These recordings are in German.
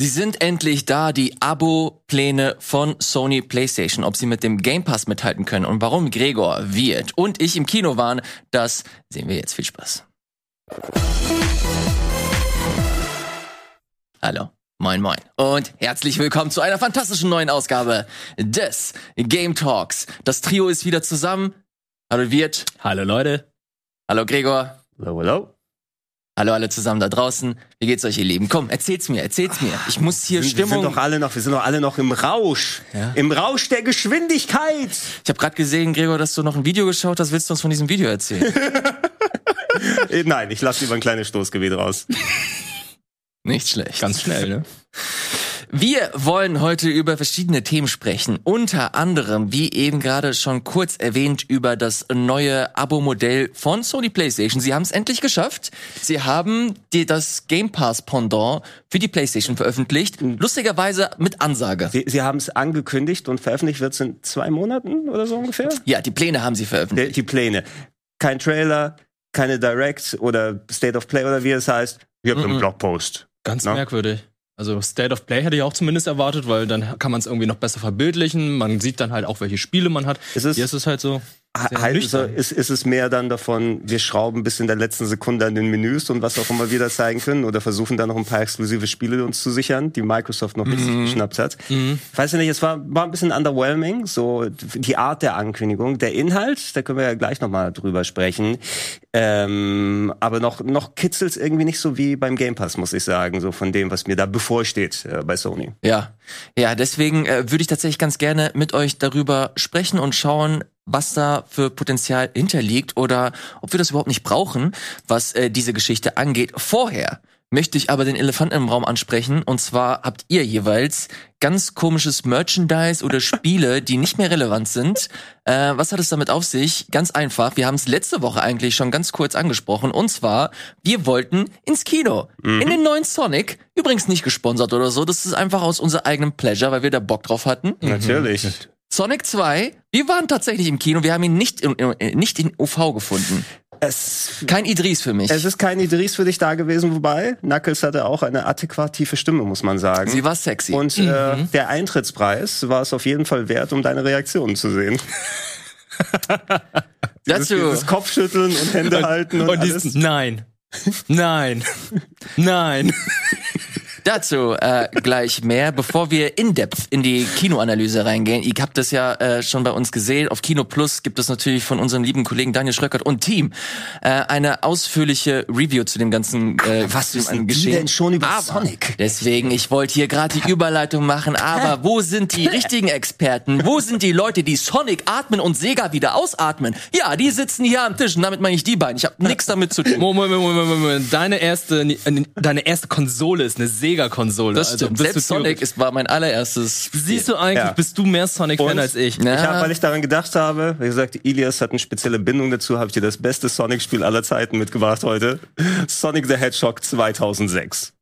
Sie sind endlich da, die Abo-Pläne von Sony PlayStation. Ob sie mit dem Game Pass mithalten können und warum Gregor, Wirt und ich im Kino waren, das sehen wir jetzt. Viel Spaß. Hallo. Moin, moin. Und herzlich willkommen zu einer fantastischen neuen Ausgabe des Game Talks. Das Trio ist wieder zusammen. Hallo Wirt. Hallo Leute. Hallo Gregor. Hallo, hallo. Hallo alle zusammen da draußen. Wie geht's euch, ihr Lieben? Komm, erzähl's mir, erzähl's mir. Ich muss hier wir, Stimmung. Wir sind doch alle noch, wir sind doch alle noch im Rausch. Ja. Im Rausch der Geschwindigkeit. Ich habe gerade gesehen, Gregor, dass du noch ein Video geschaut hast. Willst du uns von diesem Video erzählen? Äh, Nein, ich lasse lieber ein kleines Stoßgebet raus. Nicht schlecht. Ganz schnell, ne? Wir wollen heute über verschiedene Themen sprechen. Unter anderem, wie eben gerade schon kurz erwähnt, über das neue Abo-Modell von Sony PlayStation. Sie haben es endlich geschafft. Sie haben die, das Game Pass Pendant für die PlayStation veröffentlicht. Lustigerweise mit Ansage. Sie, Sie haben es angekündigt und veröffentlicht wird es in zwei Monaten oder so ungefähr? Ja, die Pläne haben sie Die, veröffentlicht. die Pläne. Kein Trailer, keine Direct oder State of Play oder wie es heißt. Ihr habt Mhm. einen Blogpost. Ganz Na? merkwürdig. Also State of Play hätte ich auch zumindest erwartet, weil dann kann man es irgendwie noch besser verbildlichen. Man sieht dann halt auch, welche Spiele man hat. Ist es- Hier ist es halt so. Halt, ist, ist es mehr dann davon, wir schrauben bis in der letzten Sekunde an den Menüs und was auch immer wir da zeigen können oder versuchen dann noch ein paar exklusive Spiele uns zu sichern, die Microsoft noch nicht geschnappt hat. Weiß ja nicht, es war, war ein bisschen underwhelming, so die Art der Ankündigung. Der Inhalt, da können wir ja gleich nochmal drüber sprechen. Ähm, aber noch, noch kitzelt's irgendwie nicht so wie beim Game Pass, muss ich sagen, so von dem, was mir da bevorsteht äh, bei Sony. Ja, ja, deswegen äh, würde ich tatsächlich ganz gerne mit euch darüber sprechen und schauen, was da für Potenzial hinterliegt oder ob wir das überhaupt nicht brauchen, was äh, diese Geschichte angeht. Vorher möchte ich aber den Elefanten im Raum ansprechen und zwar habt ihr jeweils ganz komisches Merchandise oder Spiele, die nicht mehr relevant sind. Äh, was hat es damit auf sich? Ganz einfach. Wir haben es letzte Woche eigentlich schon ganz kurz angesprochen. Und zwar, wir wollten ins Kino. In den neuen Sonic. Übrigens nicht gesponsert oder so. Das ist einfach aus unserem eigenen Pleasure, weil wir da Bock drauf hatten. Natürlich. Sonic 2, wir waren tatsächlich im Kino. Wir haben ihn nicht in, in, nicht in OV gefunden. Es Kein Idris für mich. Es ist kein Idris für dich da gewesen, wobei Knuckles hatte auch eine adäquat tiefe Stimme, muss man sagen. Sie war sexy. Und äh, der Eintrittspreis war es auf jeden Fall wert, um deine Reaktionen zu sehen. Dazu, Dieses Kopfschütteln und Hände halten und, Und alles. diesen, nein. Nein. Nein. dazu äh, gleich mehr, bevor wir in depth in die Kinoanalyse reingehen. Ihr habt das ja äh, schon bei uns gesehen. Auf Kino Plus gibt es natürlich von unserem lieben Kollegen Daniel Schröckert und Team äh, eine ausführliche Review zu dem ganzen äh, Was wissen die Geschehen. denn schon über aber, Sonic? Deswegen, ich wollte hier gerade die Überleitung machen, aber wo sind die richtigen Experten? Wo sind die Leute, die Sonic atmen und Sega wieder ausatmen? Ja, die sitzen hier am Tisch und damit meine ich die beiden. Ich habe nichts damit zu tun. Moment, Moment, Moment, Moment. Deine erste, äh, deine erste Konsole ist eine Sega-Konsole. Das stimmt. bist Selbst Sonic ist, war mein allererstes. Siehst du eigentlich, Ja. bist du mehr Sonic-Fan als ich? Ja. Ich hab, weil ich daran gedacht habe, wie gesagt, Ilias hat eine spezielle Bindung dazu, habe ich dir das beste Sonic-Spiel aller Zeiten mitgebracht heute. Sonic the Hedgehog 2006.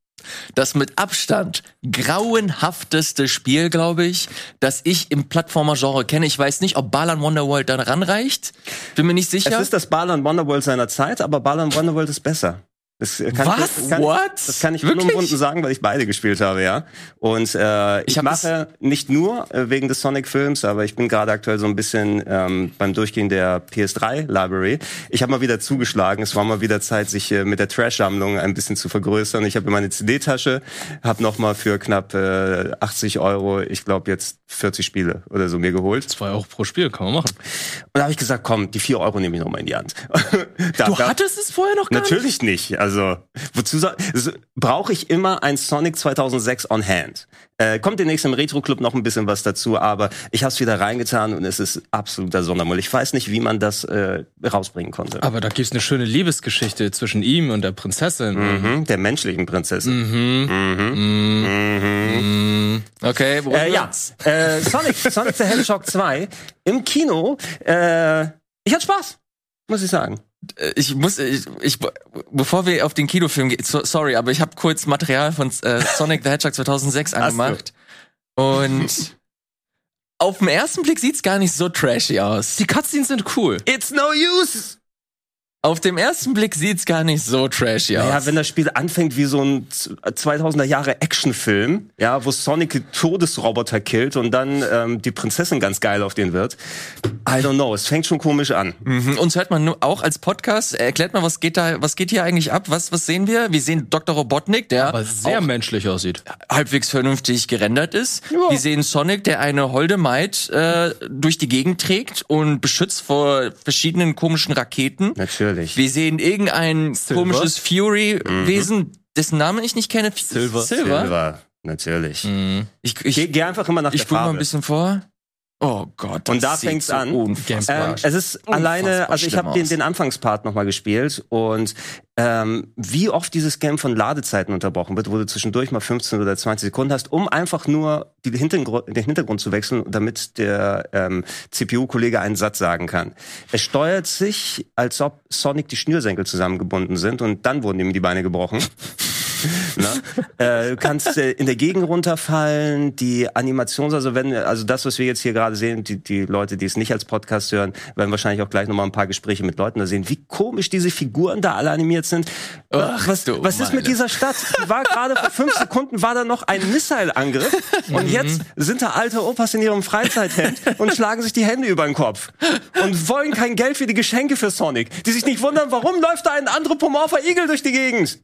das mit Abstand grauenhafteste Spiel, glaube ich, das ich im Plattformer-Genre kenne. Ich weiß nicht, ob Balan Wonderworld da ranreicht. Bin mir nicht sicher. Es ist das Balan Wonderworld seiner Zeit, aber Balan Wonderworld ist besser. Das kann Was? Ich, das kann, What? Das kann ich Wirklich? unumwunden sagen, weil ich beide gespielt habe, ja. Und äh, ich, hab mache nicht nur äh, wegen des Sonic-Films, aber ich bin gerade aktuell so ein bisschen ähm, beim Durchgehen der PS3-Library. Ich habe mal wieder zugeschlagen. Es war mal wieder Zeit, sich äh, mit der Trash-Sammlung ein bisschen zu vergrößern. Ich habe meine CD-Tasche, habe noch mal für knapp äh, 80 Euro, ich glaube jetzt 40 Spiele oder so mir geholt. Zwei Euro pro Spiel, kann man machen. Und da habe ich gesagt, komm, die 4 Euro nehme ich noch mal in die Hand. da, Du da- hattest es vorher noch gar nicht? Natürlich nicht. Also, wozu soll, also, brauche ich immer ein Sonic 2006 on hand? Äh, kommt demnächst im Retro Club noch ein bisschen was dazu, aber ich habe es wieder reingetan und es ist absoluter Sondermüll. Ich weiß nicht, wie man das äh, rausbringen konnte. Aber da gibt's eine schöne Liebesgeschichte zwischen ihm und der Prinzessin. Mhm, der menschlichen Prinzessin. okay, worum Äh, ja, äh, Sonic, Sonic the Hedgehog 2 im Kino. Äh, ich hatte Spaß, muss ich sagen. Äh, Ich muss, ich, ich, bevor wir auf den Kinofilm gehen, so, sorry, aber ich habe kurz Material von äh, Sonic the Hedgehog 2006 du? angemacht. Und auf den ersten Blick sieht's gar nicht so trashy aus. Die Cutscenes sind cool. It's no use. Auf dem ersten Blick sieht's gar nicht so trashy aus. Ja, wenn das Spiel anfängt wie so ein 2000er Jahre Actionfilm, ja, wo Sonic Todesroboter killt und dann ähm, die Prinzessin ganz geil auf den wird. I don't know, es fängt schon komisch an. Mhm. Uns hört man nur auch als Podcast. Erklärt mal, was geht da, was geht hier eigentlich ab? Was, was sehen wir? Wir sehen Dr. Robotnik, der Aber sehr auch menschlich aussieht. halbwegs vernünftig gerendert ist. Wir sehen Sonic, der eine holde Maid äh, durch die Gegend trägt und beschützt vor verschiedenen komischen Raketen. Natürlich. Wir sehen irgendein komisches Fury-Wesen, dessen Namen ich nicht kenne. Silver. Silver. Silver, natürlich. Ich, Geh, ich, geh einfach immer nach ich der spule mal Farbe. ein bisschen vor. Oh Gott. Und da fängt's so an. Unfassbar. Ähm, es ist Unfassbar alleine, also ich habe den, den Anfangspart nochmal gespielt und ähm, wie oft dieses Game von Ladezeiten unterbrochen wird, wo du zwischendurch mal 15 oder 20 Sekunden hast, um einfach nur die Hintergrund, den Hintergrund zu wechseln, damit der ähm, CPU-Kollege einen Satz sagen kann. Es steuert sich, als ob Sonic die Schnürsenkel zusammengebunden sind und dann wurden ihm die Beine gebrochen. Na? äh, du kannst äh, in der Gegend runterfallen, die Animations, also wenn, also das, was wir jetzt hier gerade sehen, die, die Leute, die es nicht als Podcast hören, werden wahrscheinlich auch gleich nochmal ein paar Gespräche mit Leuten da sehen, wie komisch diese Figuren da alle animiert sind. Ach, was was ist mit dieser Stadt? Die war gerade vor fünf Sekunden war da noch ein Missile-Angriff und jetzt sind da alte Opas in ihrem Freizeithemd und schlagen sich die Hände über den Kopf und wollen kein Geld für die Geschenke für Sonic, die sich nicht wundern, warum läuft da ein anthropomorpher Igel durch die Gegend.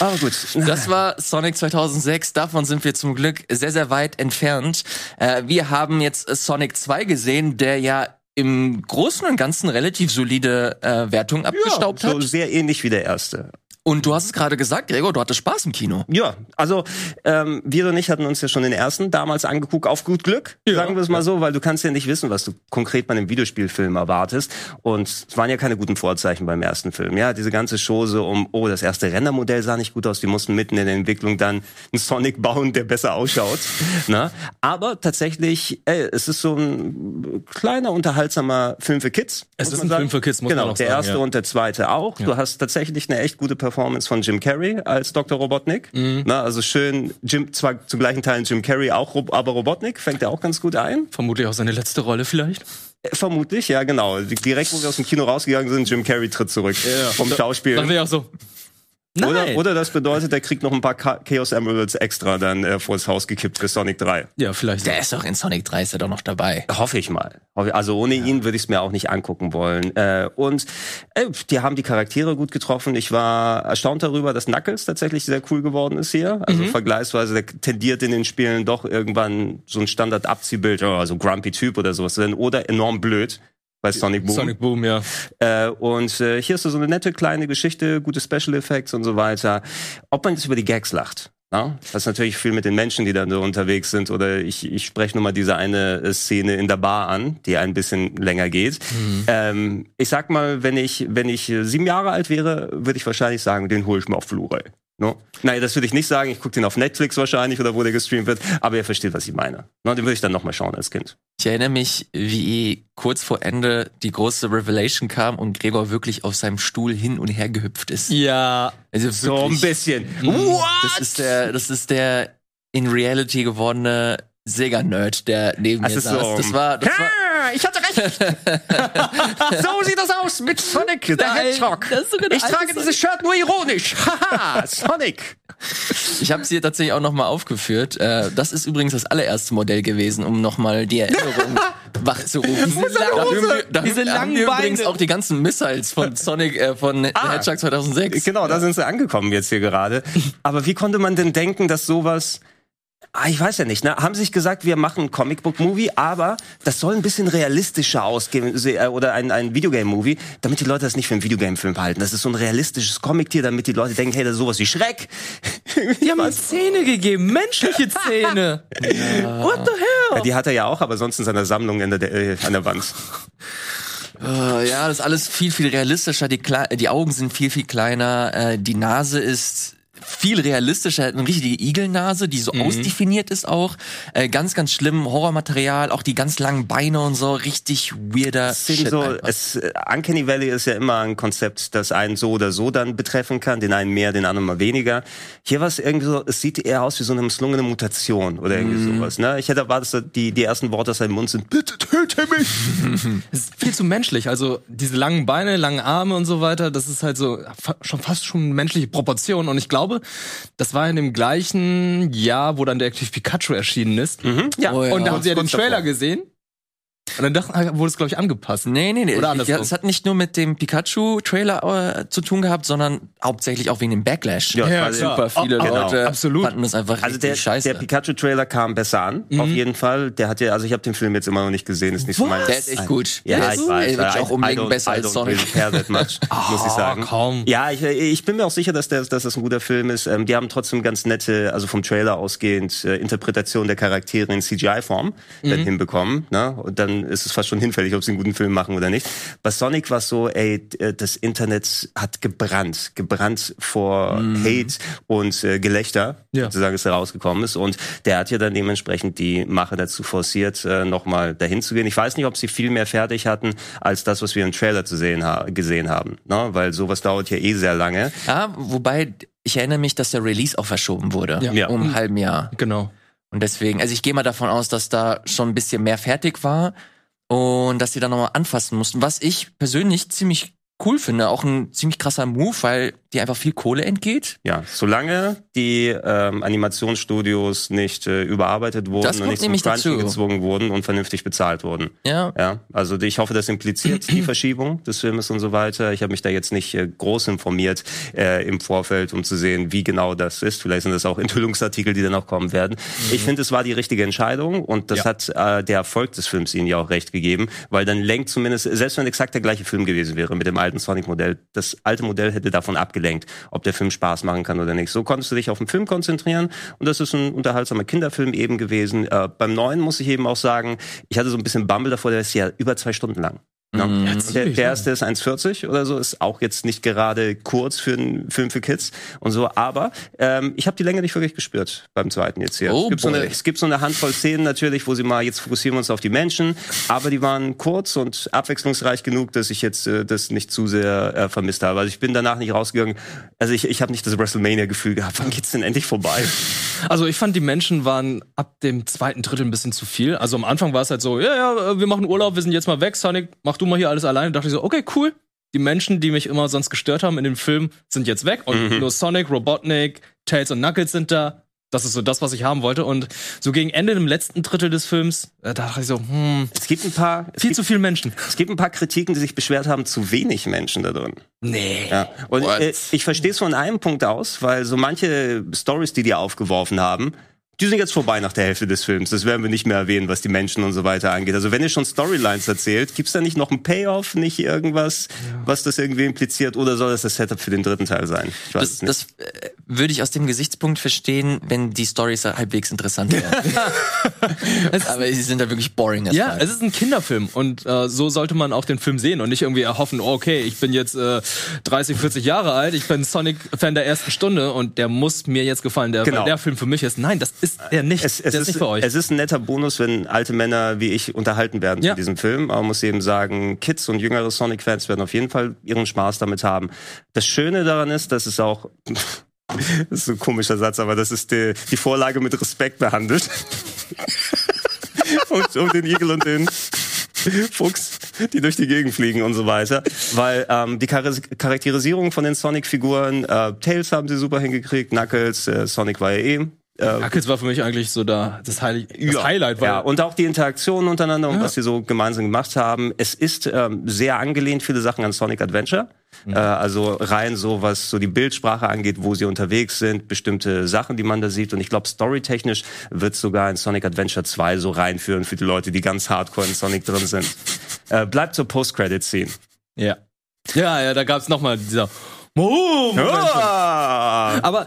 Aber gut. Das war Sonic 2006. Davon sind wir zum Glück sehr, sehr weit entfernt. Äh, wir haben jetzt Sonic 2 gesehen, der ja im Großen und Ganzen relativ solide äh, Wertung abgestaubt so hat. sehr ähnlich wie der erste. Und du hast es gerade gesagt, Gregor, du hattest Spaß im Kino. Ja, also ähm, wir und ich hatten uns ja schon den ersten damals angeguckt, auf gut Glück, sagen wir es mal so, weil du kannst ja nicht wissen, was du konkret bei einem Videospielfilm erwartest. Und es waren ja keine guten Vorzeichen beim ersten Film. Ja, diese ganze Chose um, oh, das erste Rendermodell sah nicht gut aus, die mussten mitten in der Entwicklung dann einen Sonic bauen, der besser ausschaut. Na? Aber tatsächlich, ey, es ist so ein kleiner, unterhaltsamer Film für Kids. Es ist ein sagen. Film für Kids, muss genau, man auch der sagen, erste ja. und der zweite auch. Du hast tatsächlich eine echt gute Performance von Jim Carrey als Dr. Robotnik. Mhm. Na, also schön, Jim, zwar zu gleichen Teilen Jim Carrey auch, aber Robotnik fängt er auch ganz gut ein. Vermutlich auch seine letzte Rolle vielleicht. Äh, Vermutlich, ja genau. Direkt, wo wir aus dem Kino rausgegangen sind, Jim Carrey tritt zurück vom Schauspiel. Dann wäre auch so. Oder, oder das bedeutet, er kriegt noch ein paar Cha- Chaos Emeralds extra dann äh, vors Haus gekippt für Sonic 3. Ja, vielleicht. Der ist doch in Sonic 3 ist er doch noch dabei. Hoffe ich mal. Also ohne ihn würde ich es mir auch nicht angucken wollen. Äh, und äh, die haben die Charaktere gut getroffen. Ich war erstaunt darüber, dass Knuckles tatsächlich sehr cool geworden ist hier. Also vergleichsweise, der tendiert in den Spielen doch irgendwann so ein Standard-Abziehbild, oh, also Grumpy Typ oder sowas. Oder enorm blöd bei Sonic Boom. Sonic Boom, ja. Äh, und äh, hier ist so eine nette kleine Geschichte, gute Special Effects und so weiter. Ob man jetzt über die Gags lacht. Ja? Das ist natürlich viel mit den Menschen, die da so unterwegs sind. Oder ich, ich spreche nur mal diese eine äh, Szene in der Bar an, die ein bisschen länger geht. Ähm, ich sag mal, wenn ich, wenn ich äh, sieben Jahre alt wäre, würde ich wahrscheinlich sagen, den hole ich mir auf Blu-ray. No? Nein, das würde ich nicht sagen. Ich gucke den auf Netflix wahrscheinlich oder wo der gestreamt wird. Aber ihr versteht, was ich meine. No, den würde ich dann nochmal schauen als Kind. Ich erinnere mich, wie kurz vor Ende die große Revelation kam und Gregor wirklich auf seinem Stuhl hin und her gehüpft ist. Ja. Also So ein bisschen. Das ist der, das ist der in Reality gewordene Sega-Nerd, der neben Das mir ist saß. so- Das war, das war, Ich hatte recht. so sieht das aus mit Sonic the Hedgehog. Ich trage dieses Shirt nur ironisch. Haha, Sonic. Ich habe es hier tatsächlich auch nochmal aufgeführt. Äh, das ist übrigens das allererste Modell gewesen, um nochmal die Erinnerung wachzurufen. Da haben wir, da Diese haben langen wir übrigens Beine. auch die ganzen Missiles von Sonic, äh, von The Ah. Hedgehog 2006. Genau, da sind sie angekommen jetzt hier gerade. Aber wie konnte man denn denken, dass sowas Ah, ich weiß ja nicht, ne? Haben sich gesagt, wir machen ein Comicbook-Movie, aber das soll ein bisschen realistischer ausgehen äh, oder ein, ein Videogame-Movie, damit die Leute das nicht für einen Videogame-Film behalten. Das ist so ein realistisches Comic-Tier, damit die Leute denken, hey, das ist sowas wie Schreck. Die haben ihm Zähne gegeben, menschliche Zähne. What the hell? Ja, die hat er ja auch, aber sonst in seiner Sammlung in der, äh, an der Wand. Äh, ja, das ist alles viel, viel realistischer. Die, Kle die Augen sind viel, viel kleiner. Äh, die Nase ist viel realistischer. Er hat eine richtige Igelnase, die so ausdefiniert ist auch. Äh, ganz, ganz schlimm. Horrormaterial, auch die ganz langen Beine und so. Richtig weirder Es Shit so, einfach. es, äh, Uncanny Valley ist ja immer ein Konzept, das einen so oder so dann betreffen kann, den einen mehr, den anderen mal weniger. Hier war es irgendwie so, es sieht eher aus wie so eine misslungene Mutation oder irgendwie Mhm. sowas. Ne? Ich hätte erwartet, dass die, die ersten Worte aus seinem Mund sind, bitte töte es ist viel zu menschlich. Also diese langen Beine, langen Arme und so weiter, das ist halt so fa schon fast schon menschliche Proportionen. Und ich glaube, das war in dem gleichen Jahr, wo dann Detective Pikachu erschienen ist. Ja. Oh, ja. Und da haben sie ja den Trailer davor. gesehen. Und dann dachten, wurde es, glaube ich, angepasst. Nee, nee, nee. Oder Ich- andersrum. ja, es hat nicht nur mit dem Pikachu-Trailer äh, zu tun gehabt, sondern hauptsächlich auch wegen dem Backlash. Ja, Ja. Super viele Oh, genau. Leute Absolut. fanden das einfach Also der, richtig scheiße. der Pikachu-Trailer kam besser an, auf jeden Fall. Der hat ja, also ich habe den Film jetzt immer noch nicht gesehen, ist nicht so mein. der ist echt gut. Ja, der ich ist weiß. wirklich I- auch don't- besser als Sonic. really much, muss ich sagen. kaum. Ja, ich, ich bin mir auch sicher, dass, der, dass das ein guter Film ist. Ähm, die haben trotzdem ganz nette, also vom Trailer ausgehend, äh, Interpretation der Charaktere in CGI-Form dann hinbekommen. Ne? Und dann ist es fast schon hinfällig, ob sie einen guten Film machen oder nicht. Bei Sonic war es so, ey, äh, das Internet hat gebrannt. Gebrannt vor Hate und äh, Gelächter, Ja. sozusagen, es herausgekommen ist. Und der hat ja dann dementsprechend die Macher dazu forciert, äh, nochmal dahin zu gehen. Ich weiß nicht, ob sie viel mehr fertig hatten, als das, was wir im Trailer zu sehen ha gesehen haben. Ne? Weil sowas dauert ja eh sehr lange. Ja, wobei ich erinnere mich, dass der Release auch verschoben wurde. Ja. Ja. Um ein halben Jahr. Genau. Und deswegen, also ich gehe mal davon aus, dass da schon ein bisschen mehr fertig war und dass sie da nochmal anfassen mussten. Was ich persönlich ziemlich cool finde, auch ein ziemlich krasser Move, weil dir einfach viel Kohle entgeht. Ja, solange die ähm, Animationsstudios nicht äh, überarbeitet wurden Das und nicht zum Crunchen gezwungen wurden und vernünftig bezahlt wurden. Ja. Ja, also ich hoffe, das impliziert die Verschiebung des Filmes und so weiter. Ich habe mich da jetzt nicht äh, groß informiert äh, im Vorfeld, um zu sehen, wie genau das ist. Vielleicht sind das auch Enthüllungsartikel, die dann noch kommen werden. Ich finde, es war die richtige Entscheidung und das Ja. hat äh, der Erfolg des Films ihnen ja auch recht gegeben, weil dann lenkt zumindest, selbst wenn exakt der gleiche Film gewesen wäre mit dem alten Sonic-Modell, das alte Modell hätte davon abgelenkt, ob der Film Spaß machen kann oder nicht. So konntest du dich auf den Film konzentrieren und das ist ein unterhaltsamer Kinderfilm eben gewesen. Äh, beim neuen muss ich eben auch sagen, ich hatte so ein bisschen Bumble davor, der ist ja über zwei Stunden lang. Mhm. Und der, der erste ist 1,40 oder so, ist auch jetzt nicht gerade kurz für einen Film für Kids und so, aber ähm, ich habe die Länge nicht wirklich gespürt beim zweiten jetzt hier. Oh es, gibt so eine, es gibt so eine Handvoll Szenen natürlich, wo sie mal, jetzt fokussieren wir uns auf die Menschen, aber die waren kurz und abwechslungsreich genug, dass ich jetzt äh, das nicht zu sehr äh, vermisst habe. Also ich bin danach nicht rausgegangen, also ich, ich habe nicht das WrestleMania-Gefühl gehabt, wann geht's denn endlich vorbei? Also ich fand, die Menschen waren ab dem zweiten Drittel ein bisschen zu viel. Also am Anfang war es halt so, ja, ja, äh, wir machen Urlaub, wir sind jetzt mal weg, Sonic, mach du mal hier alles alleine. Da dachte ich so, okay, cool. Die Menschen, die mich immer sonst gestört haben in dem Film, sind jetzt weg. Und Mhm. nur Sonic, Robotnik, Tails und Knuckles sind da. Das ist so das, was ich haben wollte. Und so gegen Ende im letzten Drittel des Films, äh, da dachte ich so, hm, Es gibt ein paar, viel gibt, zu viele Menschen. es gibt ein paar Kritiken, die sich beschwert haben, zu wenig Menschen da drin. Nee. Ja. Und What? äh, ich verstehe es von einem Punkt aus, weil so manche Stories, die die aufgeworfen haben, die sind jetzt vorbei nach der Hälfte des Films. Das werden wir nicht mehr erwähnen, was die Menschen und so weiter angeht. Also wenn ihr schon Storylines erzählt, gibt's da nicht noch einen Payoff, nicht irgendwas, was das irgendwie impliziert, oder soll das das Setup für den dritten Teil sein? Ich weiß Das, es nicht. das äh, würde ich aus dem Gesichtspunkt verstehen, wenn die Stories halbwegs interessant wären. Aber sie sind da wirklich boring. Ja, fuck. es ist ein Kinderfilm und äh, so sollte man auch den Film sehen und nicht irgendwie erhoffen, oh, okay, ich bin jetzt äh, 30, 40 Jahre alt, ich bin Sonic-Fan der ersten Stunde und der muss mir jetzt gefallen, der, Genau. der Film für mich ist. Nein, das ist er nicht. es, es der ist, ist nicht für euch. es ist ein netter Bonus, wenn alte Männer wie ich unterhalten werden Ja. von diesem Film. Aber man muss eben sagen, Kids und jüngere Sonic-Fans werden auf jeden Fall ihren Spaß damit haben. Das Schöne daran ist, dass es auch das ist ein komischer Satz, aber das ist die, die Vorlage mit Respekt behandelt. und, und den Igel und den Fuchs, die durch die Gegend fliegen und so weiter. Weil ähm, die Char Charakterisierung von den Sonic-Figuren, äh, Tails haben sie super hingekriegt, Knuckles, äh, Sonic war ja eh äh, war für mich eigentlich so da, das, Heil das Highlight, weil ja, und auch die Interaktion untereinander und was sie so gemeinsam gemacht haben. Es ist ähm, sehr angelehnt, viele Sachen an Sonic Adventure. Äh, also rein so, was so die Bildsprache angeht, wo sie unterwegs sind, bestimmte Sachen, die man da sieht. Und ich glaube, storytechnisch wird sogar in Sonic Adventure 2 so reinführen für die Leute, die ganz hardcore in Sonic drin sind. Äh, bleibt zur Post-Credit-Scene. ja. Ja, ja, da gab's noch mal dieser oh. Ah! Aber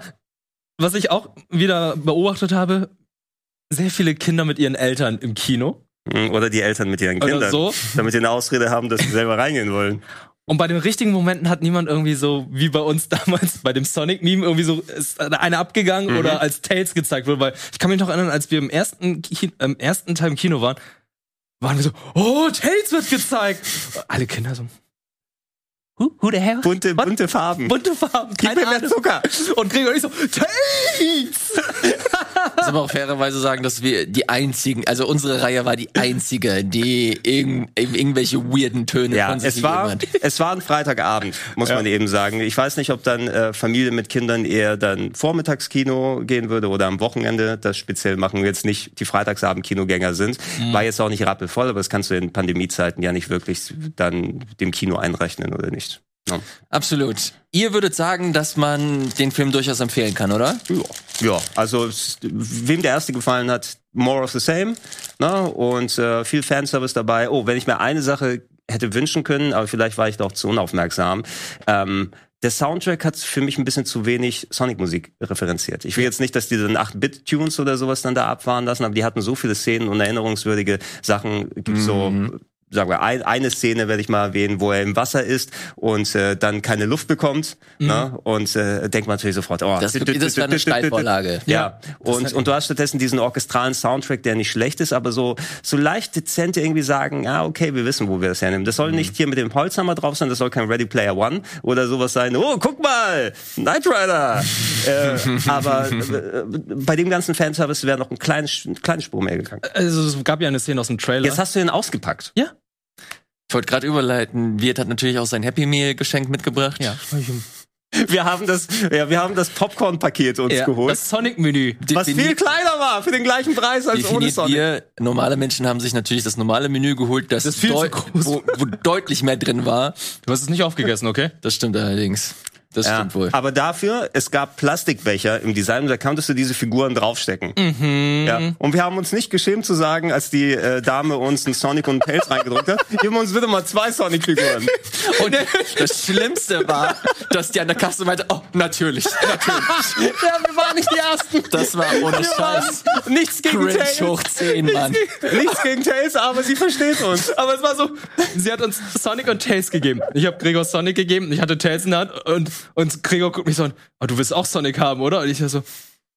was ich auch wieder beobachtet habe, sehr viele Kinder mit ihren Eltern im Kino. Hm, Oder die Eltern mit ihren Oder Kindern, so. damit sie eine Ausrede haben, dass sie selber reingehen wollen. Und bei den richtigen Momenten hat niemand irgendwie so, wie bei uns damals bei dem Sonic-Meme, irgendwie so, ist einer abgegangen oder als Tails gezeigt wurde. Weil ich kann mich noch erinnern, als wir im ersten, Ki im ersten Teil im Kino waren, waren wir so, oh, Tails wird gezeigt. Alle Kinder so, who, who the hell? Bunte, What? bunte Farben. Bunte Farben, Gib keine mir mehr Ahnung. Zucker. Und Gregor und ich so, Tails! aber auch fairerweise sagen, dass wir die einzigen, also unsere Reihe war die einzige, die irgend, irgendwelche weirden Töne Ja, von sich es war, hat. es war ein Freitagabend, muss man eben sagen. Ich weiß nicht, ob dann äh, Familie mit Kindern eher dann Vormittagskino gehen würde oder am Wochenende. Das speziell machen jetzt nicht die Freitagsabend-Kinogänger sind. Mhm. War jetzt auch nicht rappelvoll, aber das kannst du in Pandemiezeiten ja nicht wirklich dann dem Kino einrechnen oder nicht. Ja. Absolut. Ihr würdet sagen, dass man den Film durchaus empfehlen kann, oder? Ja, ja also wem der erste gefallen hat, more of the same. Ne? Und äh, viel Fanservice dabei. Oh, wenn ich mir eine Sache hätte wünschen können, aber vielleicht war ich da auch zu unaufmerksam. Ähm, der Soundtrack hat für mich ein bisschen zu wenig Sonic-Musik referenziert. Ich will jetzt nicht, dass die dann 8-Bit-Tunes oder sowas dann da abfahren lassen, aber die hatten so viele Szenen und erinnerungswürdige Sachen. Gibt so sagen wir, ein, eine Szene werde ich mal erwähnen, wo er im Wasser ist und äh, dann keine Luft bekommt. Ne? Und äh, denkt man natürlich sofort, oh, Das- das war eine Steilvorlage. Ja, und, und du hast stattdessen diesen orchestralen Soundtrack, der nicht schlecht ist, aber so, so leicht dezent irgendwie sagen, ja, okay, wir wissen, wo wir das hernehmen. Das soll nicht hier mit dem Holzhammer drauf sein, das soll kein Ready Player One oder sowas sein. Oh, guck mal, Knight Rider. äh, aber äh, bei dem ganzen Fanservice wäre noch ein kleines, eine kleine Spur mehr gegangen. Also es gab ja eine Szene aus dem Trailer. Jetzt hast du ihn ausgepackt. ja. Ich wollte gerade überleiten. Wirt hat natürlich auch sein Happy Meal Geschenk mitgebracht. Ja. Wir haben das, ja, wir haben das Popcorn-Paket uns Ja, geholt. Das Sonic-Menü. was viel kleiner war, für den gleichen Preis als ohne Sonic. ihr, normale Menschen haben sich natürlich das normale Menü geholt, das, Das ist viel zu deu- groß. Wo, wo deutlich mehr drin war. Du hast es nicht aufgegessen, okay? Das stimmt allerdings. Das Ja, stimmt wohl. aber dafür, es gab Plastikbecher im Design, da konntest du diese Figuren draufstecken. Ja. Und wir haben uns nicht geschämt zu sagen, als die äh, Dame uns einen Sonic und einen Tails reingedrückt hat, gib uns bitte mal zwei Sonic-Figuren. Und das Schlimmste war, dass die an der Kasse meinte, oh, natürlich, natürlich. ja, wir waren nicht die Ersten. Das war ohne Scheiß. Nichts gegen Cringe Tails. hoch 10, Mann. Nichts gegen Tails, aber sie versteht uns. Aber es war so, sie hat uns Sonic und Tails gegeben. Ich habe Gregor Sonic gegeben, ich hatte Tails in der Hand und, und Gregor guckt mich so an, oh, du willst auch Sonic haben, oder? Und ich so,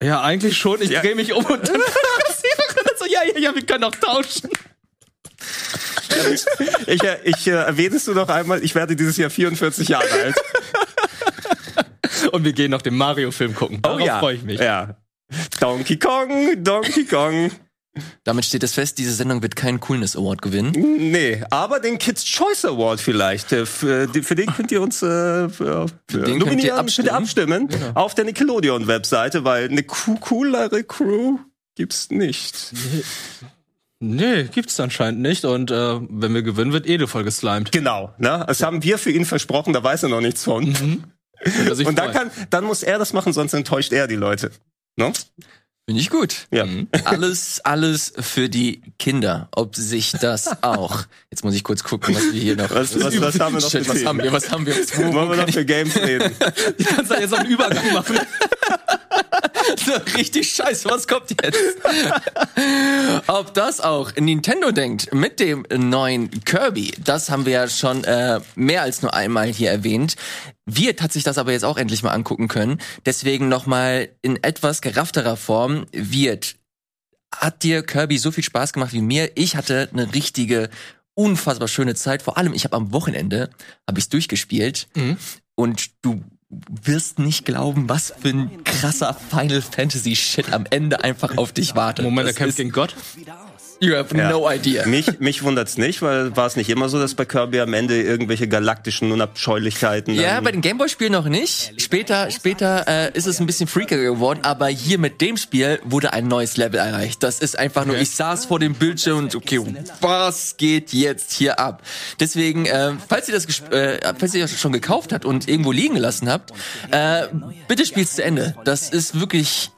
ja, eigentlich schon. Ich dreh mich um und dann so, ja, ja, ja, wir können auch tauschen. Ich, äh, ich äh, erwähne es nur noch einmal, ich werde dieses Jahr 44 Jahre alt. Und wir gehen noch den Mario-Film gucken. Darauf freue ich mich. Oh Ja. Donkey Kong, Donkey Kong. Damit steht es fest, diese Sendung wird keinen Coolness Award gewinnen. Nee, aber den Kids Choice Award vielleicht. Äh, Für, die- für den könnt ihr uns äh, für, für den könnt ihr nominieren, abstimmen. bitte abstimmen auf der Nickelodeon-Webseite, weil eine co- coolere Crew gibt's nicht. Nee, gibt's anscheinend nicht. Und äh, wenn wir gewinnen, wird Ede voll geslimed. Genau, ne? Das haben wir für ihn versprochen, da weiß er noch nichts von. Ich Und dann, kann, dann muss er das machen, sonst enttäuscht er die Leute. Ne? Finde ich gut. Ja. Alles, alles für die Kinder. Ob sich das auch. Jetzt muss ich kurz gucken, was wir hier noch. Was, was, was haben wir noch Shit, was haben wir? Was haben wir? Wo, Wollen wir noch für Games reden? Du kannst da jetzt auch einen Übergang machen. so richtig scheiße, was kommt jetzt? Ob das auch Nintendo denkt mit dem neuen Kirby, das haben wir ja schon äh, mehr als nur einmal hier erwähnt. Wirt hat sich das aber jetzt auch endlich mal angucken können. Deswegen nochmal in etwas geraffterer Form. Wirt, hat dir Kirby so viel Spaß gemacht wie mir? Ich hatte eine richtige, unfassbar schöne Zeit. Vor allem, ich habe am Wochenende, habe ich durchgespielt. Und du wirst nicht glauben, was für ein krasser Final Fantasy Shit am Ende einfach auf dich wartet. Moment, er kämpft gegen Gott. You have no idea. Mich, mich wundert's nicht, weil war es nicht immer so, dass bei Kirby am Ende irgendwelche galaktischen Unabscheulichkeiten. Ja, bei den Gameboy-Spielen noch nicht. Später, später äh, ist es ein bisschen freakiger geworden, aber hier mit dem Spiel wurde ein neues Level erreicht. Das ist einfach nur, ich saß vor dem Bildschirm und okay, was geht jetzt hier ab? Deswegen, äh, falls ihr das, äh, falls ihr das schon gekauft habt und irgendwo liegen gelassen habt, äh, bitte spielt's zu Ende. Das ist wirklich,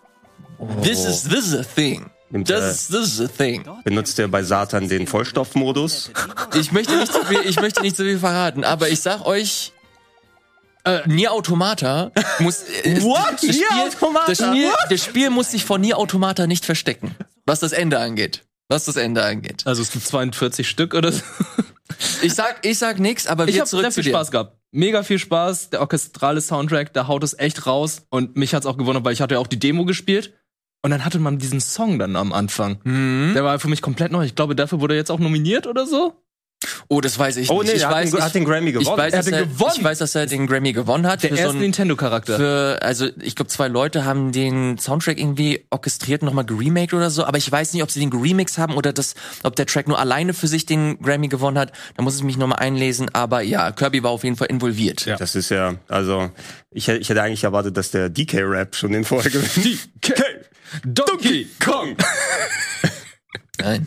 this is this is a thing. Nimmt, Das ist this is a thing. benutzt er bei Satan den Vollstoffmodus. Ich möchte nicht so viel, ich möchte nicht so viel verraten, aber ich sag euch, äh, Nier Automata muss. Äh, What? Das Nier Spiel, Automata? Das Spiel, What? das Spiel muss sich vor Nier Automata nicht verstecken, was das Ende angeht. Was das Ende angeht. Also es gibt 42 Stück oder so. Ich sag, ich sag nix, aber Ich wir habe zurück sehr zu viel dir. Spaß gehabt. Mega viel Spaß. Der orchestrale Soundtrack, der haut es echt raus. Und mich hat's auch gewundert, weil ich hatte ja auch die Demo gespielt. Und dann hatte man diesen Song dann am Anfang. Mhm. Der war für mich komplett neu. Ich glaube, dafür wurde er jetzt auch nominiert oder so. Oh, das weiß ich Oh, nicht. nee, ich er hat weiß, den- ich, hat den Grammy Ich gewonnen. weiß, Er hat den er, gewonnen. ich weiß, dass er den Grammy gewonnen hat. Der für so erste ein, Nintendo-Charakter. für, also ich glaube, zwei Leute haben den Soundtrack irgendwie orchestriert und nochmal geremaked oder so, aber ich weiß nicht, ob sie den geremixed haben oder das, ob der Track nur alleine für sich den Grammy gewonnen hat. Da muss ich mich nochmal einlesen, aber ja, Kirby war auf jeden Fall involviert. Ja. Das ist ja, also, ich, hätte- ich hätte eigentlich erwartet, dass der DK-Rap schon den vorher gewinnt. DK! Donkey Kong! Nein.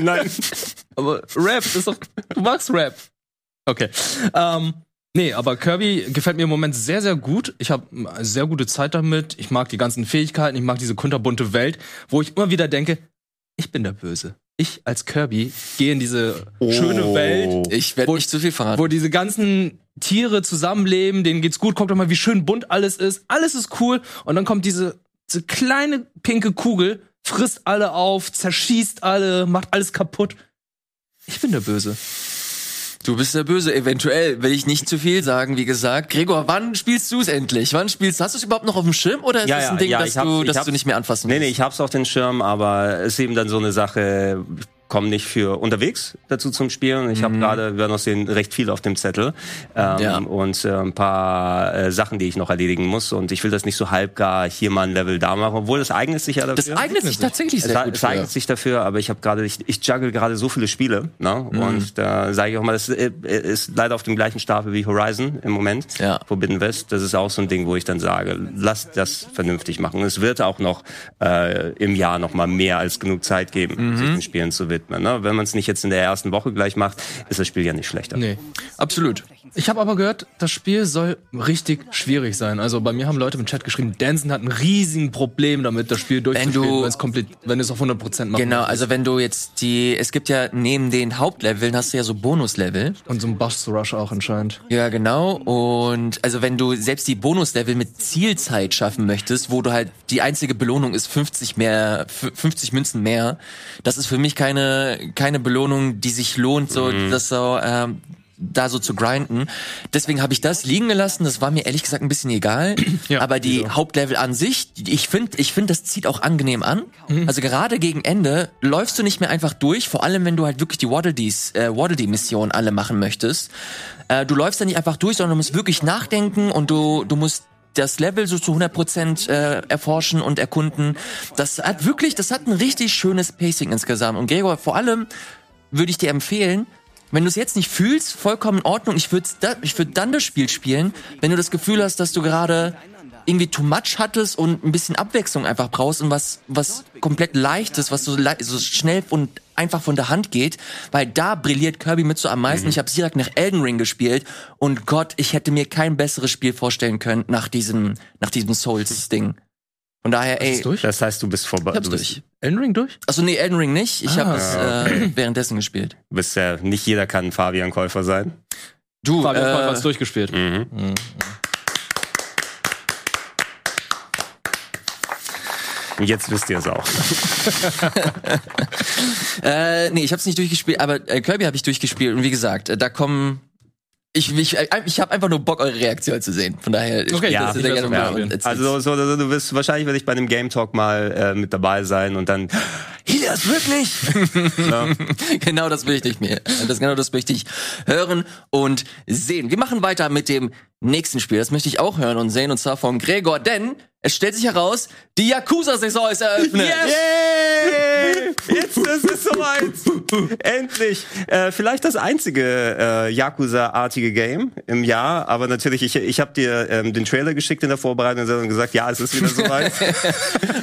Nein. Aber Rap ist doch. Du magst Rap. Okay. Ähm, nee, aber Kirby gefällt mir im Moment sehr, sehr gut. Ich habe sehr gute Zeit damit. Ich mag die ganzen Fähigkeiten, ich mag diese kunterbunte Welt, wo ich immer wieder denke, ich bin der Böse. Ich als Kirby gehe in diese schöne Welt, Ich werde Wo- nicht zu viel verraten. wo diese ganzen Tiere zusammenleben, denen geht's gut. Guck doch mal, wie schön bunt alles ist. Alles ist cool. Und dann kommt diese, diese kleine pinke Kugel, frisst alle auf, zerschießt alle, macht alles kaputt. Ich bin der Böse. Du bist der Böse, eventuell. Will ich nicht zu viel sagen, wie gesagt. Gregor, wann spielst du es endlich? Wann spielst du? Hast du es überhaupt noch auf dem Schirm oder ist Ja, das ja, ein Ding, ja, dass, hab's- du, dass du nicht mehr anfassen Nee, willst? nee, ich hab's auf den Schirm, aber es ist eben dann so eine Sache, ich komme nicht für unterwegs dazu zum Spielen. Ich habe gerade, wir werden noch sehen, recht viel auf dem Zettel ähm, Ja. und äh, ein paar äh, Sachen, die ich noch erledigen muss und ich will das nicht so halbgar hier mal ein Level da machen, obwohl das eignet sich ja dafür. Das eignet sich tatsächlich es, sehr gut es für. eignet sich dafür, aber ich habe gerade, ich, ich juggle gerade so viele Spiele, ne? Mhm. Und da sage ich auch mal, das äh, ist leider auf dem gleichen Stapel wie Horizon im Moment, Ja. Forbidden West. Das ist auch so ein Ding, wo ich dann sage, lass das vernünftig machen. Es wird auch noch äh, im Jahr noch mal mehr als genug Zeit geben, Mhm. sich den Spielen zu widmen. Ne? Wenn man es nicht jetzt in der ersten Woche gleich macht, ist das Spiel ja nicht schlechter. Nee. Absolut. Ich habe aber gehört, das Spiel soll richtig schwierig sein. Also bei mir haben Leute im Chat geschrieben, Danson hat ein riesiges Problem damit, das Spiel durchzuspielen, du- wenn es komplett, wenn es auf 100% macht. Genau, also wenn du jetzt die, es gibt ja neben den Hauptleveln hast du ja so Bonuslevel. Und so ein Boss Rush auch anscheinend. Ja, genau. Und also wenn du selbst die Bonuslevel mit Zielzeit schaffen möchtest, wo du halt die einzige Belohnung ist 50 mehr, f- 50 Münzen mehr, das ist für mich keine keine Belohnung, die sich lohnt, so das so ähm, da so zu grinden. Deswegen habe ich das liegen gelassen. Das war mir ehrlich gesagt ein bisschen egal. Ja, Aber die wieso? Hauptlevel an sich, ich finde, ich finde, das zieht auch angenehm an. Also gerade gegen Ende läufst du nicht mehr einfach durch, vor allem wenn du halt wirklich die Waddle Dees, äh, Waddle Dee Mission alle machen möchtest. Äh, du läufst da nicht einfach durch, sondern du musst wirklich nachdenken und du, du musst das Level so zu 100% äh, erforschen und erkunden. Das hat wirklich, das hat ein richtig schönes Pacing insgesamt. Und Gregor, vor allem würde ich dir empfehlen, wenn du es jetzt nicht fühlst, vollkommen in Ordnung. Ich würde da, ich würd dann das Spiel spielen, wenn du das Gefühl hast, dass du gerade irgendwie too much hattest und ein bisschen Abwechslung einfach brauchst und was, was komplett leichtes, was so, lei- so schnell und einfach von der Hand geht, weil da brilliert Kirby mit so am meisten. Ich habe direkt nach Elden Ring gespielt und Gott, ich hätte mir kein besseres Spiel vorstellen können nach diesem, nach diesem Souls-Ding. Von daher, ey, Ist durch? Das heißt, du bist vorbei. ich hab's du bist, durch. Elden Ring durch? Achso, nee, Elden Ring nicht. Ich habe Ah. es äh, währenddessen gespielt. du bist ja, nicht jeder kann ein Fabian-Käufer sein. Du, Fabian äh, Käufer hat's durchgespielt. Mhm. Und jetzt wisst ihr es auch. Äh, nee, ich habe es nicht durchgespielt, aber äh, Kirby habe ich durchgespielt und wie gesagt, äh, da kommen ich ich, ich habe einfach nur Bock eure Reaktion zu sehen. Von daher Okay, spielt ja, das ich gerne erzähl's. Also so, so, du wirst wahrscheinlich werde ich bei einem Game Talk mal äh, mit dabei sein und dann Helios wirklich? ja. genau das möchte ich mir. Das genau das möchte ich hören und sehen. Wir machen weiter mit dem nächsten Spiel. Das möchte ich auch hören und sehen und zwar von Gregor, denn es stellt sich heraus, die Yakuza-Saison ist eröffnet. Yay! Jetzt ist es soweit. Endlich. Äh, vielleicht das einzige äh, Yakuza-artige Game im Jahr, aber natürlich, ich, ich habe dir ähm, den Trailer geschickt in der Vorbereitung und gesagt, ja, es ist wieder soweit.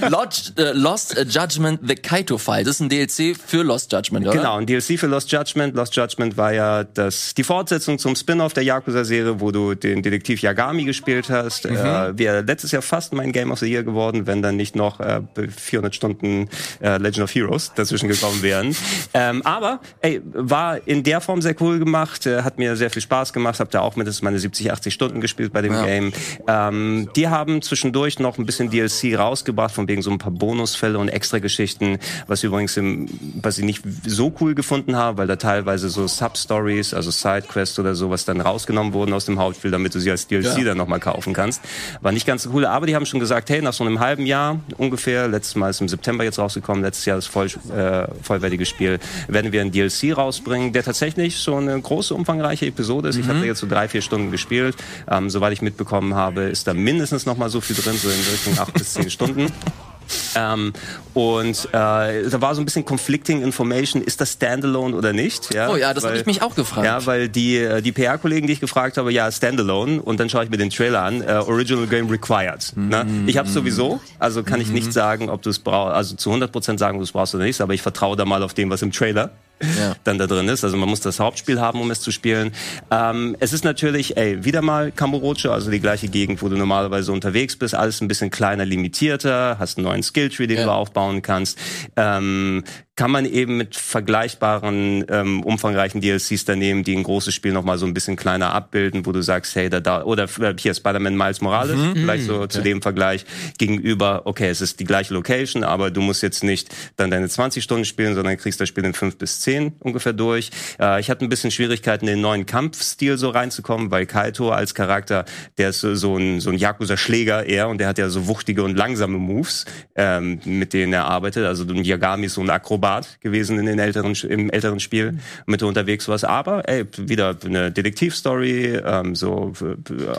Lost, äh, Lost Judgment The Kaito File. Das ist ein DLC für Lost Judgment, oder? Genau, ein DLC für Lost Judgment. Lost Judgment war ja das, die Fortsetzung zum Spin-off der Yakuza-Serie, wo du den Detektiv Yagami gespielt hast. Mhm. Äh, Wäre letztes Jahr fast mein Game of the Year geworden, wenn dann nicht noch äh, 400 Stunden äh, Legend of Heroes dazwischen gekommen wären. Ähm, aber, ey, war in der Form sehr cool gemacht, äh, hat mir sehr viel Spaß gemacht, hab da auch mindestens meine 70, 80 Stunden gespielt bei dem Ja. Game. Ähm, die haben zwischendurch noch ein bisschen DLC rausgebracht, von wegen so ein paar Bonusfälle und extra Geschichten, was übrigens im, was ich nicht so cool gefunden habe, weil da teilweise so Sub-Stories, also Sidequests oder sowas dann rausgenommen wurden aus dem Hauptspiel, damit du sie als DLC Ja. dann nochmal kaufen kannst. War nicht ganz so cool, aber die haben schon gesagt, hey, nach so einem halben Jahr ungefähr, letztes Mal ist im September jetzt rausgekommen, letztes Jahr das voll, äh, vollwertiges Spiel, werden wir ein DLC rausbringen, der tatsächlich so eine große, umfangreiche Episode ist. Ich habe jetzt so drei, vier Stunden gespielt. Ähm, soweit ich mitbekommen habe, ist da mindestens noch mal so viel drin, so in Richtung acht bis zehn Stunden. Ähm, und äh, da war so ein bisschen conflicting information, ist das Standalone oder nicht? Ja, Oh ja, das habe ich mich auch gefragt. ja, weil die, äh, die PR-Kollegen, die ich gefragt habe, ja, Standalone. Und dann schaue ich mir den Trailer an, äh, Original Game Required. Ne? Ich habe sowieso, also kann ich nicht sagen, ob du es brauchst, also zu 100% sagen, ob du es brauchst oder nicht, aber ich vertraue da mal auf dem, was im Trailer Ja. dann da drin ist. Also man muss das Hauptspiel haben, um es zu spielen. Ähm, es ist natürlich, ey, wieder mal Kamurocho, also die gleiche Gegend, wo du normalerweise unterwegs bist. Alles ein bisschen kleiner, limitierter, hast einen neuen Skilltree, den Ja. du aufbauen kannst. Ähm, kann man eben mit vergleichbaren, ähm, umfangreichen DLCs da nehmen, die ein großes Spiel nochmal so ein bisschen kleiner abbilden, wo du sagst, hey, da, da oder äh, hier Spider-Man Miles Morales, vielleicht so zu dem Vergleich gegenüber, okay, es ist die gleiche Location, aber du musst jetzt nicht dann deine 20 Stunden spielen, sondern kriegst das Spiel in 5 bis 10 ungefähr durch. Äh, ich hatte ein bisschen Schwierigkeiten, in den neuen Kampfstil so reinzukommen, weil Kaito als Charakter, der ist so, so ein, so ein Yakuza-Schläger eher und der hat ja so wuchtige und langsame Moves, ähm, mit denen er arbeitet. Also ein Yagami ist so ein Akrobat gewesen in den älteren, im älteren Spiel, mit du unterwegs warst. Aber ey, wieder eine Detektivstory, ähm, so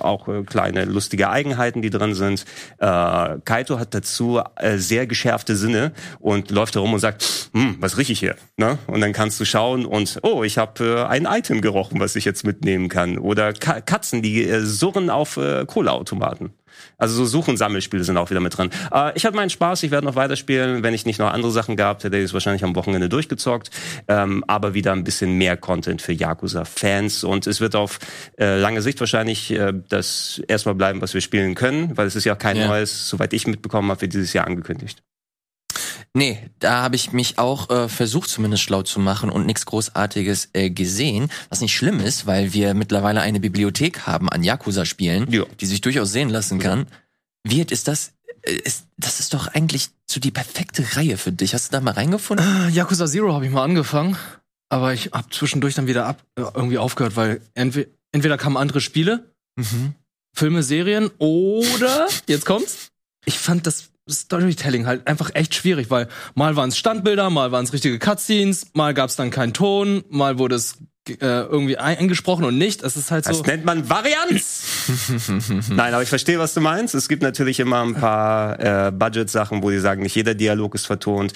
auch äh, kleine lustige Eigenheiten, die drin sind. Äh, Kaito hat dazu äh, sehr geschärfte Sinne und läuft herum und sagt, hm, was rieche ich hier? Ne? Und dann kannst du schauen und, oh, ich habe äh, ein Item gerochen, was ich jetzt mitnehmen kann. Oder Ka Katzen, die äh, surren auf Kohleautomaten. Also so Such- und Sammelspiele sind auch wieder mit drin. Äh, ich hatte meinen Spaß, ich werde noch weiterspielen. Wenn ich nicht noch andere Sachen gehabt hätte, hätte ich es wahrscheinlich am Wochenende durchgezockt. Ähm, aber wieder ein bisschen mehr Content für Yakuza-Fans. Und es wird auf äh, lange Sicht wahrscheinlich äh, das erstmal bleiben, was wir spielen können, weil es ist ja auch kein Ja. neues, soweit ich mitbekommen habe, wird dieses Jahr angekündigt. Nee, da habe ich mich auch äh, versucht, zumindest schlau zu machen und nichts Großartiges äh, gesehen. Was nicht schlimm ist, weil wir mittlerweile eine Bibliothek haben an Yakuza-Spielen, Ja. die sich durchaus sehen lassen kann. Wird ist das, äh, ist, das ist doch eigentlich so die perfekte Reihe für dich. Hast du da mal reingefunden? Äh, Yakuza Zero habe ich mal angefangen, aber ich habe zwischendurch dann wieder ab, äh, irgendwie aufgehört, weil entweder, entweder kamen andere Spiele, Filme, Serien oder, jetzt kommt's, ich fand das Storytelling halt einfach echt schwierig, weil mal waren es Standbilder, mal waren es richtige Cutscenes, mal gab es dann keinen Ton, mal wurde es äh, irgendwie ein- eingesprochen und nicht. Es ist halt Das so. nennt man Varianz. Nein, aber ich verstehe, was du meinst. Es gibt natürlich immer ein paar äh, Budget-Sachen, wo die sagen, nicht jeder Dialog ist vertont.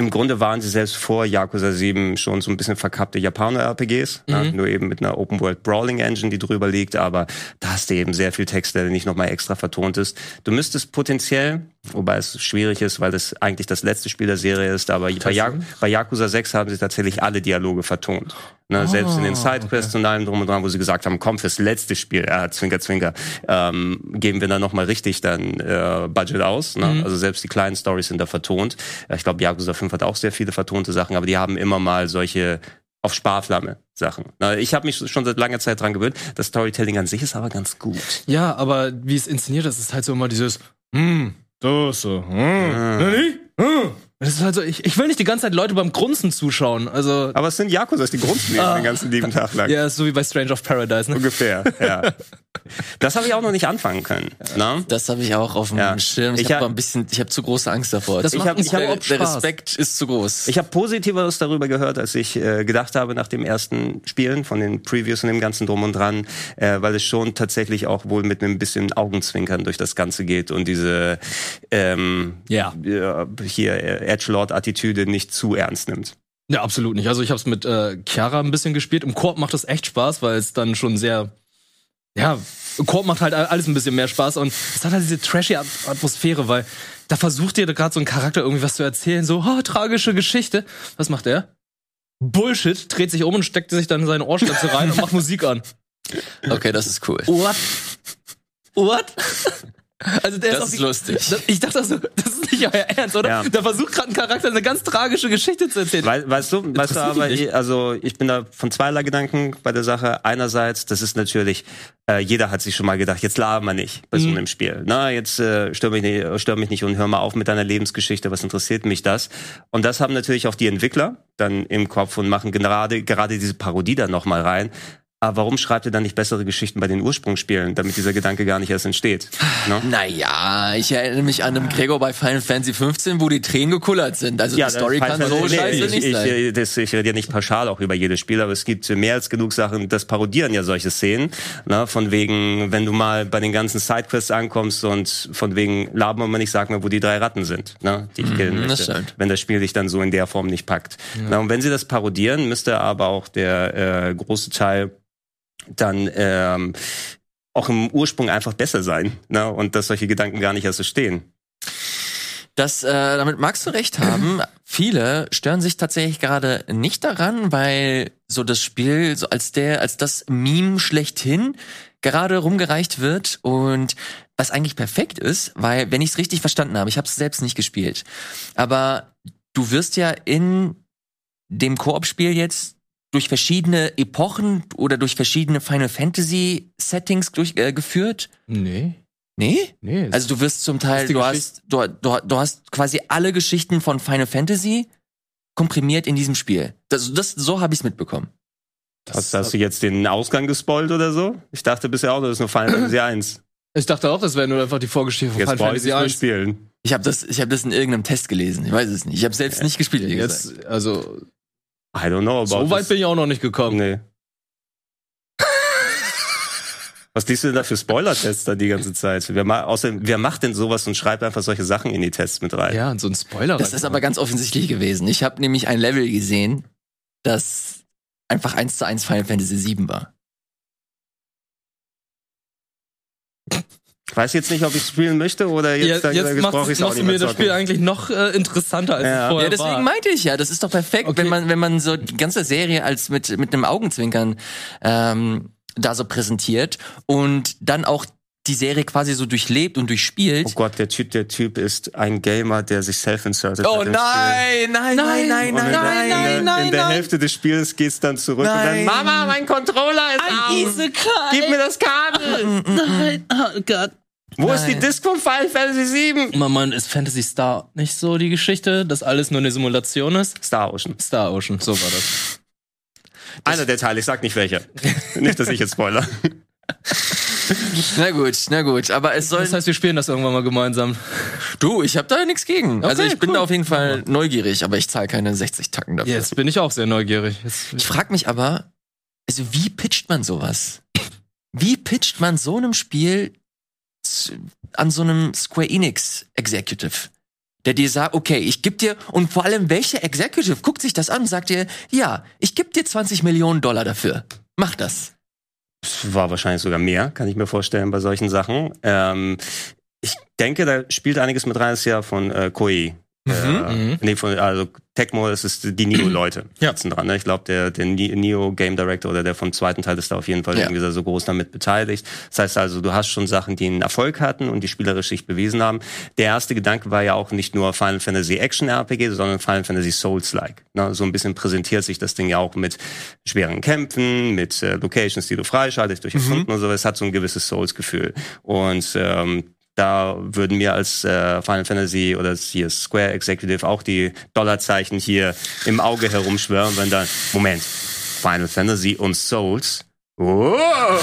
Im Grunde waren sie selbst vor Yakuza 7 schon so ein bisschen verkappte Japaner-RPGs, ne? nur eben mit einer Open-World-Brawling-Engine, die drüber liegt, aber da hast du eben sehr viel Text, der nicht nochmal extra vertont ist. Du müsstest potenziell, wobei es schwierig ist, weil das eigentlich das letzte Spiel der Serie ist, aber bei, Ya- bei Yakuza 6 haben sie tatsächlich alle Dialoge vertont. Ne? Selbst in den Sidequests und allem drum und dran, wo sie gesagt haben, komm, fürs letzte Spiel, ja, Zwinker, Zwinker, ähm, geben wir dann nochmal richtig dann äh, Budget aus. Ne? Also selbst die kleinen Stories sind da vertont. Ja, Ich glaube, Yakuza 5 hat auch sehr viele vertonte Sachen, aber die haben immer mal solche auf Sparflamme Sachen. Na, ich habe mich schon seit langer Zeit dran gewöhnt. Das Storytelling an sich ist aber ganz gut. Ja, aber wie es inszeniert ist, ist halt so immer dieses, hm, so, so, hm, nani? Hm. Das ist halt so, ich, ich will nicht die ganze Zeit Leute beim Grunzen zuschauen. Also, Aber es sind Yakuzas, die grunzen eben den ganzen lieben Tag lang. ja, ist so wie bei Strange of Paradise, ne? Ungefähr, ja. Das habe ich auch noch nicht anfangen können. Ne? Das habe ich auch auf dem Ja. Schirm. Ich, Ich habe hab- ein bisschen, ich habe zu große Angst davor. Das ich macht hab, ich hab, der. Respekt ist zu groß. Ich habe Positiveres darüber gehört, als ich äh, gedacht habe nach dem ersten Spielen von den Previews und dem ganzen Drum und Dran, äh, weil es schon tatsächlich auch wohl mit einem bisschen Augenzwinkern durch das Ganze geht und diese ähm, Ja. ja, hier äh, Edgelord-Attitüde nicht zu ernst nimmt. Ja, absolut nicht. Also ich habe es mit äh, Chiara ein bisschen gespielt. Im Koop macht das echt Spaß, weil es dann schon sehr, ja, Koop macht halt alles ein bisschen mehr Spaß und es hat halt diese trashy At Atmosphäre, weil da versucht dir gerade so ein Charakter irgendwie was zu erzählen, so, oh, tragische Geschichte. Was macht er? Bullshit, dreht sich um und steckt sich dann in seine Ohrstöpsel rein und macht Musik an. Okay, das ist cool. What? What? Also der Das ist die- lustig. Ich dachte so, das ist nicht euer Ernst, oder? Ja. Da versucht gerade ein Charakter eine ganz tragische Geschichte zu erzählen. Wei- weißt du, weißt du aber, ich- also ich bin da von zweierlei Gedanken bei der Sache. Einerseits, das ist natürlich, äh, jeder hat sich schon mal gedacht, jetzt laber mal nicht bei so Mhm. einem Spiel. Na, jetzt äh, stör mich nicht, stör mich nicht und hör mal auf mit deiner Lebensgeschichte. Was interessiert mich das? Und das haben natürlich auch die Entwickler dann im Kopf und machen gerade gerade diese Parodie da noch mal rein. Aber warum schreibt ihr dann nicht bessere Geschichten bei den Ursprungsspielen, damit dieser Gedanke gar nicht erst entsteht? Ne? Naja, ich erinnere mich an den Gregor bei Final Fantasy 15, wo die Tränen gekullert sind. Also die Story das kann so nee, scheiße ich, nicht ich, sein. Ich, das, ich rede ja nicht pauschal auch über jedes Spiel, aber es gibt mehr als genug Sachen, das parodieren ja solche Szenen. Ne? Von wegen, wenn du mal bei den ganzen Sidequests ankommst und von wegen, laben wir mal nicht, sag mal, wo die drei Ratten sind, ne? die ich killen Mhm, das möchte. stimmt. Wenn das Spiel dich dann so in der Form nicht packt. Na, und wenn sie das parodieren, müsste aber auch der äh, große Teil dann ähm, auch im Ursprung einfach besser sein. Ne? Und dass solche Gedanken gar nicht erst so stehen. Das, äh, damit magst du recht haben. Viele stören sich tatsächlich gerade nicht daran, weil so das Spiel so als der, als das Meme schlechthin gerade rumgereicht wird und was eigentlich perfekt ist, weil wenn ich es richtig verstanden habe, ich habe es selbst nicht gespielt, aber du wirst ja in dem Koop-Spiel jetzt durch verschiedene Epochen oder durch verschiedene Final Fantasy Settings durchgeführt. Nee. nee? Nee. Also du wirst zum Teil, du hast, du, du, du hast quasi alle Geschichten von Final Fantasy komprimiert in diesem Spiel. Das, das, so habe ich es mitbekommen. Hast, hast du jetzt den Ausgang gespoilt oder so? Ich dachte bisher auch, das ist nur Final Fantasy 1. ich dachte auch, das wäre nur einfach die Vorgeschichte von Jetzt Final Fantasy es 1. spielen. Ich habe das, ich habe das in irgendeinem Test gelesen. Ich weiß es nicht. Ich habe selbst nicht gespielt. Gesagt. Jetzt, also, I don't know about so weit this. bin ich auch noch nicht gekommen. Nee. Was liest du denn da für Spoiler-Tests da die ganze Zeit? Wer, ma außerdem, wer macht denn sowas und schreibt einfach solche Sachen in die Tests mit rein? Ja, und so ein Spoiler. Das ist aber ganz offensichtlich gewesen. Ich habe nämlich ein Level gesehen, das einfach eins zu eins Final Fantasy 7 war. Ich weiß jetzt nicht, ob ich spielen möchte oder jetzt, dann- jetzt brauche ich es auch nicht mehr mir das. Spiel eigentlich noch äh, interessanter, als Ja. es vorher Ja, deswegen war. meinte ich ja, das ist doch perfekt, Okay. wenn man wenn man so die ganze Serie als mit mit einem Augenzwinkern ähm, da so präsentiert und dann auch die Serie quasi so durchlebt und durchspielt. Oh Gott, der Typ, der Typ ist ein Gamer, der sich self-inserted Oh nein, nein, nein, nein, nein, nein, in der, nein, nein, in der nein. Hälfte des Spiels geht's dann zurück Nein. und dann, Mama, mein Controller ist aus. Gib mir das Kabel. Nein, oh Gott. Wo ist die Nein. Disc von Final Fantasy 7? Man, man, ist Fantasy Star nicht so die Geschichte, dass alles nur eine Simulation ist? Star Ocean. Star Ocean, so war das. Einer der Teile, ich sag nicht welcher. nicht, dass ich jetzt spoiler. Na gut, na gut, aber es soll Das heißt, wir spielen das irgendwann mal gemeinsam. du, ich habe da nichts gegen. also Okay, ich bin cool. da auf jeden Fall neugierig, aber ich zahle keine 60 Tacken dafür. Jetzt bin ich auch sehr neugierig. Jetzt, Ich frage mich aber, also wie pitcht man sowas? Wie pitcht man so einem Spiel an so einem Square Enix Executive? Der dir sagt, okay, ich geb dir, und vor allem welcher Executive guckt sich das an und sagt dir, ja, ich geb dir 20 Millionen Dollar dafür. Mach das. War wahrscheinlich sogar mehr, kann ich mir vorstellen, bei solchen Sachen. Ähm, ich denke, da spielt einiges mit rein, das ist ja von äh, Koei. Äh, Mhm. nee, von, also Tecmo, das ist die Neo-Leute Ja. sitzen dran. Ne? Ich glaube, der, der Ne- Neo Game Director oder der vom zweiten Teil ist da auf jeden Fall Ja. irgendwie so groß damit beteiligt. Das heißt also, du hast schon Sachen, die einen Erfolg hatten und die spielerisch sich bewiesen haben. Der erste Gedanke war ja auch nicht nur Final Fantasy Action RPG, sondern Final Fantasy Souls-like. Ne? So ein bisschen präsentiert sich das Ding ja auch mit schweren Kämpfen, mit äh, Locations, die du freischaltest durch Erfunden und so. Es hat so ein gewisses Souls-Gefühl. Und ähm, da würden mir als äh, Final Fantasy oder hier Square Executive auch die Dollarzeichen hier im Auge herumschwören, wenn dann, Moment, Final Fantasy und Souls. Wow.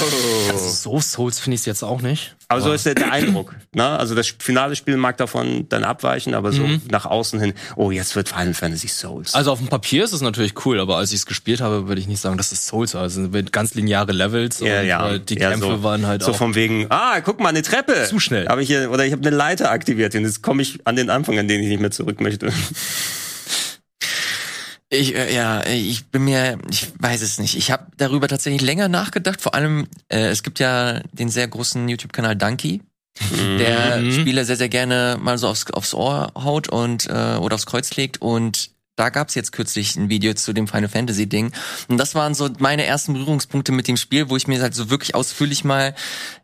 Also so Souls finde ich jetzt auch nicht. Aber so ist der, der Eindruck. Ne? Also das finale Spiel mag davon dann abweichen, aber so nach außen hin, oh, jetzt wird Final Fantasy Souls. Also auf dem Papier ist es natürlich cool, aber als ich es gespielt habe, würde ich nicht sagen, dass es Souls war. Also mit ganz lineare Levels ja, und ja. halt die ja, Kämpfe so, waren halt so auch. von wegen, ah, guck mal, eine Treppe. Zu schnell. Hab ich hier, oder ich habe eine Leiter aktiviert und jetzt komme ich an den Anfang, an den ich nicht mehr zurück möchte. Ich, äh, ja, ich bin mir, ich weiß es nicht. Ich habe darüber tatsächlich länger nachgedacht. Vor allem, äh, es gibt ja den sehr großen YouTube-Kanal Donkey, der Mhm. Spieler sehr, sehr gerne mal so aufs, aufs Ohr haut und äh, oder aufs Kreuz legt. Und da gab's jetzt kürzlich ein Video zu dem Final Fantasy Ding. Und das waren so meine ersten Berührungspunkte mit dem Spiel, wo ich mir halt so wirklich ausführlich mal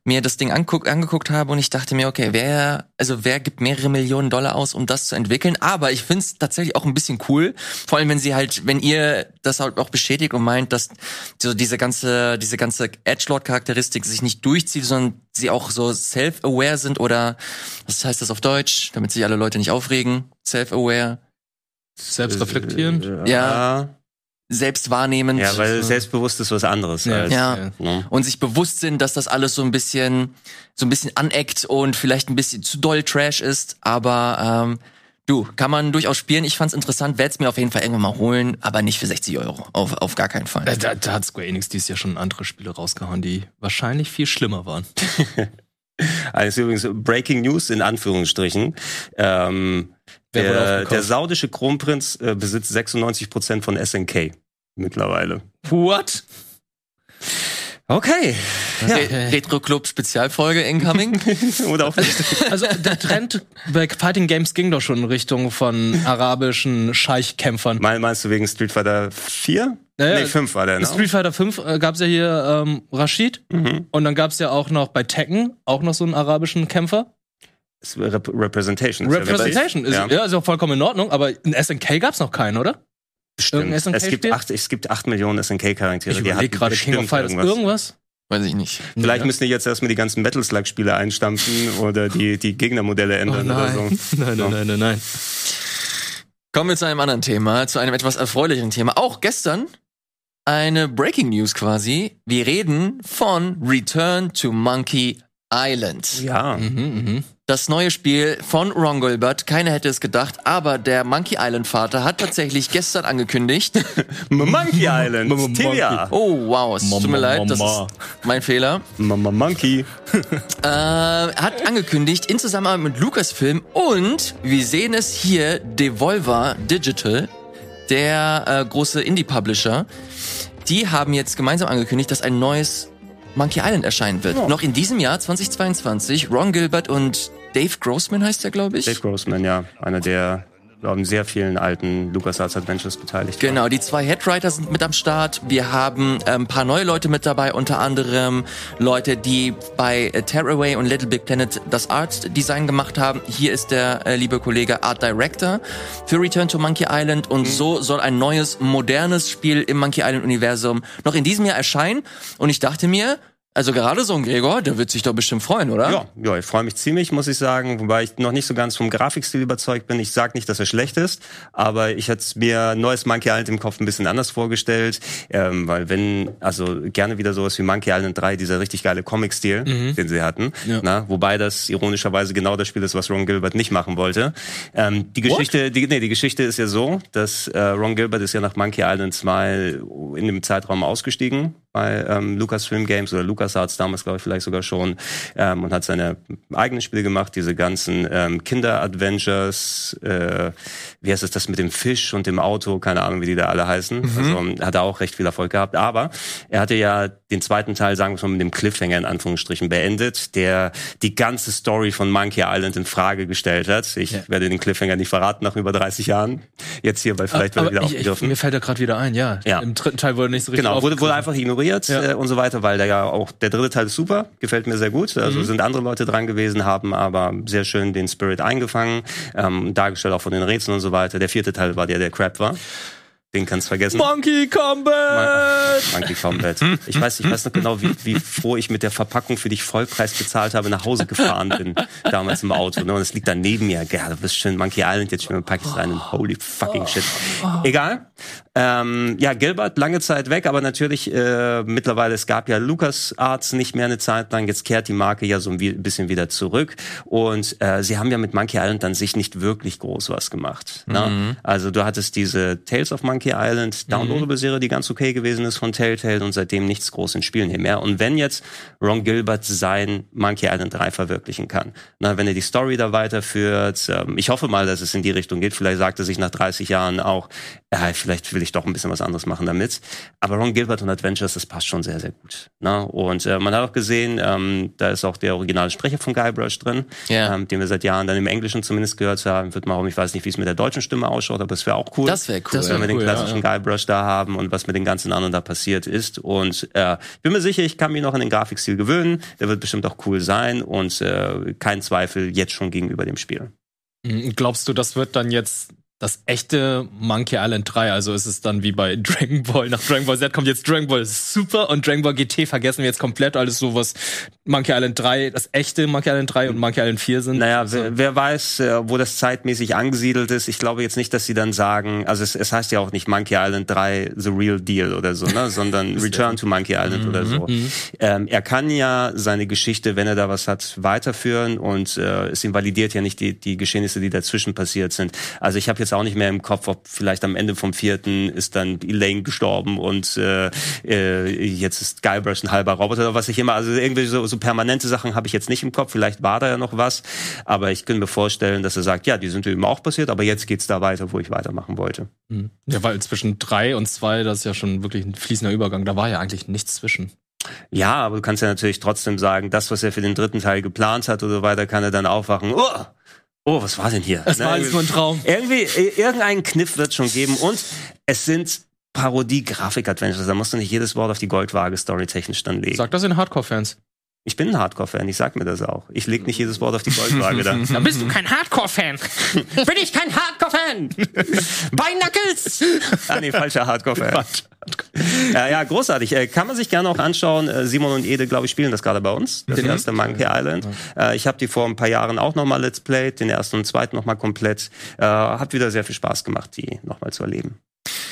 mir das Ding anguck, angeguckt habe und ich dachte mir, okay, wer, also wer gibt mehrere Millionen Dollar aus, um das zu entwickeln? Aber ich find's tatsächlich auch ein bisschen cool, vor allem wenn sie halt, wenn ihr das halt auch bestätigt und meint, dass so diese ganze, diese ganze Edgelord-Charakteristik sich nicht durchzieht, sondern sie auch so self-aware sind oder was heißt das auf Deutsch, damit sich alle Leute nicht aufregen? Self-aware. Selbst reflektieren. Ja. selbst wahrnehmend. Ja, weil selbstbewusst ist was anderes. Ja. Als, Ja. ne? Und sich bewusst sind, dass das alles so ein bisschen, so ein bisschen aneckt und vielleicht ein bisschen zu doll Trash ist. Aber ähm, du, kann man durchaus spielen. Ich fand's interessant, werde es mir auf jeden Fall irgendwann mal holen, aber nicht für 60 Euro. Auf, auf gar keinen Fall. Da, da, da hat Square Enix dieses Jahr schon andere Spiele rausgehauen, die wahrscheinlich viel schlimmer waren. Also übrigens Breaking News in Anführungsstrichen. Ähm, der, der saudische Kronprinz äh, besitzt 96 Prozent von SNK mittlerweile. What? Okay. Re Retro Club Spezialfolge incoming. Oder auch nicht. Also der Trend bei Fighting Games ging doch schon in Richtung von arabischen Scheichkämpfern. Mein, meinst du wegen Street Fighter 4? Ja, ja. nee, 5 war der, ne? Street Fighter 5 äh, gab's ja hier ähm, Rashid Mhm. und dann gab's ja auch noch bei Tekken auch noch so einen arabischen Kämpfer. Rep Representation. ist ja Representation ist Ja. ja. ist auch vollkommen in Ordnung, aber in SNK gab's noch keinen, oder? Stimmt. Irgendein Es gibt, acht, es gibt acht Millionen SNK-Charaktere. Ich die gerade King of bestimmt Fighters irgendwas. irgendwas. Weiß ich nicht. Vielleicht Ja. müssen die jetzt erstmal die ganzen Metal Slug-Spiele einstampfen oder die, die Gegnermodelle Oh ändern oder so. nein. nein, nein, nein, nein, nein. Kommen wir zu einem anderen Thema, zu einem etwas erfreulicheren Thema. Auch gestern eine Breaking News quasi. Wir reden von Return to Monkey Island. Ja. Mhm, mhm. Das neue Spiel von Ron Gilbert. Keiner hätte es gedacht, aber der Monkey Island Vater hat tatsächlich gestern angekündigt. Monkey Island. Tibia. Oh wow, es tut mir leid, das ist mein Fehler. Mama Monkey. Äh, hat angekündigt in Zusammenarbeit mit Lucasfilm und wir sehen es hier Devolver Digital, der äh, große Indie-Publisher. Die haben jetzt gemeinsam angekündigt, dass ein neues Monkey Island erscheinen wird. Noch in diesem Jahr 2022. Ron Gilbert und Dave Grossman heißt er, glaube ich. Dave Grossman, ja. Einer der, ich, sehr vielen alten LucasArts Adventures beteiligt. Genau, die zwei Headwriter sind mit am Start. Wir haben äh, ein paar neue Leute mit dabei, unter anderem Leute, die bei äh, Tearaway und Little Big Planet das Art Design gemacht haben. Hier ist der äh, liebe Kollege Art Director für Return to Monkey Island und so soll ein neues, modernes Spiel im Monkey Island Universum noch in diesem Jahr erscheinen. Und ich dachte mir, also gerade so ein Gregor, der wird sich doch bestimmt freuen, oder? Ja, ja, ich freue mich ziemlich, muss ich sagen, wobei ich noch nicht so ganz vom Grafikstil überzeugt bin. Ich sage nicht, dass er schlecht ist, aber ich hätte mir neues Monkey Island im Kopf ein bisschen anders vorgestellt, ähm, weil wenn, also gerne wieder sowas wie Monkey Island 3, dieser richtig geile Comic-Stil, den sie hatten, Ja. na, wobei das ironischerweise genau das Spiel ist, was Ron Gilbert nicht machen wollte. Ähm, die Geschichte, die, nee, die Geschichte ist ja so, dass äh, Ron Gilbert ist ja nach Monkey Island 2 in dem Zeitraum ausgestiegen bei ähm, Lucasfilm Games oder LucasArts damals, glaube ich, vielleicht sogar schon ähm, und hat seine eigenen Spiele gemacht, diese ganzen ähm, Kinder-Adventures, äh, wie heißt es das mit dem Fisch und dem Auto, keine Ahnung, wie die da alle heißen. Also hat er auch recht viel Erfolg gehabt. Aber er hatte ja den zweiten Teil, sagen wir mal, mit dem Cliffhanger in Anführungsstrichen beendet, der die ganze Story von Monkey Island in Frage gestellt hat. Ich Ja. werde den Cliffhanger nicht verraten nach über 30 Jahren. Jetzt hier, weil vielleicht wird er Aber wieder ich, ich, aufgegriffen. mir fällt da gerade wieder ein, ja. Ja. Im dritten Teil wurde nicht so richtig Genau, wurde, wurde einfach ignoriert Ja. äh, und so weiter, weil der ja auch, der dritte Teil ist super, gefällt mir sehr gut. Also Mhm. sind andere Leute dran gewesen, haben aber sehr schön den Spirit eingefangen, ähm, dargestellt auch von den Rätseln und so weiter. Der vierte Teil war der, der Crap war. Den kannst du vergessen. Monkey Combat! Monkey Combat. Ich weiß, ich weiß noch genau, wie, wie froh ich mit der Verpackung, für die ich Vollpreis bezahlt habe, nach Hause gefahren bin. Damals im Auto. Ne? Und es liegt da neben mir. Ja, du bist schön Monkey Island, jetzt schon pack ich rein. Und holy fucking shit. Egal. Ähm, ja, Gilbert, lange Zeit weg, aber natürlich äh, mittlerweile, es gab ja Lucas Arts nicht mehr eine Zeit lang. Jetzt kehrt die Marke ja so ein bisschen wieder zurück. Und äh, sie haben ja mit Monkey Island an sich nicht wirklich groß was gemacht. Ne? Also du hattest diese Tales of Monkey Island downloadable Serie, die ganz okay gewesen ist von Telltale und seitdem nichts groß in Spielen hier mehr. Und wenn jetzt Ron Gilbert sein Monkey Island 3 verwirklichen kann, na, wenn er die Story da weiterführt, ähm, ich hoffe mal, dass es in die Richtung geht. Vielleicht sagt er sich nach 30 Jahren auch, äh, vielleicht will ich doch ein bisschen was anderes machen damit. Aber Ron Gilbert und Adventures, das passt schon sehr, sehr gut. Ne? Und äh, man hat auch gesehen, ähm, da ist auch der originale Sprecher von Guybrush drin, Ja. ähm, den wir seit Jahren dann im Englischen zumindest gehört haben. Wird mal um, ich weiß nicht, wie es mit der deutschen Stimme ausschaut, aber das wäre auch cool. Das wäre cool. Das wär wenn wir den cool, ja, klassischen Guybrush da haben und was mit den ganzen anderen da passiert ist. Und äh, bin mir sicher, ich kann mich noch an den Grafikstil gewöhnen. Der wird bestimmt auch cool sein und äh, kein Zweifel jetzt schon gegenüber dem Spiel. Mhm. Glaubst du, das wird dann jetzt das echte Monkey Island 3, also ist es dann wie bei Dragon Ball. Nach Dragon Ball Z kommt jetzt Dragon Ball Super und Dragon Ball GT vergessen wir jetzt komplett alles so, was Monkey Island 3, das echte Monkey Island 3 und Monkey Island 4 sind. Naja, also, wer, wer weiß, äh, wo das zeitmäßig angesiedelt ist. Ich glaube jetzt nicht, dass sie dann sagen, also es, es heißt ja auch nicht Monkey Island 3 The Real Deal oder so, ne? sondern Return to Monkey Island oder so. Ähm, er kann ja seine Geschichte, wenn er da was hat, weiterführen und äh, es invalidiert ja nicht die, die Geschehnisse, die dazwischen passiert sind. Also ich habe jetzt auch nicht mehr im Kopf, ob vielleicht am Ende vom vierten ist dann Elaine gestorben und äh, äh, jetzt ist Guybrush ein halber Roboter oder was ich immer. Also irgendwie so, so permanente Sachen habe ich jetzt nicht im Kopf. Vielleicht war da ja noch was, aber ich kann mir vorstellen, dass er sagt, ja, die sind eben auch passiert, aber jetzt geht's da weiter, wo ich weitermachen wollte. Mhm. Ja, weil zwischen 3 und 2, das ist ja schon wirklich ein fließender Übergang. Da war ja eigentlich nichts zwischen. Ja, aber du kannst ja natürlich trotzdem sagen, das, was er für den dritten Teil geplant hat oder so weiter, kann er dann aufwachen. Oh, oh was war denn hier? Es war alles nur ein Traum. Irgendwie, äh, irgendeinen Kniff wird schon geben und es sind Parodie-Grafik-Adventures. Da musst du nicht jedes Wort auf die Goldwaage storytechnisch dann legen. Sag das den Hardcore-Fans. Ich bin ein Hardcore-Fan, ich sag mir das auch. Ich leg nicht jedes Wort auf die Goldwaage da. Da bist du kein Hardcore-Fan. bin ich kein Hardcore-Fan! Bei Knuckles! ah, nee, falscher Hardcore-Fan. ja, ja, großartig. Äh, kann man sich gerne auch anschauen. Äh, Simon und Ede, glaube ich, spielen das gerade bei uns. Das erste Monkey Island. Äh, ich habe die vor ein paar Jahren auch nochmal Let's Played, den ersten und zweiten nochmal komplett. Hat wieder sehr viel Spaß gemacht, die nochmal zu erleben.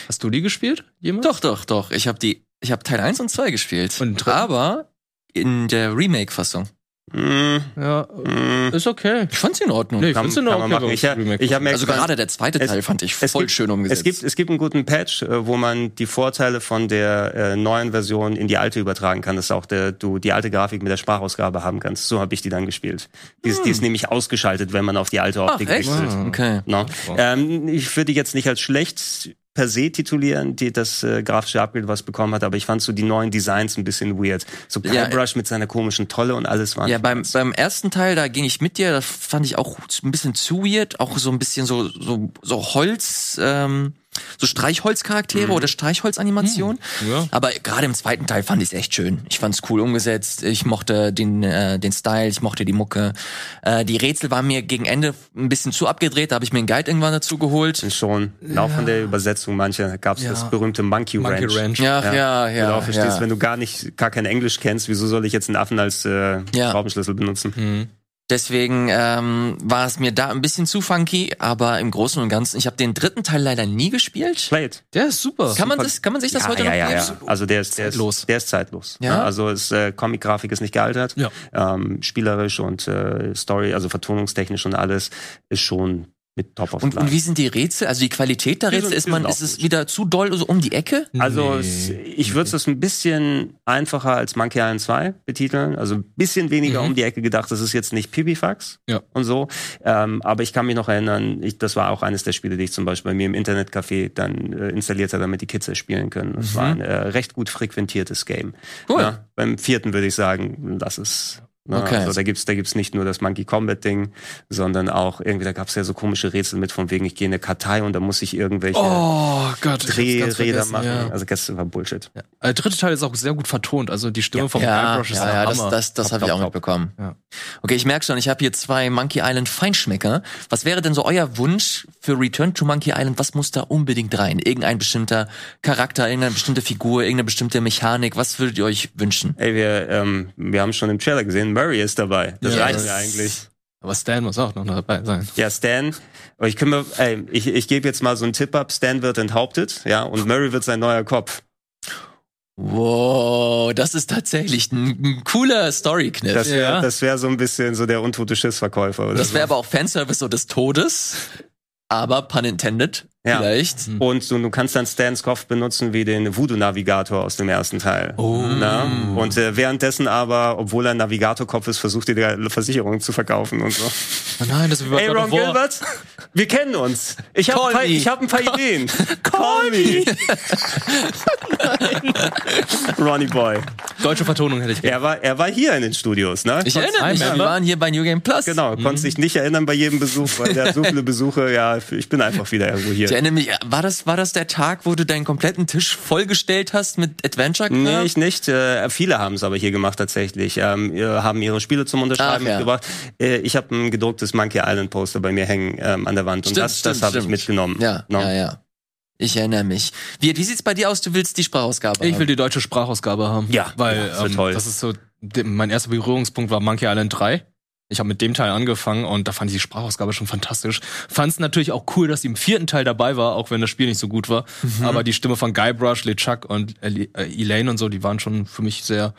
Hast du die gespielt? Jemand? Doch, doch, doch. Ich habe die, ich habe Teil 1 und 2 gespielt. Und aber in der Remake-Fassung. Mm, Ja, mm. ist okay. Ich fand's in Ordnung. Nee, ich Kann- find's in kann man Ordnung. machen. Ich, ich habe mir also gerade der zweite Es- Teil fand ich es voll gibt- schön umgesetzt. Es gibt, es gibt einen guten Patch, äh, wo man die Vorteile von der äh, neuen Version in die alte übertragen kann, dass auch der, du die alte Grafik mit der Sprachausgabe haben kannst. So habe ich die dann gespielt. Die ist, die ist nämlich ausgeschaltet, wenn man auf die alte Hm. Ach, Optik echt? wechselt. Okay. No. Ähm, ich würde die jetzt nicht als schlecht per se titulieren, die das äh, grafische Upgrade was bekommen hat, aber ich fand so die neuen Designs ein bisschen weird. So Ja, Guybrush mit seiner komischen Tolle und alles war Ja, beim, beim ersten Teil, da ging ich mit dir, das fand ich auch ein bisschen zu weird, auch so ein bisschen so, so, so Holz, ähm, so Streichholzcharaktere oder Streichholzanimationen. Ja. Aber gerade im zweiten Teil fand ich es echt schön. Ich fand es cool umgesetzt. Ich mochte den, äh, den Style, ich mochte die Mucke. Äh, die Rätsel waren mir gegen Ende ein bisschen zu abgedreht, da habe ich mir einen Guide irgendwann dazu geholt. sind schon, auch von der Übersetzung mancher gab es Ja. das berühmte Monkey, Monkey Ranch. Ranch. Ja, ja, ja. Genau, verstehst, ja. wenn du gar nicht, gar kein Englisch kennst, wieso soll ich jetzt einen Affen als äh, Ja. Schraubenschlüssel benutzen? Mhm. Deswegen ähm, war es mir da ein bisschen zu funky, aber im Großen und Ganzen, ich habe den dritten Teil leider nie gespielt. Played. Der ist super. Kann man das, kann man sich das ja, heute ja, noch ja, ja. Also der ist, der Zeitlos. ist, der ist zeitlos. Ja? Ne? Also es, äh, Comic-Grafik ist nicht gealtert. Ja. Ähm, spielerisch und äh, Story, also vertonungstechnisch und alles ist schon mit Top of Und, Line. und wie sind die Rätsel? Also die Qualität der Rätsel, sind- ist man, ist es wieder zu doll so um die Ecke? Also Nee. es, ich würde es ein bisschen einfacher als Monkey Island 2 betiteln. Also ein bisschen weniger Mhm. um die Ecke gedacht. Das ist jetzt nicht Pipifax Ja. und so. Ähm, aber ich kann mich noch erinnern, ich, das war auch eines der Spiele, die ich zum Beispiel bei mir im Internetcafé dann äh, installiert habe, damit die Kids es spielen können. Das war ein äh, recht gut frequentiertes Game. Mhm. Cool. Ja, beim vierten würde ich sagen, das ist Ne? Okay. Also da gibt's da gibt's nicht nur das Monkey Combat Ding, sondern auch irgendwie da gab's ja so komische Rätsel mit von wegen ich gehe in eine Kartei und da muss ich irgendwelche Oh Gott. Drehräder machen. Ja. Also das war Bullshit. Ja. Der dritte Teil ist auch sehr gut vertont. Also die Stimme vom Ja, Guybrush ist ja, ja, das, Hammer. das, das Top, habe ich auch top. mitbekommen. Ja. Okay, ich merke schon, ich habe hier zwei Monkey Island Feinschmecker. Was wäre denn so euer Wunsch für Return to Monkey Island? Was muss da unbedingt rein? Irgendein bestimmter Charakter, irgendeine bestimmte Figur, irgendeine bestimmte Mechanik? Was würdet ihr euch wünschen? Ey, wir, ähm, wir haben schon im Trailer gesehen, Murray ist dabei. Das Ja, reicht mir eigentlich. Aber Stan muss auch noch dabei sein. Ja, Stan, aber ich, kümmere, ey, ich, ich gebe jetzt mal so einen Tipp ab. Stan wird enthauptet, ja, und Murray wird sein neuer Kopf. Wow, das ist tatsächlich ein, ein cooler Story-Kniff. Das wäre Ja. das wär so ein bisschen so der untote Schiffsverkäufer oder Das wäre so. aber auch Fanservice so des Todes. Aber pun intended, Ja. vielleicht. Und du, du kannst dann Stans Kopf benutzen wie den Voodoo-Navigator aus dem ersten Teil. Oh. Na? Und äh, währenddessen aber, obwohl er ein Navigatorkopf ist, versucht er die Versicherung zu verkaufen und so. Oh nein, das ist wie bei Ey, God Ron. Gilbert, wir kennen uns. Ich habe Call ein, paar- ich hab ein paar Ideen. Call me. Ronnie Boy. Deutsche Vertonung hätte ich gerne. Er war, er war hier in den Studios, ne? Ich erinnere mich, wir waren hier bei New Game Plus. Genau, konnte sich nicht erinnern bei jedem Besuch, weil der hat so viele Besuche, ja, ich bin einfach wieder irgendwo hier. Ich erinnere mich, war das, war das der Tag, wo du deinen kompletten Tisch vollgestellt hast mit Adventure Craft? Nee, ich nicht. Äh, viele haben es aber hier gemacht tatsächlich. Ähm, haben ihre Spiele zum Unterschreiben Ach, ja. mitgebracht. Äh, ich habe ein gedrucktes Monkey Island Poster bei mir hängen ähm, an der Wand und Stimmt, das, das stimmt, habe ich mitgenommen. Ja, No? ja, ja. Ich erinnere mich. Wie, wie sieht's bei dir aus? Du willst die Sprachausgabe Ich haben? will die deutsche Sprachausgabe haben. Ja, weil ja, das ähm, toll. das ist so mein erster Berührungspunkt war Monkey Island 3. Ich habe mit dem Teil angefangen und da fand ich die Sprachausgabe schon fantastisch. Fand es natürlich auch cool, dass sie im vierten Teil dabei war, auch wenn das Spiel nicht so gut war. Mhm. Aber die Stimme von Guybrush, LeChuck und äh, Elaine und so, die waren schon für mich sehr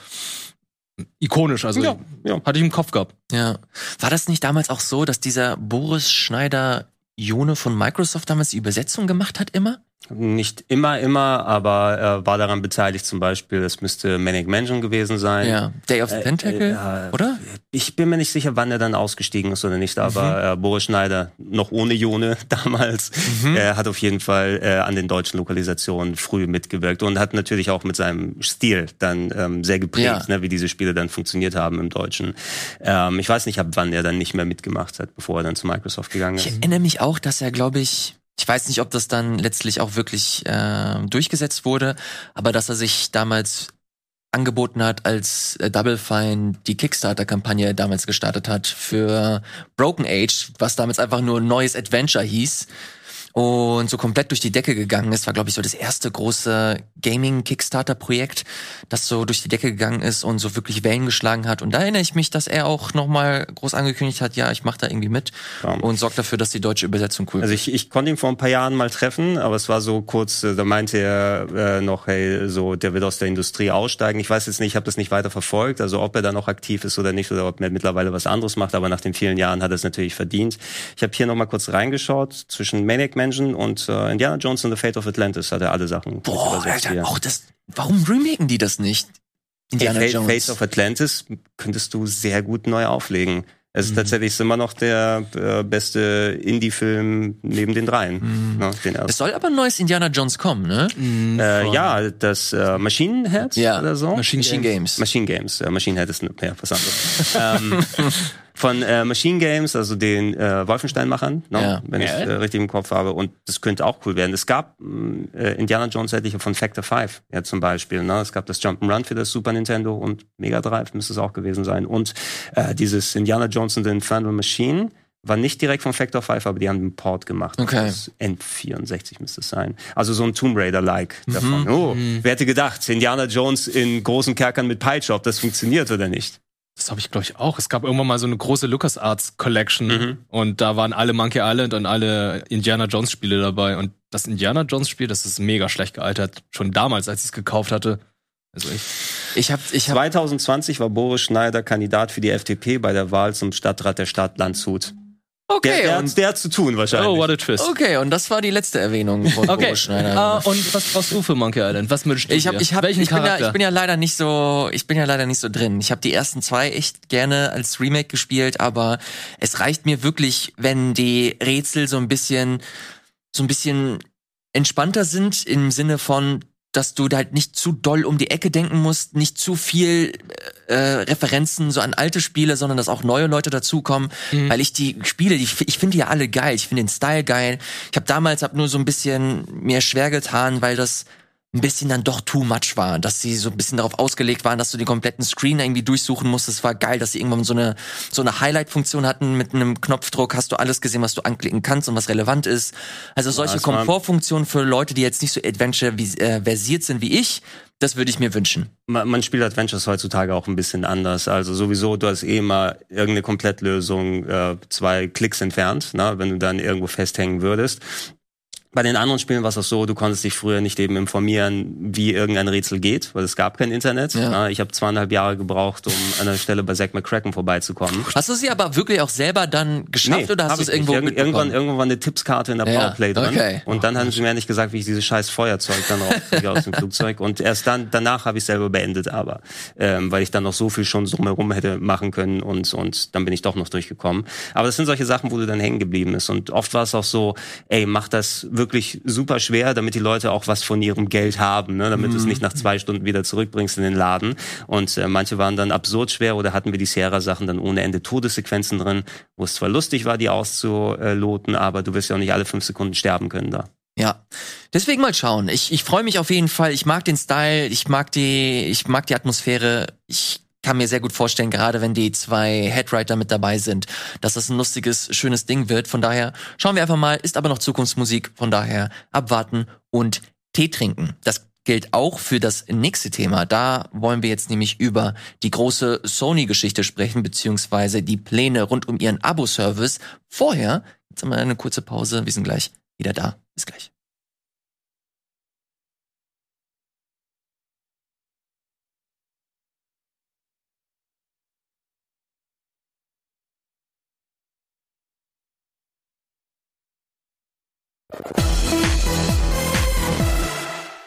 ikonisch. Also Ja, ja. hatte ich im Kopf gehabt. Ja. War das nicht damals auch so, dass dieser Boris Schneider Jone von Microsoft damals die Übersetzung gemacht hat immer? Nicht immer, immer, aber er war daran beteiligt zum Beispiel. Das müsste Manic Mansion gewesen sein. Ja. Day of the Äh, Pentacle, äh, äh, oder? Ich bin mir nicht sicher, wann er dann ausgestiegen ist oder nicht, aber äh, Boris Schneider, noch ohne Jone damals, äh, hat auf jeden Fall äh, an den deutschen Lokalisationen früh mitgewirkt und hat natürlich auch mit seinem Stil dann ähm, sehr geprägt, Ja. ne, wie diese Spiele dann funktioniert haben im Deutschen. Ähm, ich weiß nicht, ab wann er dann nicht mehr mitgemacht hat, bevor er dann zu Microsoft gegangen Ich ist. erinnere mich auch, dass er, glaube ich, ich weiß nicht, ob das dann letztlich auch wirklich äh, durchgesetzt wurde, aber dass er sich damals angeboten hat, als äh, Double Fine die Kickstarter-Kampagne damals gestartet hat für Broken Age, was damals einfach nur neues Adventure hieß und so komplett durch die Decke gegangen ist, war glaube ich so das erste große Gaming-Kickstarter-Projekt, das so durch die Decke gegangen ist und so wirklich Wellen geschlagen hat. Und da erinnere ich mich, dass er auch nochmal groß angekündigt hat, ja, ich mache da irgendwie mit Ja. und sorgt dafür, dass die deutsche Übersetzung cool Also wird. ich, ich konnte ihn vor ein paar Jahren mal treffen, aber es war so kurz, äh, da meinte er äh, noch, hey, so der wird aus der Industrie aussteigen. Ich weiß jetzt nicht, ich habe das nicht weiter verfolgt, also ob er da noch aktiv ist oder nicht oder ob er mittlerweile was anderes macht, aber nach den vielen Jahren hat er es natürlich verdient. Ich habe hier noch mal kurz reingeschaut, zwischen Maniac Mansion und äh, Indiana Jones and the Fate of Atlantis hat er alle Sachen Boah, Alter, auch das, warum remaken die das nicht? Indiana Fate, Jones. Fate of Atlantis könntest du sehr gut neu auflegen. Es Mhm. ist tatsächlich immer noch der äh, beste Indie-Film neben den dreien. Ne, den es soll aber ein neues Indiana Jones kommen, ne? Äh, ja, das äh, Machine Head Ja, oder so. Machine Games. Machine Games. Äh, Machine Head ist ja, was anderes. ähm, von äh, Machine Games, also den äh, Wolfenstein-Machern, ne, Ja. wenn ich äh, richtig im Kopf habe. Und das könnte auch cool werden. Es gab mh, äh, Indiana Jones etliche von Factor 5, ja zum Beispiel. Ne? Es gab das Jump'n'Run für das Super Nintendo und Mega Drive müsste es auch gewesen sein. Und äh, dieses Indiana Jones and the Infernal Machine war nicht direkt von Factor 5, aber die haben einen Port gemacht. Okay. Das N64 müsste es sein. Also so ein Tomb Raider-like Mhm. davon. Oh, wer hätte gedacht, Indiana Jones in großen Kerkern mit Peitsche, ob das funktioniert oder nicht? Das habe ich, glaube ich, auch. Es gab irgendwann mal so eine große LucasArts Collection Mhm. und da waren alle Monkey Island und alle Indiana Jones Spiele dabei. Und das Indiana Jones Spiel, das ist mega schlecht gealtert. Schon damals, als ich es gekauft hatte. Also ich. Ich hab, ich hab, 2020 war Boris Schneider Kandidat für die FDP bei der Wahl zum Stadtrat der Stadt Landshut. Okay, der, der, und, hat, der hat zu tun wahrscheinlich. Oh, what a twist. okay, und das war die letzte Erwähnung von Okay. Schneider. Ah, und was brauchst du für Monkey Island? Was wünschst du Ich hab, ich hab, Welchen ich bin ja, ich bin ja leider nicht so, ich bin ja leider nicht so drin. Ich habe die ersten zwei echt gerne als Remake gespielt, aber es reicht mir wirklich, wenn die Rätsel so ein bisschen, so ein bisschen entspannter sind im Sinne von, dass du da halt nicht zu doll um die Ecke denken musst, nicht zu viel äh, Referenzen so an alte Spiele, sondern dass auch neue Leute dazukommen, weil ich die Spiele, die, ich finde die ja alle geil, ich finde den Style geil. Ich habe damals hab nur so ein bisschen mir schwer getan, weil das ein bisschen dann doch too much war, dass sie so ein bisschen darauf ausgelegt waren, dass du den kompletten Screen irgendwie durchsuchen musstest. Es war geil, dass sie irgendwann so eine so eine Highlight-Funktion hatten mit einem Knopfdruck. Hast du alles gesehen, was du anklicken kannst und was relevant ist. Also solche war- Komfortfunktionen für Leute, die jetzt nicht so Adventure vis- äh, versiert sind wie ich, das würde ich mir wünschen. man, man spielt Adventures heutzutage auch ein bisschen anders. Also sowieso, du hast eh immer irgendeine Komplettlösung äh, zwei Klicks entfernt, ne, wenn du dann irgendwo festhängen würdest. Bei den anderen Spielen war es auch so, du konntest dich früher nicht eben informieren, wie irgendein Rätsel geht, weil es gab kein Internet. Ja. Ich habe zweieinhalb Jahre gebraucht, um an der Stelle bei Zack McCracken vorbeizukommen. Hast du sie aber wirklich auch selber dann geschafft oder hast du es irgendwo Irgend- irgendwann, irgendwann war eine Tippskarte in der Ja, Powerplay drin. okay. Und dann haben sie mir nicht gesagt, wie ich dieses scheiß Feuerzeug dann rauskriege aus dem Flugzeug. Und erst dann, danach habe ich selber beendet, aber ähm, weil ich dann noch so viel schon drumherum hätte machen können und und dann bin ich doch noch durchgekommen. Aber das sind solche Sachen, wo du dann hängen geblieben bist. Und oft war es auch so, ey, mach das wirklich super schwer, damit die Leute auch was von ihrem Geld haben, ne? damit du es nicht nach zwei Stunden wieder zurückbringst in den Laden. Und äh, manche waren dann absurd schwer oder hatten wir die Sierra-Sachen dann ohne Ende Todessequenzen drin, wo es zwar lustig war, die auszuloten, aber du wirst ja auch nicht alle fünf Sekunden sterben können da. Ja, deswegen mal schauen. Ich, ich freue mich auf jeden Fall. Ich mag den Style, ich mag die, ich mag die Atmosphäre. Ich kann mir sehr gut vorstellen, gerade wenn die zwei Headwriter mit dabei sind, dass das ein lustiges, schönes Ding wird. Von daher schauen wir einfach mal. Ist aber noch Zukunftsmusik. Von daher abwarten und Tee trinken. Das gilt auch für das nächste Thema. Da wollen wir jetzt nämlich über die große Sony-Geschichte sprechen, beziehungsweise die Pläne rund um ihren Abo-Service. Vorher, jetzt haben wir eine kurze Pause. Wir sind gleich wieder da. Bis gleich.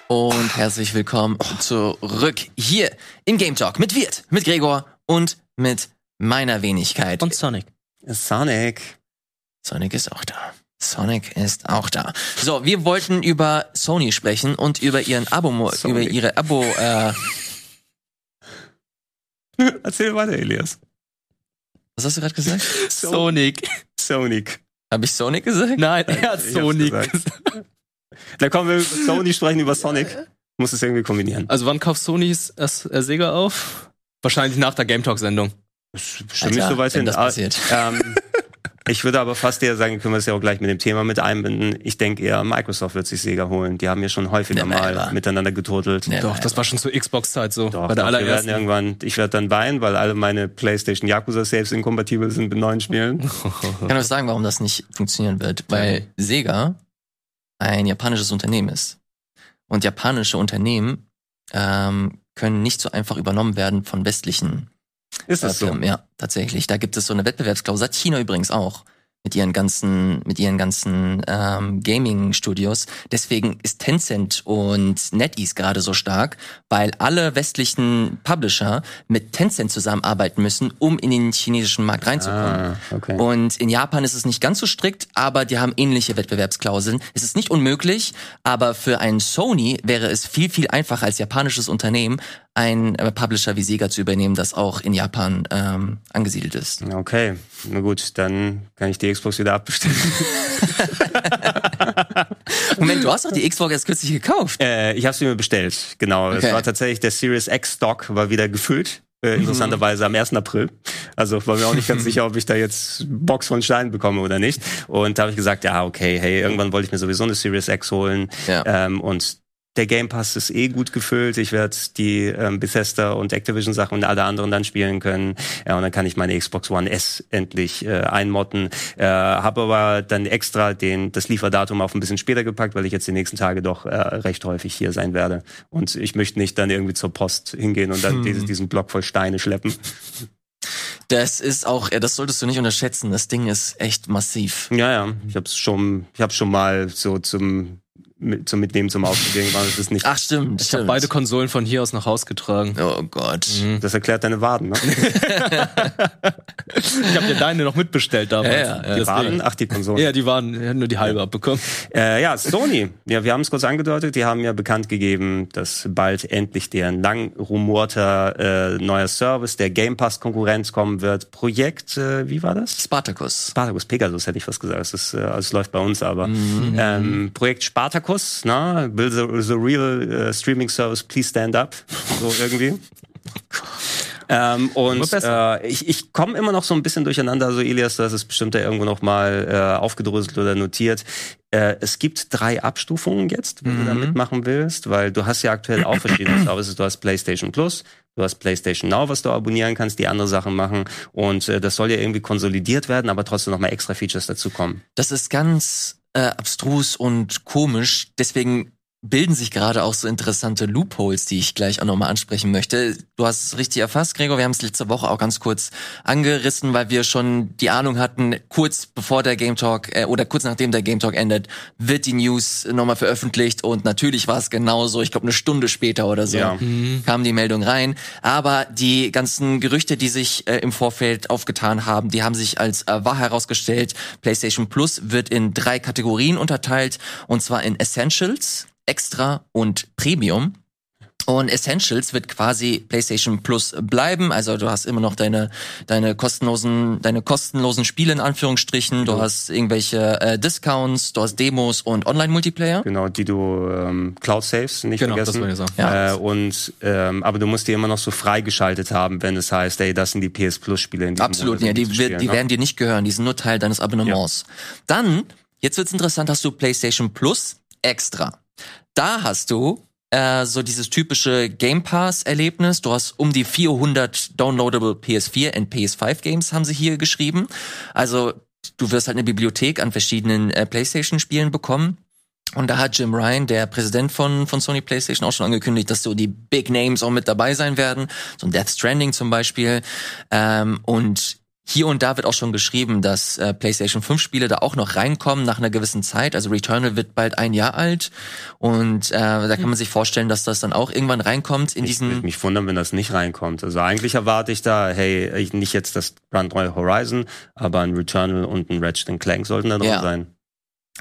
Und herzlich willkommen zurück hier im Game Talk mit Wirt, mit Gregor und mit meiner Wenigkeit. Und Sonic. Sonic. Sonic ist auch da. Sonic ist auch da. So, wir wollten über Sony sprechen und über ihren Abo, über ihre Abo. Äh, Erzähl weiter, Elias. was hast du gerade gesagt? Sonic. Sonic. Habe ich Sonic gesagt? Nein, er hat Sonic. gesagt. Da kommen wir Sony sprechen über Sonic. Muss es irgendwie kombinieren. Also wann kauft Sony das äh, Sega auf? Wahrscheinlich nach der Game Talk Sendung. Das ist bestimmt nicht so weit wenn hin. das Ah, passiert. Ähm, ich würde aber fast eher sagen, können wir es ja auch gleich mit dem Thema mit einbinden. Ich denke eher, Microsoft wird sich Sega holen. Die haben ja schon häufiger Never mal ever. miteinander geturtelt. Never Doch, das war schon zur Xbox-Zeit so. Doch, bei der doch, wir werden allerersten. irgendwann, ich werde dann weinen, weil alle meine PlayStation Yakuza Saves inkompatibel sind mit neuen Spielen. Ich kann euch sagen, warum das nicht funktionieren wird. Weil Sega ein japanisches Unternehmen ist. Und japanische Unternehmen ähm, können nicht so einfach übernommen werden von westlichen Ist das so? Ja, tatsächlich. Da gibt es so eine Wettbewerbsklausel. Hat China übrigens auch. Mit ihren ganzen, mit ihren ganzen ähm, Gaming-Studios. Deswegen ist Tencent und NetEase gerade so stark, weil alle westlichen Publisher mit Tencent zusammenarbeiten müssen, um in den chinesischen Markt reinzukommen. Ah, okay. Und in Japan ist es nicht ganz so strikt, aber die haben ähnliche Wettbewerbsklauseln. Es ist nicht unmöglich, aber für ein Sony wäre es viel, viel einfacher als japanisches Unternehmen, ein äh, Publisher wie Sega zu übernehmen, das auch in Japan ähm, angesiedelt ist. Okay, na gut, dann kann ich die Xbox wieder abbestellen. Moment, du hast doch die Xbox erst kürzlich gekauft. äh, ich habe sie mir bestellt, genau. Es Okay. war tatsächlich der Series X Stock war wieder gefüllt. Äh, interessanterweise am 1. April. Also war mir auch nicht ganz sicher, ob ich da jetzt Box von Stein bekomme oder nicht. Und da habe ich gesagt, ja, okay, hey, irgendwann wollte ich mir sowieso eine Series X holen. Ja. Ähm, und der Game Pass ist eh gut gefüllt. Ich werde die ähm, Bethesda und Activision Sachen und alle anderen dann spielen können. Ja, und dann kann ich meine Xbox One S endlich äh, einmotten. Äh, Habe aber dann extra den das Lieferdatum auf ein bisschen später gepackt, weil ich jetzt die nächsten Tage doch äh, recht häufig hier sein werde. Und ich möchte nicht dann irgendwie zur Post hingehen und dann dieses, diesen Block voll Steine schleppen. Das ist auch, das solltest du nicht unterschätzen. Das Ding ist echt massiv. Ja, ja. Ich habe schon, ich habe schon mal so zum mit, zum Mitnehmen zum Ausprobieren gemacht. Das ist nicht. Ach, stimmt, Ich habe beide Konsolen von hier aus nach Haus getragen. Oh Gott. Das erklärt deine Waden, ne? Ich habe dir deine noch mitbestellt damals. Ja, ja, ja. Deswegen. Waden? Ach, die Konsole. Ja, die waren die hatten nur die halbe abbekommen. Äh, ja, Sony. Ja, wir haben es kurz angedeutet. Die haben ja bekannt gegeben, dass bald endlich deren lang rumorter äh, neuer Service, der Game Pass Konkurrenz kommen wird. Projekt, äh, wie war das? Spartacus. Spartacus, Pegasus hätte ich was gesagt. Das ist, äh, es läuft bei uns aber. Ähm, Projekt Spartacus, na, build the, the real uh, streaming service, please stand up. So irgendwie. Ähm, und äh, ich, ich komme immer noch so ein bisschen durcheinander. Also Elias, das ist bestimmt da irgendwo noch mal äh, aufgedröselt oder notiert. Äh, es gibt drei Abstufungen jetzt, wenn du da mitmachen willst, weil du hast ja aktuell auch verschiedene Services. Du hast PlayStation Plus, du hast PlayStation Now, was du abonnieren kannst, die andere Sachen machen. Und äh, das soll ja irgendwie konsolidiert werden, aber trotzdem noch mal extra Features dazukommen. Das ist ganz äh, abstrus und komisch. Deswegen bilden sich gerade auch so interessante Loopholes, die ich gleich auch nochmal ansprechen möchte. Du hast es richtig erfasst, Gregor. Wir haben es letzte Woche auch ganz kurz angerissen, weil wir schon die Ahnung hatten, kurz bevor der Game Talk äh, oder kurz nachdem der Game Talk endet, wird die News nochmal veröffentlicht und natürlich war es genauso. Ich glaube, eine Stunde später oder so Ja. kam die Meldung rein. Aber die ganzen Gerüchte, die sich äh, im Vorfeld aufgetan haben, die haben sich als äh, wahr herausgestellt. PlayStation Plus wird in drei Kategorien unterteilt und zwar in Essentials, Extra und Premium. Und Essentials wird quasi PlayStation Plus bleiben. Also du hast immer noch deine deine kostenlosen deine kostenlosen Spiele in Anführungsstrichen. Du hast irgendwelche äh, Discounts, du hast Demos und Online Multiplayer. Genau, die du ähm, Cloud Saves nicht Genau, das vergessen. wollte ich sagen. Ja. Äh, und ähm, aber du musst die immer noch so freigeschaltet haben, wenn es heißt, ey, das sind die PS Plus Spiele in Absolut, Monat, ja, die, spielen, die ne? werden dir nicht gehören, die sind nur Teil deines Abonnements. Dann, jetzt wird's interessant, hast du PlayStation Plus extra. Da hast du äh, so dieses typische Game Pass-Erlebnis. Du hast um die 400 downloadable PS4 und PS5 Games, haben sie hier geschrieben. Also du wirst halt eine Bibliothek an verschiedenen äh, PlayStation-Spielen bekommen. Und da hat Jim Ryan, der Präsident von, von Sony PlayStation, auch schon angekündigt, dass so die Big Names auch mit dabei sein werden. So ein Death Stranding zum Beispiel. Ähm, und hier und da wird auch schon geschrieben, dass äh, PlayStation 5 Spiele da auch noch reinkommen nach einer gewissen Zeit. Also Returnal wird bald ein Jahr alt. Und äh, da kann man sich vorstellen, dass das dann auch irgendwann reinkommt in Ich würde diesen. mich wundern, wenn das nicht reinkommt. Also eigentlich erwarte ich da, hey, ich- nicht jetzt das Grand Neue Horizon, aber ein Returnal und ein Ratchet Clank sollten da drin Ja. sein.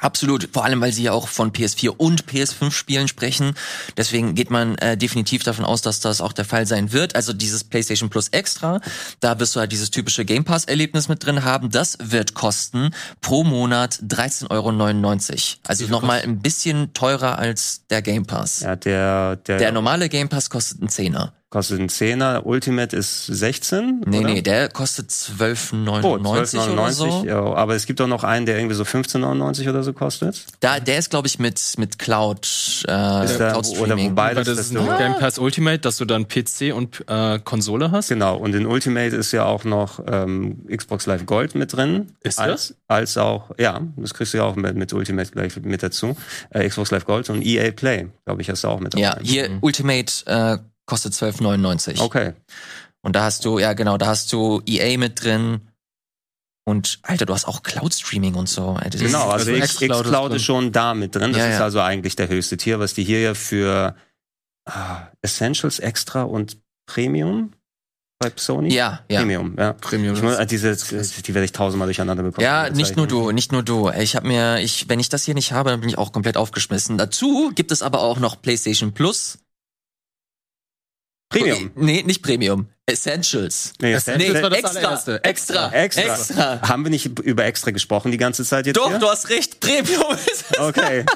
Absolut, vor allem weil sie ja auch von PS4 und PS5 Spielen sprechen. Deswegen geht man äh, definitiv davon aus, dass das auch der Fall sein wird. Also dieses PlayStation Plus Extra, da wirst du halt dieses typische Game Pass Erlebnis mit drin haben. Das wird kosten pro Monat 13,99 Euro. Also nochmal ein bisschen teurer als der Game Pass. Ja, der, der, Der normale Game Pass kostet einen Zehner. Kostet einen Zehner, Ultimate ist 16. Nee, oder? nee, der kostet 12,99 Oh, oder 12,99, so. ja, aber es gibt auch noch einen, der irgendwie so 15,99 oder so kostet. Da, der ist, glaube ich, mit, mit Cloud, äh, Ist Cloud oder Streaming. wobei Weil das, das das ist ein so, Game Pass Ultimate, dass du dann PC und äh, Konsole hast. Genau, und in Ultimate ist ja auch noch ähm, Xbox Live Gold mit drin. Ist als, als auch, ja, das kriegst du ja auch mit, mit Ultimate gleich mit dazu. Äh, Xbox Live Gold und EA Play, glaube ich, hast du auch mit dabei. Ja, hier Ultimate äh, kostet 12,99. Okay. Und da hast du, ja genau, da hast du EA mit drin. Und Alter, du hast auch Cloud Streaming und so. Das Genau, also also X, xCloud ist Xcloud ist schon da mit drin. Das Ja, ist ja. also eigentlich der höchste Tier, was die hier ja für ah, Essentials Extra und Premium bei Sony? ja, ja. Premium, ja. Premium. Ich muss, äh, diese, die werde ich tausendmal durcheinander bekommen. Ja, nicht nur du, nicht nur du. Ich habe mir, ich, wenn ich das hier nicht habe, dann bin ich auch komplett aufgeschmissen. Dazu gibt es aber auch noch PlayStation Plus. Premium. Nee, nicht Premium. Essentials. Nee, Nee, Essentials war das extra, allererste. extra, Extra. extra. Haben wir nicht über extra gesprochen die ganze Zeit jetzt Doch, hier? du hast recht. Premium ist es. Okay.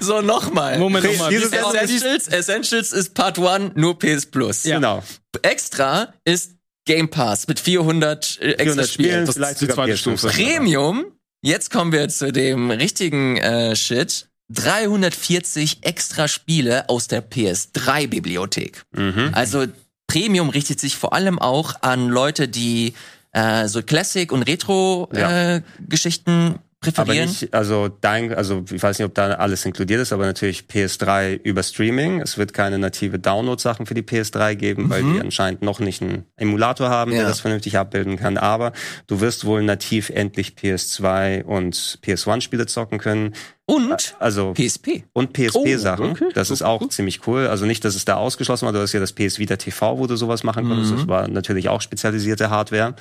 So, nochmal. Moment, nochmal. Essentials- Essentials, ist Part 1, nur PS Plus. Genau. Extra ist Game Pass mit 400 äh, extra 400 Spielen. Spielen, Das ist die zweite PS5. Stufe. Premium, jetzt kommen wir zu dem richtigen äh, Shit. 340 extra Spiele aus der PS3-Bibliothek. Mhm. Also Premium richtet sich vor allem auch an Leute, die äh, so Classic- und Ja. Retro-Geschichten Aber präferieren. nicht, also dein, also ich weiß nicht, ob da alles inkludiert ist, aber natürlich PS3 über Streaming. Es wird keine native Download-Sachen für die PS3 geben, weil die anscheinend noch nicht einen Emulator haben, der Ja. das vernünftig abbilden kann. Aber du wirst wohl nativ endlich PS2 und PS1-Spiele zocken können. und Also PSP. und PSP-Sachen. Oh, okay. Das ist auch ziemlich cool. Also nicht, dass es da ausgeschlossen war. Du hast ja das PS Vita TV, wo du sowas machen konntest. Mhm. Das war natürlich auch spezialisierte Hardware.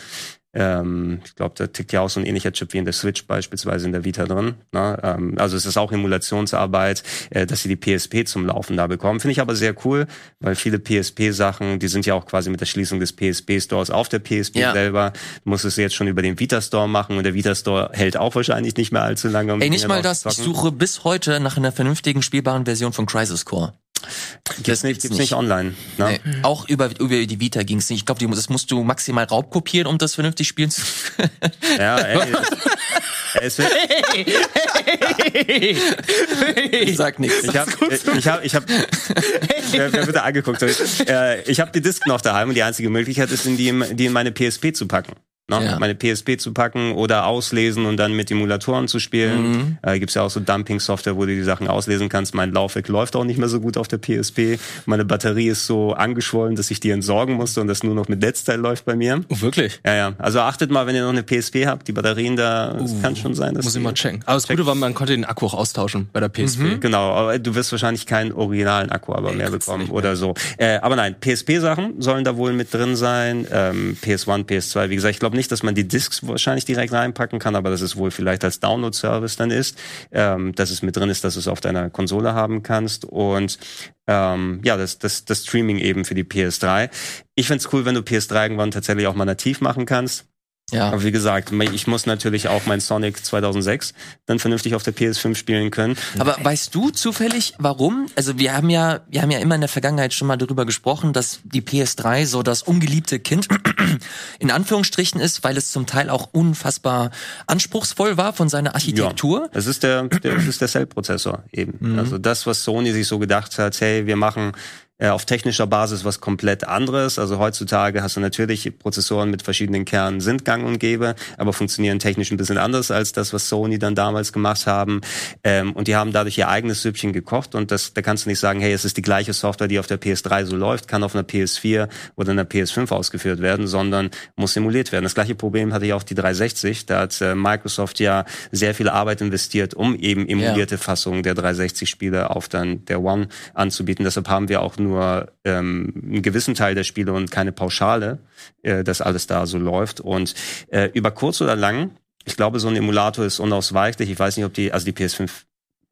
Ähm, ich glaube, da tickt ja auch so ein ähnlicher Chip wie in der Switch beispielsweise in der Vita drin. Ne? Ähm, also es ist auch Emulationsarbeit, äh, dass sie die PSP zum Laufen da bekommen. Finde ich aber sehr cool, weil viele PSP-Sachen, die sind ja auch quasi mit der Schließung des PSP-Stores auf der PSP Ja. selber. Du musst es jetzt schon über den Vita-Store machen und der Vita-Store hält auch wahrscheinlich nicht mehr allzu lange. Um Ey, nicht mal das. Ich suche bis heute nach einer vernünftigen spielbaren Version von Crisis Core. Gibt's nicht, gibt's nicht online. Ne? Nee, auch über, über die Vita ging's nicht. Ich glaube, das musst du maximal raubkopieren, um das vernünftig spielen zu Ja, ey. es wird, Ich sag nichts. ich habe, ich habe, ich habe, wer, wer wird da angeguckt? Äh, ich habe die Disc noch daheim und die einzige Möglichkeit ist, in die, die in meine PSP zu packen. Ne? Ja. Meine PSP zu packen oder auslesen und dann mit Emulatoren zu spielen. Mhm. Äh, gibt's ja auch so Dumping-Software, wo du die Sachen auslesen kannst. Mein Laufwerk läuft auch nicht mehr so gut auf der PSP. Meine Batterie ist so angeschwollen, dass ich die entsorgen musste und das nur noch mit Netzteil läuft bei mir. Oh, wirklich? Ja, ja. Also achtet mal, wenn ihr noch eine PSP habt, die Batterien da, es kann schon sein, dass Muss ich mal checken. Aber das Gute war, man konnte den Akku auch austauschen bei der PSP. Genau, aber du wirst wahrscheinlich keinen originalen Akku aber mehr bekommen nicht oder so. Äh, aber nein, PSP-Sachen sollen da wohl mit drin sein. Ähm, PS1, PS2, wie gesagt, ich glaube nicht, dass man die Discs wahrscheinlich direkt reinpacken kann, aber dass es wohl vielleicht als Download-Service dann ist, ähm, dass es mit drin ist, dass du es auf deiner Konsole haben kannst und ähm, ja, das, das, das Streaming eben für die PS3. Ich find's cool, wenn du PS3 irgendwann tatsächlich auch mal nativ machen kannst. Ja. Aber wie gesagt, ich muss natürlich auch mein Sonic 2006 dann vernünftig auf der PS5 spielen können. Aber weißt du zufällig, warum? Also wir haben ja, wir haben ja immer in der Vergangenheit schon mal darüber gesprochen, dass die PS3 so das ungeliebte Kind in Anführungsstrichen ist, weil es zum Teil auch unfassbar anspruchsvoll war von seiner Architektur. Ja, es ist der, der, es ist der Cell-Prozessor eben. Mhm. Also das, was Sony sich so gedacht hat, hey, wir machen äh, auf technischer Basis was komplett anderes. Also heutzutage hast du natürlich Prozessoren mit verschiedenen Kernen sind gang und gäbe, aber funktionieren technisch ein bisschen anders als das, was Sony dann damals gemacht haben. Ähm, und die haben dadurch ihr eigenes Süppchen gekocht und das, da kannst du nicht sagen, hey, es ist die gleiche Software, die auf der PS3 so läuft, kann auf einer PS4 oder einer PS5 ausgeführt werden, sondern muss simuliert werden. Das gleiche Problem hatte ja auch die 360. Da hat äh, Microsoft ja sehr viel Arbeit investiert, um eben emulierte ja. Fassungen der 360-Spiele auf dann der One anzubieten. Deshalb haben wir auch nur nur ähm, einen gewissen Teil der Spiele und keine Pauschale, äh, dass alles da so läuft. Und äh, über kurz oder lang, ich glaube, so ein Emulator ist unausweichlich. Ich weiß nicht, ob die, also die PS5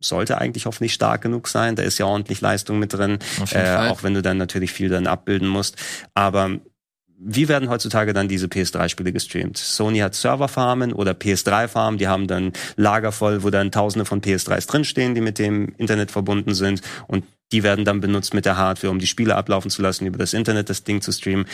sollte eigentlich hoffentlich stark genug sein. Da ist ja ordentlich Leistung mit drin, äh, auch wenn du dann natürlich viel dann abbilden musst. Aber wie werden heutzutage dann diese PS3-Spiele gestreamt? Sony hat Serverfarmen oder PS3-Farmen, die haben dann Lager voll, wo dann tausende von PS3s drinstehen, die mit dem Internet verbunden sind und die werden dann benutzt mit der Hardware, um die Spiele ablaufen zu lassen, über das Internet das Ding zu streamen.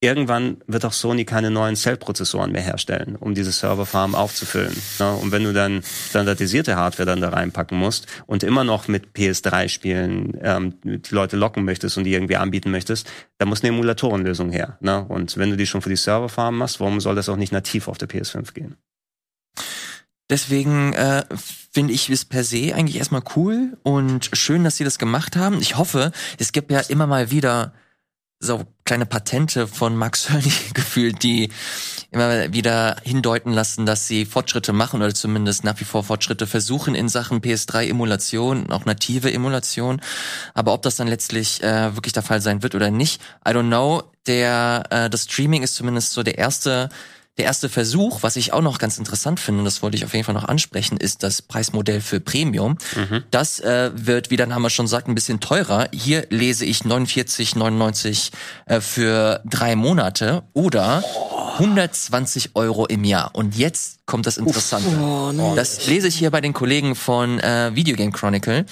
Irgendwann wird auch Sony keine neuen Cell-Prozessoren mehr herstellen, um diese Serverfarm aufzufüllen. Und wenn du dann standardisierte Hardware dann da reinpacken musst und immer noch mit PS3-Spielen ähm, die Leute locken möchtest und die irgendwie anbieten möchtest, dann muss eine Emulatorenlösung her. Und wenn du die schon für die Serverfarm machst, warum soll das auch nicht nativ auf der PS5 gehen? Deswegen äh, finde ich es per se eigentlich erstmal cool und schön, dass sie das gemacht haben. Ich hoffe, es gibt ja immer mal wieder so kleine Patente von Max Hörni gefühlt, die immer wieder hindeuten lassen, dass sie Fortschritte machen oder zumindest nach wie vor Fortschritte versuchen in Sachen PS3-Emulation, auch native Emulation. Aber ob das dann letztlich äh, wirklich der Fall sein wird oder nicht, I don't know. Der äh, das Streaming ist zumindest so der erste der erste Versuch, was ich auch noch ganz interessant finde, und das wollte ich auf jeden Fall noch ansprechen, ist das Preismodell für Premium. Mhm. Das äh, wird, wie der Name schon sagt, ein bisschen teurer. Hier lese ich 49,99 äh, für drei Monate oder 120 Euro im Jahr. Und jetzt kommt das Interessante. Oh, no. Das lese ich hier bei den Kollegen von äh, Video Game Chronicle.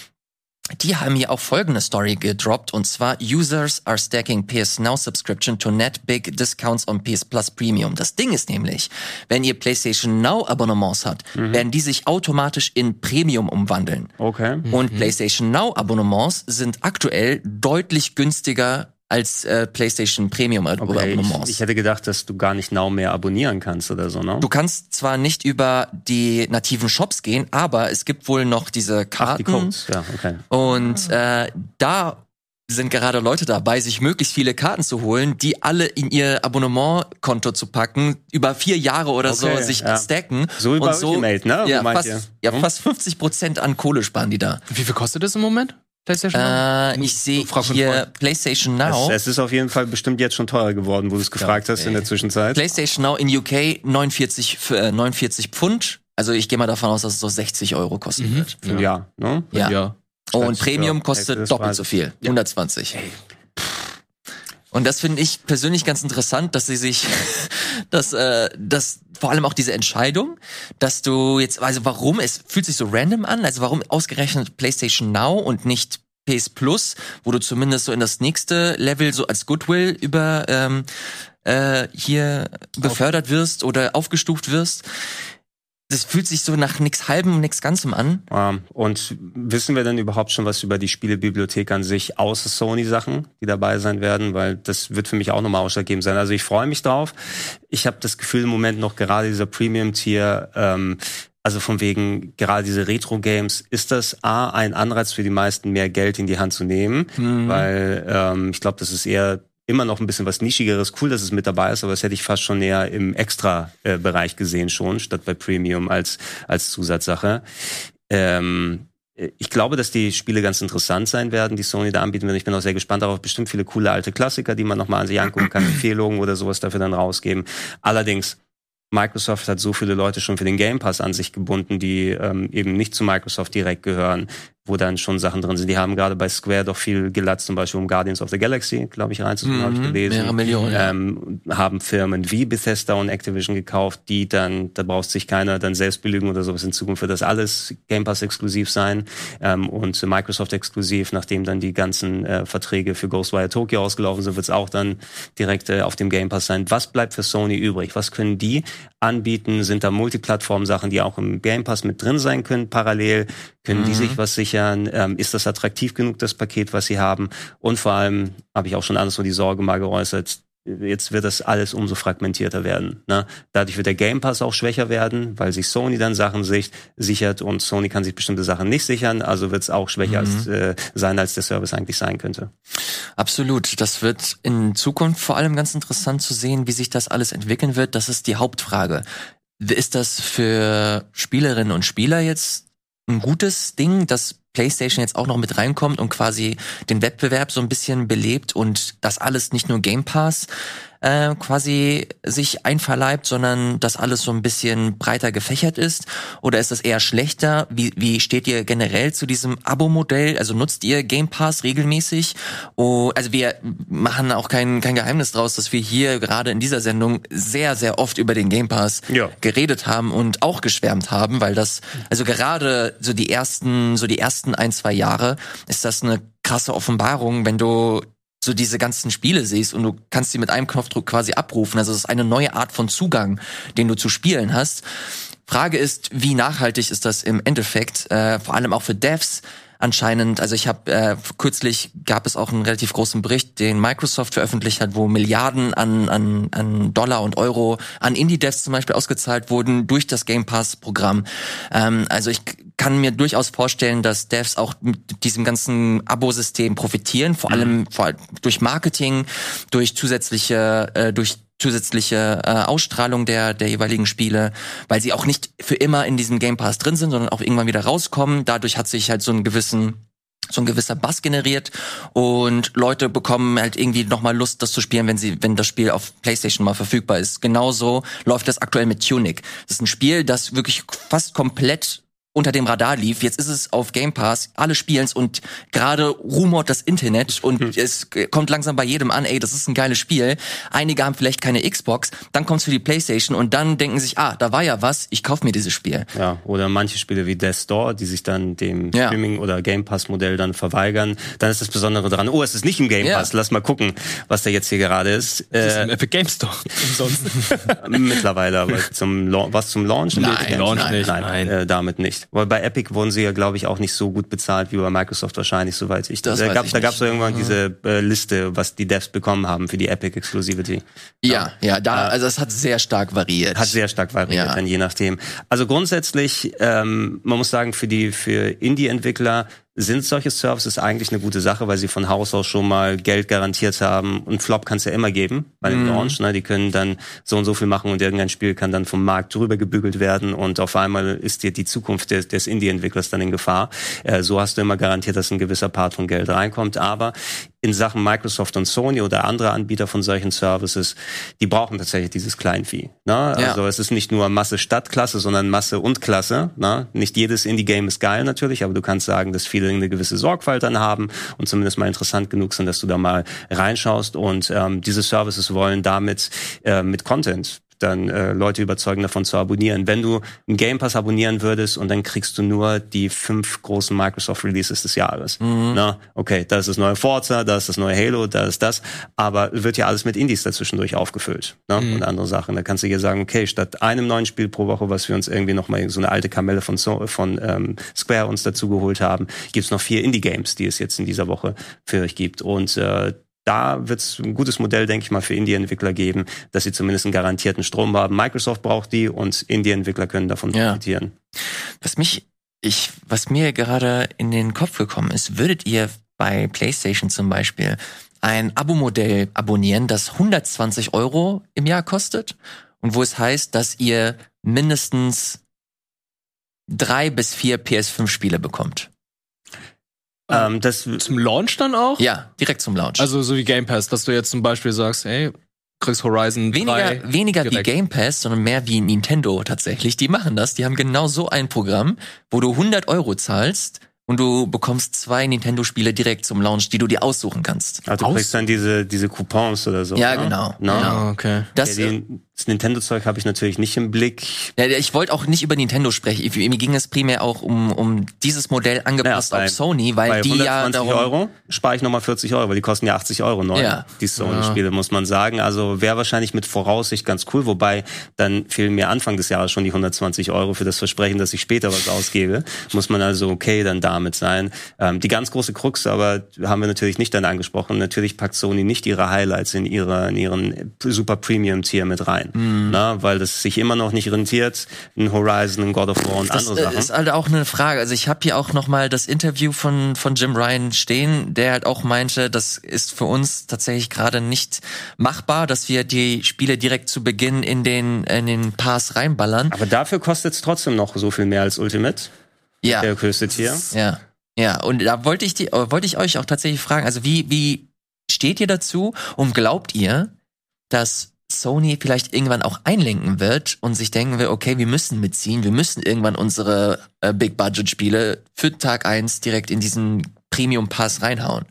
Die haben hier auch folgende Story gedroppt und zwar Users are stacking PS Now Subscription to net big discounts on PS Plus Premium. Das Ding ist nämlich, wenn ihr PlayStation Now Abonnements habt, mhm. werden die sich automatisch in Premium umwandeln. Okay. Und mhm. PlayStation Now Abonnements sind aktuell deutlich günstiger als äh, PlayStation Premium okay, Abonnements. Ich, ich, hätte gedacht, dass du gar nicht Now mehr abonnieren kannst oder so, ne? Du kannst zwar nicht über die nativen Shops gehen, aber es gibt wohl noch diese Karten. Ach, die Codes, ja, okay. Und äh, da sind gerade Leute dabei, sich möglichst viele Karten zu holen, die alle in ihr Abonnementkonto zu packen, über vier Jahre oder okay, so sich ja. stacken. So über und so, Ultimate, ne? Ja, fast, ja, hm? fast 50 Prozent an Kohle sparen die da. Wie viel kostet das im Moment? PlayStation Now? Äh, ich sehe hier PlayStation Now. Es, es, ist auf jeden Fall bestimmt jetzt schon teurer geworden, wo du es gefragt ja, hast in der Zwischenzeit. PlayStation Now in UK 49, für, äh, 49 Pfund. Also ich gehe mal davon aus, dass es so 60 Euro kosten mhm. wird. Ja. ja, ne? Ja. ja. Und Premium kostet doppelt so viel. 120. Ey. Und das finde ich persönlich ganz interessant, dass sie sich, dass, äh, dass vor allem auch diese Entscheidung, dass du jetzt, also warum, es fühlt sich so random an, also warum ausgerechnet PlayStation Now und nicht PS Plus, wo du zumindest so in das nächste Level so als Goodwill über ähm, äh, hier befördert wirst oder aufgestuft wirst das fühlt sich so nach nichts halbem, nichts ganzem an. Um, und wissen wir denn überhaupt schon was über die Spielebibliothek an sich, außer Sony-Sachen, die dabei sein werden? Weil das wird für mich auch nochmal ausschlaggebend sein. Also ich freue mich drauf. Ich habe das Gefühl im Moment noch gerade dieser Premium-Tier, ähm, also von wegen gerade diese Retro-Games, ist das A, ein Anreiz für die meisten, mehr Geld in die Hand zu nehmen? Mhm. Weil ähm, ich glaube, das ist eher immer noch ein bisschen was Nischigeres. Cool, dass es mit dabei ist, aber das hätte ich fast schon eher im Extra-Bereich gesehen schon, statt bei Premium als, als Zusatzsache. Ähm, ich glaube, dass die Spiele ganz interessant sein werden, die Sony da anbieten wird. Ich bin auch sehr gespannt darauf. Bestimmt viele coole alte Klassiker, die man nochmal an sich angucken kann, Empfehlungen oder sowas dafür dann rausgeben. Allerdings, Microsoft hat so viele Leute schon für den Game Pass an sich gebunden, die ähm, eben nicht zu Microsoft direkt gehören, wo dann schon Sachen drin sind. Die haben gerade bei Square doch viel gelatzt, zum Beispiel um Guardians of the Galaxy, glaube ich, reinzutun, mhm, habe ich gelesen. Mehrere Millionen. Ähm, haben Firmen wie Bethesda und Activision gekauft, die dann, da braucht sich keiner dann selbst belügen oder sowas in Zukunft wird das alles Game Pass exklusiv sein ähm, und Microsoft exklusiv, nachdem dann die ganzen äh, Verträge für Ghostwire Tokyo ausgelaufen sind, wird es auch dann direkt äh, auf dem Game Pass sein. Was bleibt für Sony übrig? Was können die anbieten? Sind da Multiplattform-Sachen, die auch im Game Pass mit drin sein können, parallel? Können mhm. die sich was sichern? Ähm, ist das attraktiv genug, das Paket, was sie haben? Und vor allem habe ich auch schon anders so die Sorge mal geäußert, jetzt wird das alles umso fragmentierter werden. Ne? Dadurch wird der Game Pass auch schwächer werden, weil sich Sony dann Sachen sich, sichert und Sony kann sich bestimmte Sachen nicht sichern, also wird es auch schwächer mhm. als, äh, sein, als der Service eigentlich sein könnte. Absolut. Das wird in Zukunft vor allem ganz interessant zu sehen, wie sich das alles entwickeln wird. Das ist die Hauptfrage. Ist das für Spielerinnen und Spieler jetzt ein gutes Ding, dass PlayStation jetzt auch noch mit reinkommt und quasi den Wettbewerb so ein bisschen belebt und das alles nicht nur Game Pass äh, quasi sich einverleibt, sondern dass alles so ein bisschen breiter gefächert ist? Oder ist das eher schlechter? Wie, wie steht ihr generell zu diesem Abo-Modell? Also nutzt ihr Game Pass regelmäßig? Oh, also wir machen auch kein, kein Geheimnis draus, dass wir hier gerade in dieser Sendung sehr, sehr oft über den Game Pass ja. geredet haben und auch geschwärmt haben, weil das, also gerade so die ersten, so die ersten ein, zwei Jahre ist das eine krasse Offenbarung, wenn du so diese ganzen Spiele siehst und du kannst sie mit einem Knopfdruck quasi abrufen. Also es ist eine neue Art von Zugang, den du zu Spielen hast. Frage ist, wie nachhaltig ist das im Endeffekt, äh, vor allem auch für Devs, anscheinend, also ich habe äh, kürzlich gab es auch einen relativ großen Bericht, den Microsoft veröffentlicht hat, wo Milliarden an, an, an Dollar und Euro an Indie-Devs zum Beispiel ausgezahlt wurden durch das Game Pass-Programm. Ähm, also ich kann mir durchaus vorstellen, dass Devs auch mit diesem ganzen Abo-System profitieren, vor allem mhm. vor allem durch Marketing, durch zusätzliche, äh, durch zusätzliche äh, Ausstrahlung der, der jeweiligen Spiele, weil sie auch nicht für immer in diesem Game Pass drin sind, sondern auch irgendwann wieder rauskommen. Dadurch hat sich halt so einen gewissen so ein gewisser Bass generiert und Leute bekommen halt irgendwie nochmal Lust, das zu spielen, wenn sie, wenn das Spiel auf PlayStation mal verfügbar ist. Genauso läuft das aktuell mit Tunic. Das ist ein Spiel, das wirklich fast komplett unter dem Radar lief. Jetzt ist es auf Game Pass, alle spielen's und gerade rumort das Internet und hm. es kommt langsam bei jedem an, ey, das ist ein geiles Spiel. Einige haben vielleicht keine Xbox, dann kommt's für die Playstation und dann denken sich, ah, da war ja was, ich kauf mir dieses Spiel. Ja, oder manche Spiele wie Death Store, die sich dann dem ja. Streaming- oder Game Pass-Modell dann verweigern. Dann ist das Besondere dran, oh, es ist nicht im Game Pass, ja. lass mal gucken, was da jetzt hier gerade ist. Das ist im äh, Epic Game Store. Mittlerweile, aber zum was zum Launch? Nein, Launch nicht. Nein, nein. Äh, damit nicht. Weil bei Epic wurden sie ja, glaube ich, auch nicht so gut bezahlt wie bei Microsoft wahrscheinlich, soweit ich. Das da gab da gab's irgendwann mhm. diese äh, Liste, was die Devs bekommen haben für die Epic Exclusivity. Ja, ja, da, also es hat sehr stark variiert. Hat sehr stark variiert, ja. dann je nachdem. Also grundsätzlich, ähm, man muss sagen, für die für Indie-Entwickler sind solche Services eigentlich eine gute Sache, weil sie von Haus aus schon mal Geld garantiert haben. Und Flop kann es ja immer geben bei dem mm. Launch. Ne? Die können dann so und so viel machen und irgendein Spiel kann dann vom Markt drüber gebügelt werden und auf einmal ist dir die Zukunft des, des Indie-Entwicklers dann in Gefahr. Äh, so hast du immer garantiert, dass ein gewisser Part von Geld reinkommt. Aber in Sachen Microsoft und Sony oder andere Anbieter von solchen Services, die brauchen tatsächlich dieses Kleinvieh. Ne? Also ja. es ist nicht nur Masse statt Klasse, sondern Masse und Klasse. Ne? Nicht jedes Indie-Game ist geil natürlich, aber du kannst sagen, dass viele eine gewisse Sorgfalt dann haben und zumindest mal interessant genug sind, dass du da mal reinschaust. Und ähm, diese Services wollen damit äh, mit Content dann äh, Leute überzeugen, davon zu abonnieren. Wenn du einen Game Pass abonnieren würdest und dann kriegst du nur die fünf großen Microsoft Releases des Jahres. Mhm. Na, okay, da ist das neue Forza, da ist das neue Halo, da ist das, aber wird ja alles mit Indies dazwischendurch aufgefüllt ne? Mhm. und andere Sachen. Da kannst du dir sagen, okay, statt einem neuen Spiel pro Woche, was wir uns irgendwie noch mal so eine alte Kamelle von, so von ähm, Square uns dazu geholt haben, gibt's noch vier Indie-Games, die es jetzt in dieser Woche für euch gibt und äh, da wird es ein gutes Modell, denke ich mal, für Indie-Entwickler geben, dass sie zumindest einen garantierten Strom haben. Microsoft braucht die und Indie-Entwickler können davon ja. profitieren. Was mich, ich, was mir gerade in den Kopf gekommen ist, würdet ihr bei PlayStation zum Beispiel ein Abo-Modell abonnieren, das 120 Euro im Jahr kostet und wo es heißt, dass ihr mindestens drei bis vier PS5-Spiele bekommt? Ähm, das zum Launch dann auch? Ja, direkt zum Launch. Also so wie Game Pass, dass du jetzt zum Beispiel sagst, hey, kriegst Horizon Weniger, 3 weniger wie direkt. Game Pass, sondern mehr wie Nintendo tatsächlich. Die machen das. Die haben genau so ein Programm, wo du 100 Euro zahlst und du bekommst zwei Nintendo-Spiele direkt zum Launch, die du dir aussuchen kannst. Also du kriegst dann diese, diese Coupons oder so. Ja, ne? genau. Ne? Ah, okay. Das, Ja, äh, den, das Nintendo-Zeug habe ich natürlich nicht im Blick. ja, ich wollte auch nicht über Nintendo sprechen. Ich- Mir ging es primär auch um, um dieses Modell angepasst Ja, bei- auf Sony, weil die ja 120 darum, Euro spare ich nochmal 40 Euro, weil die kosten ja 80 Euro neu. Ja. Die Sony-Spiele, muss man sagen. Also wäre wahrscheinlich mit Voraussicht ganz cool, wobei dann fehlen mir Anfang des Jahres schon die 120 Euro für das Versprechen, dass ich später was ausgebe. Muss man also okay dann damit sein. Ähm, die ganz große Krux, aber haben wir natürlich nicht dann angesprochen. Natürlich packt Sony nicht ihre Highlights in ihre in ihren Super Premium Tier mit rein, Mhm. Na, weil das sich immer noch nicht rentiert. Ein Horizon, ein God of War und Das andere äh, Sachen. ist halt auch eine Frage. Also ich habe hier auch noch mal das Interview von von Jim Ryan stehen, der halt auch meinte, das ist für uns tatsächlich gerade nicht machbar, dass wir die Spiele direkt zu Beginn in den in den Pass reinballern. Aber dafür kostet es trotzdem noch so viel mehr als Ultimate, Ja, der höchste Tier. ja, ja. Und da wollte ich die, wollte ich euch auch tatsächlich fragen. Also wie wie steht ihr dazu und glaubt ihr, dass Sony vielleicht irgendwann auch einlenken wird und sich denken will, okay, wir müssen mitziehen, wir müssen irgendwann unsere äh, Big Budget Spiele für Tag eins direkt in diesen Premium Pass reinhauen.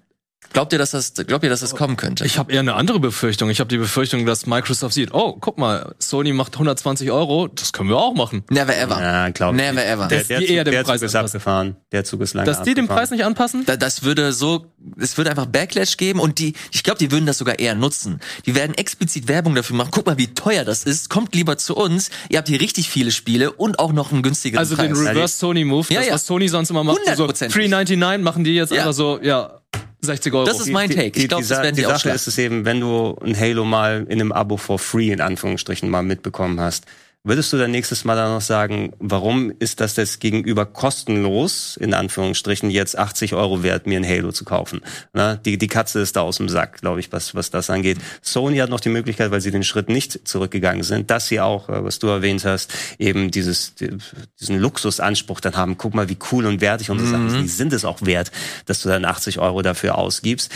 Glaubt ihr, dass das glaubt ihr, dass das kommen könnte? Ich habe eher eine andere Befürchtung. Ich habe die Befürchtung, dass Microsoft sieht, oh, guck mal, Sony macht 120 Euro, das können wir auch machen. Never ever. Ja, glaube ich. Never ever. Der, der, die Zug, eher den der Preis Zug ist anpassen. abgefahren. Der Zug ist lange Dass die den abgefahren. Preis nicht anpassen? Da, das würde so, es würde einfach Backlash geben und die, ich glaube, die würden das sogar eher nutzen. Die werden explizit Werbung dafür machen. Guck mal, wie teuer das ist. Kommt lieber zu uns. Ihr habt hier richtig viele Spiele und auch noch einen günstigeren Also Preis. den Reverse Sony Move, Ja, das ja. was Sony sonst immer macht, so 100%. 3,99 machen die jetzt Ja. einfach so, ja, 60 Euro. Das ist mein Take. Ich glaube, das werden die die Sache ist es eben, wenn du ein Halo mal in einem Abo for free in Anführungsstrichen mal mitbekommen hast, würdest du dann nächstes Mal dann noch sagen, warum ist das jetzt gegenüber kostenlos in Anführungsstrichen jetzt 80 Euro wert, mir ein Halo zu kaufen? Na, die, die Katze ist da aus dem Sack, glaube ich, was, was das angeht. Sony hat noch die Möglichkeit, weil sie den Schritt nicht zurückgegangen sind, dass sie auch, äh, was du erwähnt hast, eben dieses, die- diesen Luxusanspruch dann haben. Guck mal, wie cool und wertig unsere Sachen sind. Die sind es auch wert, dass du dann 80 Euro dafür ausgibst.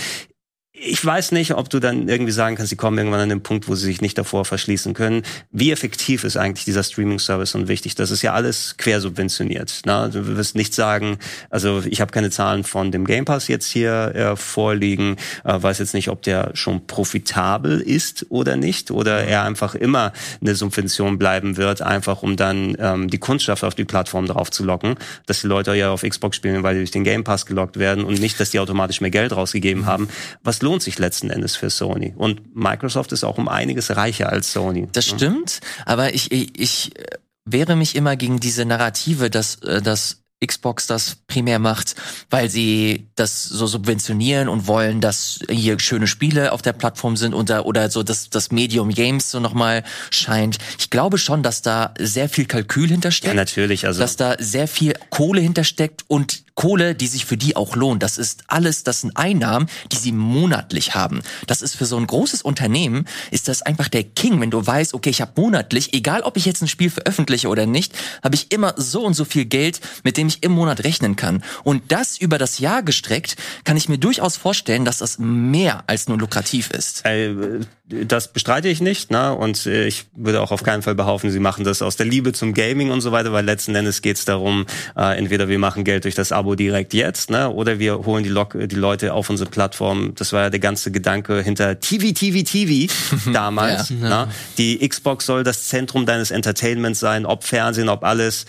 Ich weiß nicht, ob du dann irgendwie sagen kannst, sie kommen irgendwann an den Punkt, wo sie sich nicht davor verschließen können. Wie effektiv ist eigentlich dieser Streaming-Service und wichtig? Das ist ja alles quersubventioniert. Ne? Du wirst nicht sagen, also ich habe keine Zahlen von dem Game Pass jetzt hier äh, vorliegen, äh, weiß jetzt nicht, ob der schon profitabel ist oder nicht, oder er einfach immer eine Subvention bleiben wird, einfach um dann ähm, die Kundschaft auf die Plattform drauf zu locken, dass die Leute ja auf Xbox spielen, weil die durch den Game Pass gelockt werden und nicht, dass die automatisch mehr Geld rausgegeben haben. Was lohnt sich letzten Endes für Sony? Und Microsoft ist auch um einiges reicher als Sony. Das stimmt, aber ich, ich, ich äh, wehre mich immer gegen diese Narrative, dass, äh, dass Xbox das primär macht, weil sie das so subventionieren und wollen, dass hier schöne Spiele auf der Plattform sind oder, oder so, dass das Medium Games so nochmal scheint. Ich glaube schon, dass da sehr viel Kalkül hintersteckt. Ja, natürlich. Also dass da sehr viel Kohle hintersteckt und Kohle, die sich für die auch lohnt. Das ist alles, das sind Einnahmen, die sie monatlich haben. Das ist für so ein großes Unternehmen, ist das einfach der King, wenn du weißt, okay, ich habe monatlich, egal ob ich jetzt ein Spiel veröffentliche oder nicht, habe ich immer so und so viel Geld, mit dem ich im Monat rechnen kann. Und das über das Jahr gestreckt, kann ich mir durchaus vorstellen, dass das mehr als nur lukrativ ist. Äh, das bestreite ich nicht, ne? Und äh, ich würde auch auf keinen Fall behaupten, sie machen das aus der Liebe zum Gaming und so weiter, weil letzten Endes geht es darum, äh, entweder wir machen Geld durch das Abo direkt jetzt, ne? Oder wir holen die, Lok die Leute auf unsere Plattform. Das war ja der ganze Gedanke hinter TV, TV, TV damals. Ja. ne? Die Xbox soll das Zentrum deines Entertainments sein, ob Fernsehen, ob alles.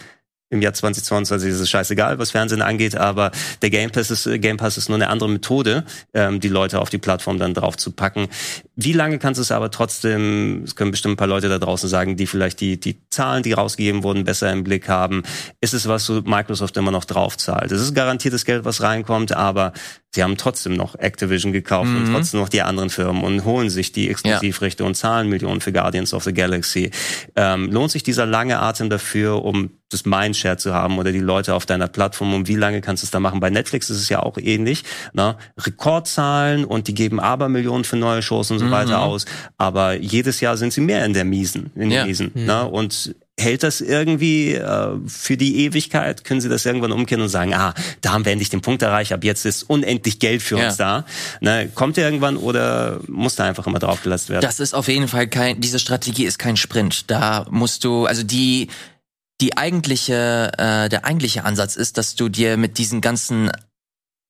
Im Jahr 2022 ist es scheißegal, was Fernsehen angeht, aber der Game Pass ist, Game Pass ist nur eine andere Methode, ähm, die Leute auf die Plattform dann drauf zu packen. Wie lange kannst du es aber trotzdem, es können bestimmt ein paar Leute da draußen sagen, die vielleicht die, die Zahlen, die rausgegeben wurden, besser im Blick haben. Ist es was, so Microsoft immer noch drauf zahlt? Es ist garantiertes Geld, was reinkommt, aber sie haben trotzdem noch Activision gekauft und trotzdem noch die anderen Firmen und holen sich die Exklusivrechte und zahlen Millionen für Guardians of the Galaxy. Ähm, lohnt sich dieser lange Atem dafür, um das Mindshare zu haben oder die Leute auf deiner Plattform und wie lange kannst du es da machen? Bei Netflix ist es ja auch ähnlich. Ne? Rekordzahlen und die geben Abermillionen für neue Shows und so weiter aus. Aber jedes Jahr sind sie mehr in der Miesen, in Ja. der Miesen. Ne? Und hält das irgendwie äh, für die Ewigkeit? Können Sie das irgendwann umkehren und sagen, ah, da haben wir endlich den Punkt erreicht, ab jetzt ist unendlich Geld für uns da. Ne, kommt der irgendwann oder muss da einfach immer draufgelassen werden? Das ist auf jeden Fall kein, diese Strategie ist kein Sprint. Da musst du, also die, die eigentliche, äh, der eigentliche Ansatz ist, dass du dir mit diesen ganzen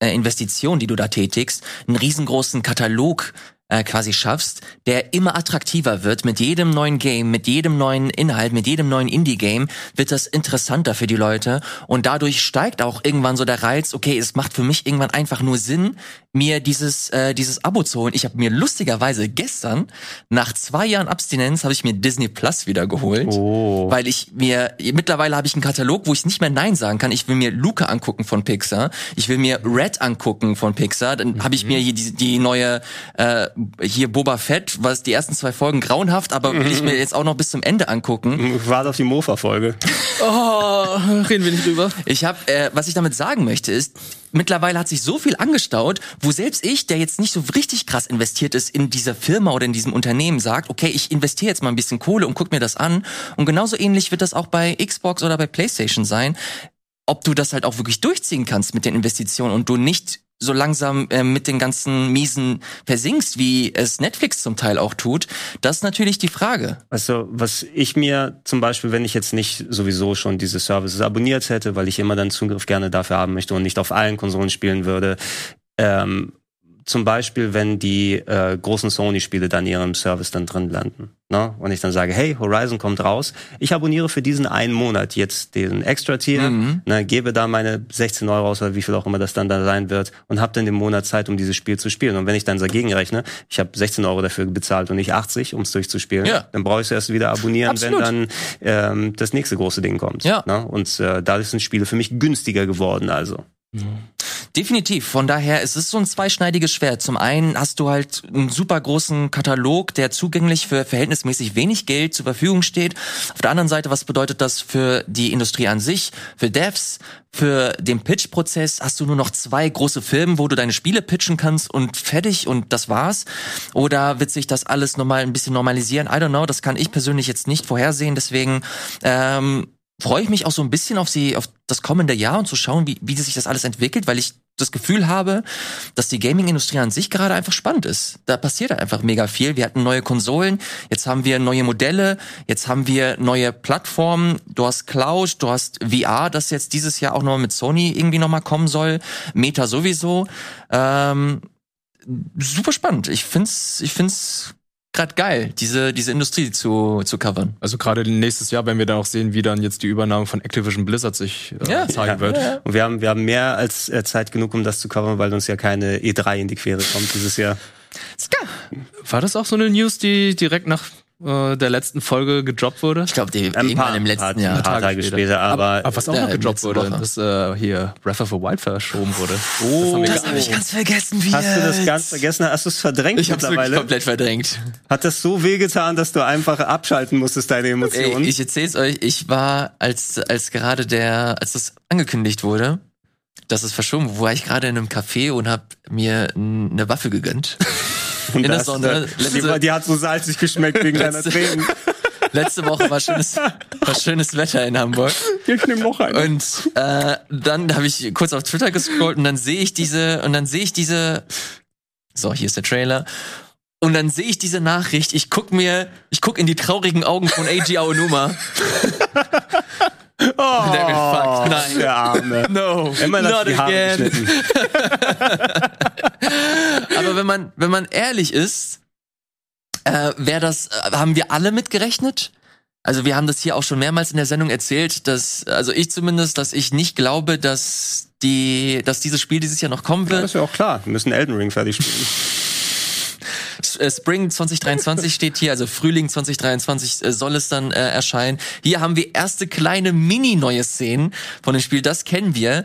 äh, Investitionen, die du da tätigst, einen riesengroßen Katalog äh, quasi schaffst, der immer attraktiver wird. Mit jedem neuen Game, mit jedem neuen Inhalt, mit jedem neuen Indie-Game wird das interessanter für die Leute und dadurch steigt auch irgendwann so der Reiz, okay, es macht für mich irgendwann einfach nur Sinn, mir dieses, äh, dieses Abo zu holen. Ich habe mir lustigerweise gestern, nach zwei Jahren Abstinenz, habe ich mir Disney Plus wieder geholt, Oh. weil ich mir, mittlerweile habe ich einen Katalog, wo ich nicht mehr Nein sagen kann. Ich will mir Luca angucken von Pixar, ich will mir Red angucken von Pixar, dann habe ich mir hier die, die neue, äh, hier Boba Fett, was die ersten zwei Folgen grauenhaft, aber will ich mir jetzt auch noch bis zum Ende angucken. Warte auf die Mofa-Folge. Oh, reden wir nicht drüber. Ich habe, äh, was ich damit sagen möchte, ist, mittlerweile hat sich so viel angestaut, wo selbst ich, der jetzt nicht so richtig krass investiert ist in dieser Firma oder in diesem Unternehmen, sagt, okay, ich investiere jetzt mal ein bisschen Kohle und guck mir das an. Und genauso ähnlich wird das auch bei Xbox oder bei PlayStation sein. Ob du das halt auch wirklich durchziehen kannst mit den Investitionen und du nicht so langsam äh, mit den ganzen Miesen versinkst, wie es Netflix zum Teil auch tut, das ist natürlich die Frage. Also, was ich mir zum Beispiel, wenn ich jetzt nicht sowieso schon diese Services abonniert hätte, weil ich immer dann Zugriff gerne dafür haben möchte und nicht auf allen Konsolen spielen würde, ähm, zum Beispiel, wenn die äh, großen Sony-Spiele dann in ihrem Service dann drin landen. Ne? Und ich dann sage, hey, Horizon kommt raus. Ich abonniere für diesen einen Monat jetzt den Extra-Tier, Mhm. ne, gebe da meine 16 Euro aus, oder wie viel auch immer das dann da sein wird, und habe dann den Monat Zeit, um dieses Spiel zu spielen. Und wenn ich dann dagegen rechne, ich habe 16 Euro dafür bezahlt und nicht 80, um es durchzuspielen, Ja. dann brauche ich es erst wieder abonnieren, Absolut. wenn dann ähm, das nächste große Ding kommt. Ja. Ne? Und äh, dadurch sind Spiele für mich günstiger geworden. Also Definitiv. Von daher es ist so ein zweischneidiges Schwert. Zum einen hast du halt einen super großen Katalog, der zugänglich für verhältnismäßig wenig Geld zur Verfügung steht. Auf der anderen Seite, was bedeutet das für die Industrie an sich, für Devs, für den Pitch-Prozess? Hast du nur noch zwei große Firmen, wo du deine Spiele pitchen kannst und fertig und das war's? Oder wird sich das alles nochmal ein bisschen normalisieren? I don't know. Das kann ich persönlich jetzt nicht vorhersehen. Deswegen ähm, freue ich mich auch so ein bisschen auf sie, auf das kommende Jahr und zu schauen, wie, wie sich das alles entwickelt, weil ich das Gefühl habe, dass die Gaming-Industrie an sich gerade einfach spannend ist. Da passiert einfach mega viel. Wir hatten neue Konsolen, jetzt haben wir neue Modelle, jetzt haben wir neue Plattformen. Du hast Cloud, du hast VR, das jetzt dieses Jahr auch noch mit Sony irgendwie nochmal kommen soll. Meta sowieso. Ähm, super spannend. Ich find's, ich find's gerade geil, diese, diese Industrie zu, zu covern. Also gerade nächstes Jahr werden wir dann auch sehen, wie dann jetzt die Übernahme von Activision Blizzard sich äh, Ja. zeigen Ja. wird. Und wir haben, wir haben mehr als äh, Zeit genug, um das zu covern, weil uns ja keine E3 in die Quere kommt dieses Jahr. War das auch so eine News, die direkt nach äh, der letzten Folge gedroppt wurde? Ich glaube, die Ein irgendwann im letzten paar, Jahr. Ein paar Tage später, aber Aber was auch noch gedroppt wurde, Woche. dass äh, hier Breath of the Wild verschoben wurde. Oh. Das habe ich ganz vergessen, wie hast du das ganz vergessen? Hast du es verdrängt Ich mittlerweile? komplett verdrängt. Hat das so wehgetan, dass du einfach abschalten musstest, deine Ey, Emotionen? ich erzähl's euch, ich war, als, als gerade der, als das angekündigt wurde, dass es verschoben wurde, war ich gerade in einem Café und hab mir eine Waffe gegönnt. In der das, Sonne. äh, Die, Letzte- die hat so salzig geschmeckt wegen deiner Tränen. Letzte Woche war schönes, war schönes Wetter in Hamburg. Ich nehme noch einen. Und äh, dann habe ich kurz auf Twitter gescrollt und dann sehe ich diese und dann sehe ich diese. So, hier ist der Trailer. Und dann sehe ich diese Nachricht. Ich guck mir, ich guck in die traurigen Augen von Eiji Aonuma. Oh, Und denk mir, fuck, nein. Der Arme. No, Immer not die again. Aber wenn man, wenn man ehrlich ist, äh, wäre das, äh, haben wir alle mitgerechnet? Also wir haben das hier auch schon mehrmals in der Sendung erzählt, dass, also ich zumindest, dass ich nicht glaube, dass die, dass dieses Spiel dieses Jahr noch kommen Das wird. ist ja auch klar. Wir müssen Elden Ring fertig spielen. Äh, Spring 2023 steht hier, also Frühling 2023 äh, soll es dann äh, erscheinen. Hier haben wir erste kleine mini-neue Szenen von dem Spiel, das kennen wir.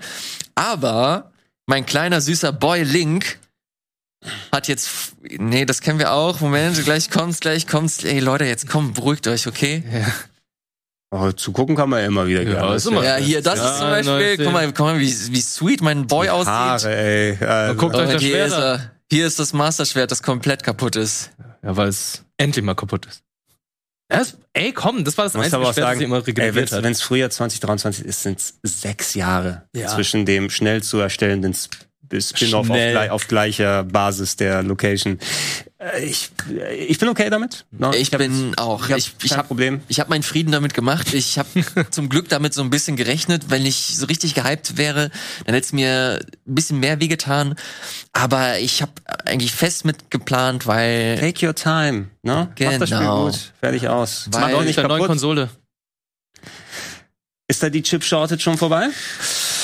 Aber mein kleiner süßer Boy Link hat jetzt, nee, das kennen wir auch. Moment, gleich kommt's, gleich kommt's. Ey Leute, jetzt komm, beruhigt euch, okay? Oh, zu gucken kann man ja immer wieder gerne. ist immer- Ja, hier, das Ja, ist zum Beispiel, guck mal, guck mal, wie, wie sweet mein Boy aussieht. Haare, ey. Also, guckt euch das hier Schwert er. Hier ist das Master-Schwert, das komplett kaputt ist. Ja, weil es endlich mal kaputt ist. Das, ey, komm, das war das Muss einzige aber auch Schwert, das sagen, sich immer ey, regeneriert hat. wenn es früher 2023 ist, sind es sechs Jahre Ja. zwischen dem schnell zu erstellenden Sp- Spin-off auf, auf gleicher Basis der Location. Äh, Ich, ich bin okay damit. Ne? Ich hab- bin auch. Ich Ich, ich kein habe Problem. Ich habe meinen Frieden damit gemacht. Ich habe zum Glück damit so ein bisschen gerechnet. Wenn ich so richtig gehypt wäre, dann hätte es mir ein bisschen mehr wehgetan. Aber ich habe eigentlich fest mit geplant, weil Take your time. Ne? Mach das Spiel Genau. gut. Fertig aus. Weil- Mach auch nicht der neuen kaputt. Konsole. Ist da die Chip-Shortage schon vorbei?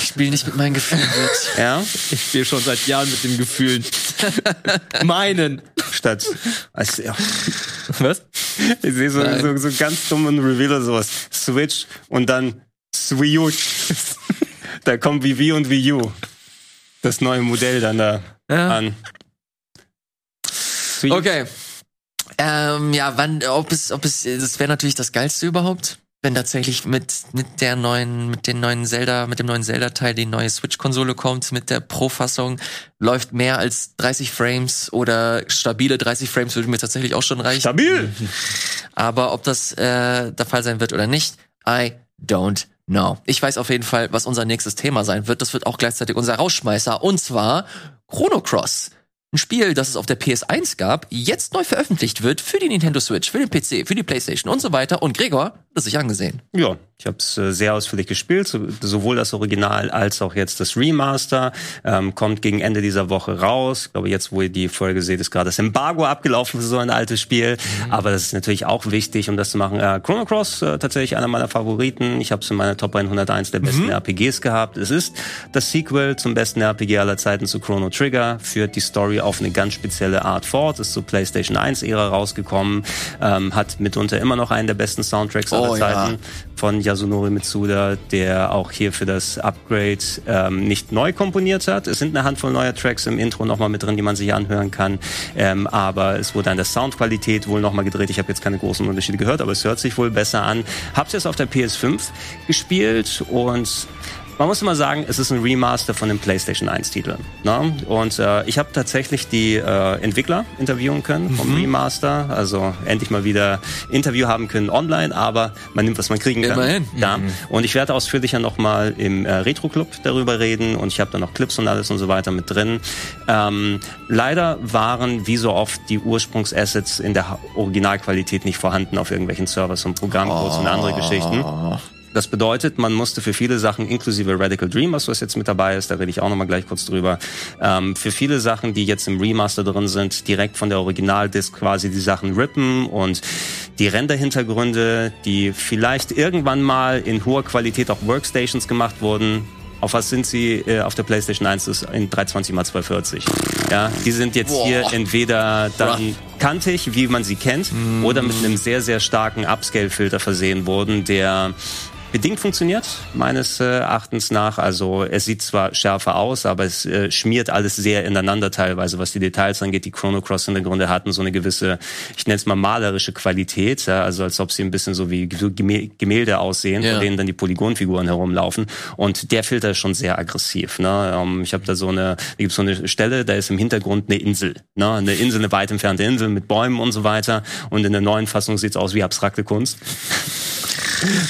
ich spiele nicht mit meinen Gefühlen mit. Ja. Ich spiele schon seit Jahren mit den Gefühlen. Meinen. Statt. Also, ja. Was? Ich sehe so, so, so ganz dummen Revealer sowas. Switch und dann Switch. da kommt wie Wii und Wii U. Das neue Modell dann da Ja. an. Switch. Okay. Ähm, ja, wann, ob es, ob es, das wäre natürlich das Geilste überhaupt, wenn tatsächlich mit, mit der neuen, mit den neuen Zelda, mit dem neuen Zelda-Teil die neue Switch-Konsole kommt, mit der Pro-Fassung, läuft mehr als 30 Frames oder stabile 30 Frames würde mir tatsächlich auch schon reichen. Stabil. Aber ob das äh, der Fall sein wird oder nicht, I don't know. Ich weiß auf jeden Fall, was unser nächstes Thema sein wird. Das wird auch gleichzeitig unser Rausschmeißer. Und zwar Chrono Cross. Ein Spiel, das es auf der PS1 gab, jetzt neu veröffentlicht wird für die Nintendo Switch, für den PC, für die Playstation und so weiter. Und Gregor hat es sich angesehen. Ja, ich habe es äh, sehr ausführlich gespielt, so, sowohl das Original als auch jetzt das Remaster. Ähm, kommt gegen Ende dieser Woche raus. Ich glaube, jetzt, wo ihr die Folge seht, ist gerade das Embargo abgelaufen für so ein altes Spiel. Aber das ist natürlich auch wichtig, um das zu machen. Äh, Chrono Cross, äh, tatsächlich einer meiner Favoriten. Ich habe es in meiner Top 101 der besten RPGs gehabt. Es ist das Sequel zum besten RPG aller Zeiten zu Chrono Trigger, führt die Story auf eine ganz spezielle Art fort, ist zur PlayStation 1-Ära rausgekommen, ähm, hat mitunter immer noch einen der besten Soundtracks aller Oh, ja. Zeiten von Yasunori Mitsuda, der auch hier für das Upgrade ähm, nicht neu komponiert hat. Es sind eine Handvoll neuer Tracks im Intro nochmal mit drin, die man sich anhören kann. Ähm, aber es wurde an der Soundqualität wohl nochmal gedreht. Ich habe jetzt keine großen Unterschiede gehört, aber es hört sich wohl besser an. Hab's jetzt auf der PS5 gespielt und man muss immer sagen, es ist ein Remaster von dem PlayStation 1-Titel. Ne? Und äh, ich habe tatsächlich die äh, Entwickler interviewen können vom Remaster. Also endlich mal wieder Interview haben können online, aber man nimmt, was man kriegen kann. Immerhin. Ja. Und ich werde ausführlicher nochmal im äh, Retro-Club darüber reden und ich habe da noch Clips und alles und so weiter mit drin. Ähm, leider waren, wie so oft, die Ursprungsassets in der Originalqualität nicht vorhanden auf irgendwelchen Servers und Programmcodes und andere Geschichten. Das bedeutet, man musste für viele Sachen, inklusive Radical Dreamers, was jetzt mit dabei ist, da rede ich auch nochmal gleich kurz drüber, ähm, für viele Sachen, die jetzt im Remaster drin sind, direkt von der Originaldisc quasi die Sachen rippen und die Render-Hintergründe, die vielleicht irgendwann mal in hoher Qualität auf Workstations gemacht wurden, auf was sind sie äh, auf der PlayStation 1 ist in 320 x 240. Ja, die sind jetzt Boah. hier entweder dann kantig, wie man sie kennt, Mhm. oder mit einem sehr sehr starken Upscale-Filter versehen wurden, der bedingt funktioniert, meines äh, Erachtens nach. Also es sieht zwar schärfer aus, aber es äh, schmiert alles sehr ineinander teilweise, was die Details angeht. Die Chrono Cross Hintergründe hatten so eine gewisse, ich nenne es mal malerische Qualität, ja, also als ob sie ein bisschen so wie Gemälde aussehen, Ja. von denen dann die Polygonfiguren herumlaufen. Und der Filter ist schon sehr aggressiv. Ne? Ähm, ich habe da so eine, da gibt's so eine Stelle, da ist im Hintergrund eine Insel. Ne? Eine Insel, eine weit entfernte Insel mit Bäumen und so weiter. Und in der neuen Fassung sieht's aus wie abstrakte Kunst.